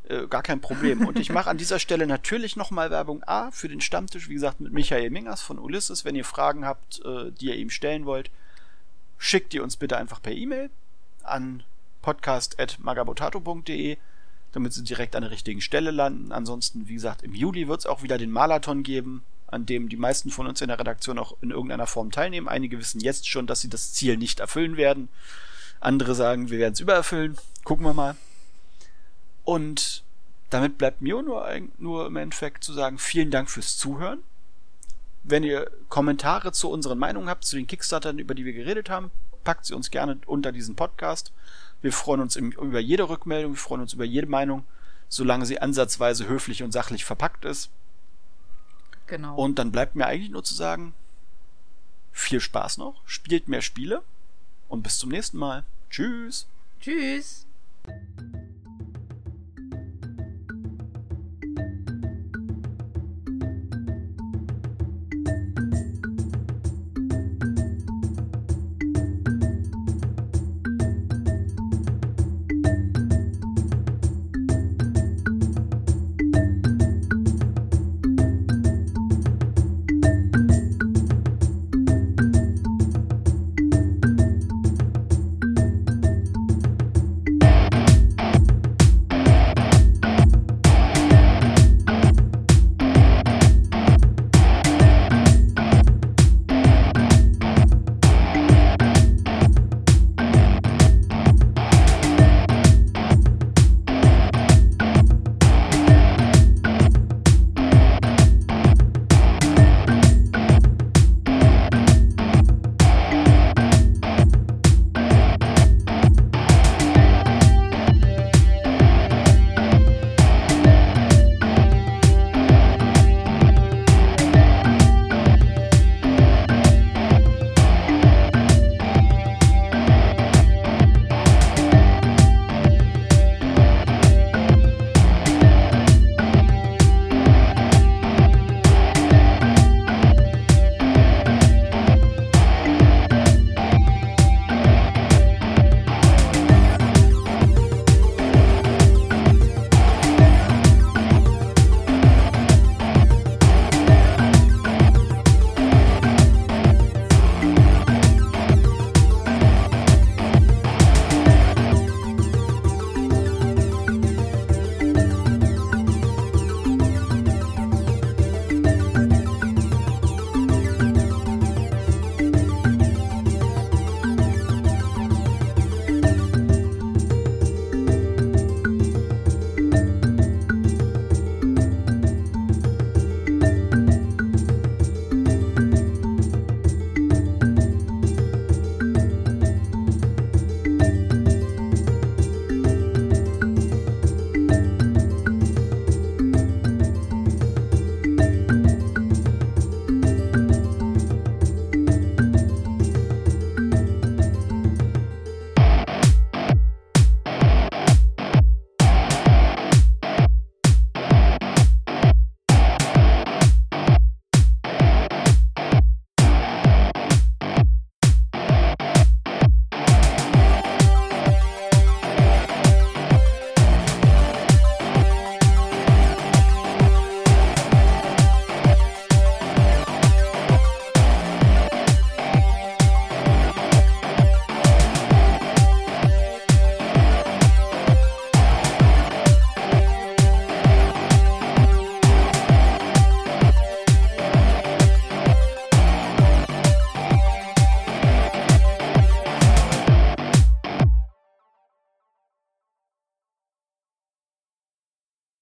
Äh, gar kein Problem. Und ich mache an dieser Stelle natürlich nochmal Werbung A für den Stammtisch, wie gesagt, mit Michael Mingers von Ulysses. Wenn ihr Fragen habt, äh, die ihr ihm stellen wollt, schickt die uns bitte einfach per E-Mail an podcast.magabotato.de, damit sie direkt an der richtigen Stelle landen. Ansonsten, wie gesagt, im Juli wird es auch wieder den Marathon geben an dem die meisten von uns in der Redaktion auch in irgendeiner Form teilnehmen. Einige wissen jetzt schon, dass sie das Ziel nicht erfüllen werden. Andere sagen, wir werden es übererfüllen. Gucken wir mal. Und damit bleibt mir nur, nur im Endeffekt zu sagen, vielen Dank fürs Zuhören. Wenn ihr Kommentare zu unseren Meinungen habt, zu den Kickstartern, über die wir geredet haben, packt sie uns gerne unter diesen Podcast. Wir freuen uns über jede Rückmeldung, wir freuen uns über jede Meinung, solange sie ansatzweise höflich und sachlich verpackt ist. Genau. Und dann bleibt mir eigentlich nur zu sagen, viel Spaß noch, spielt mehr Spiele und bis zum nächsten Mal. Tschüss. Tschüss.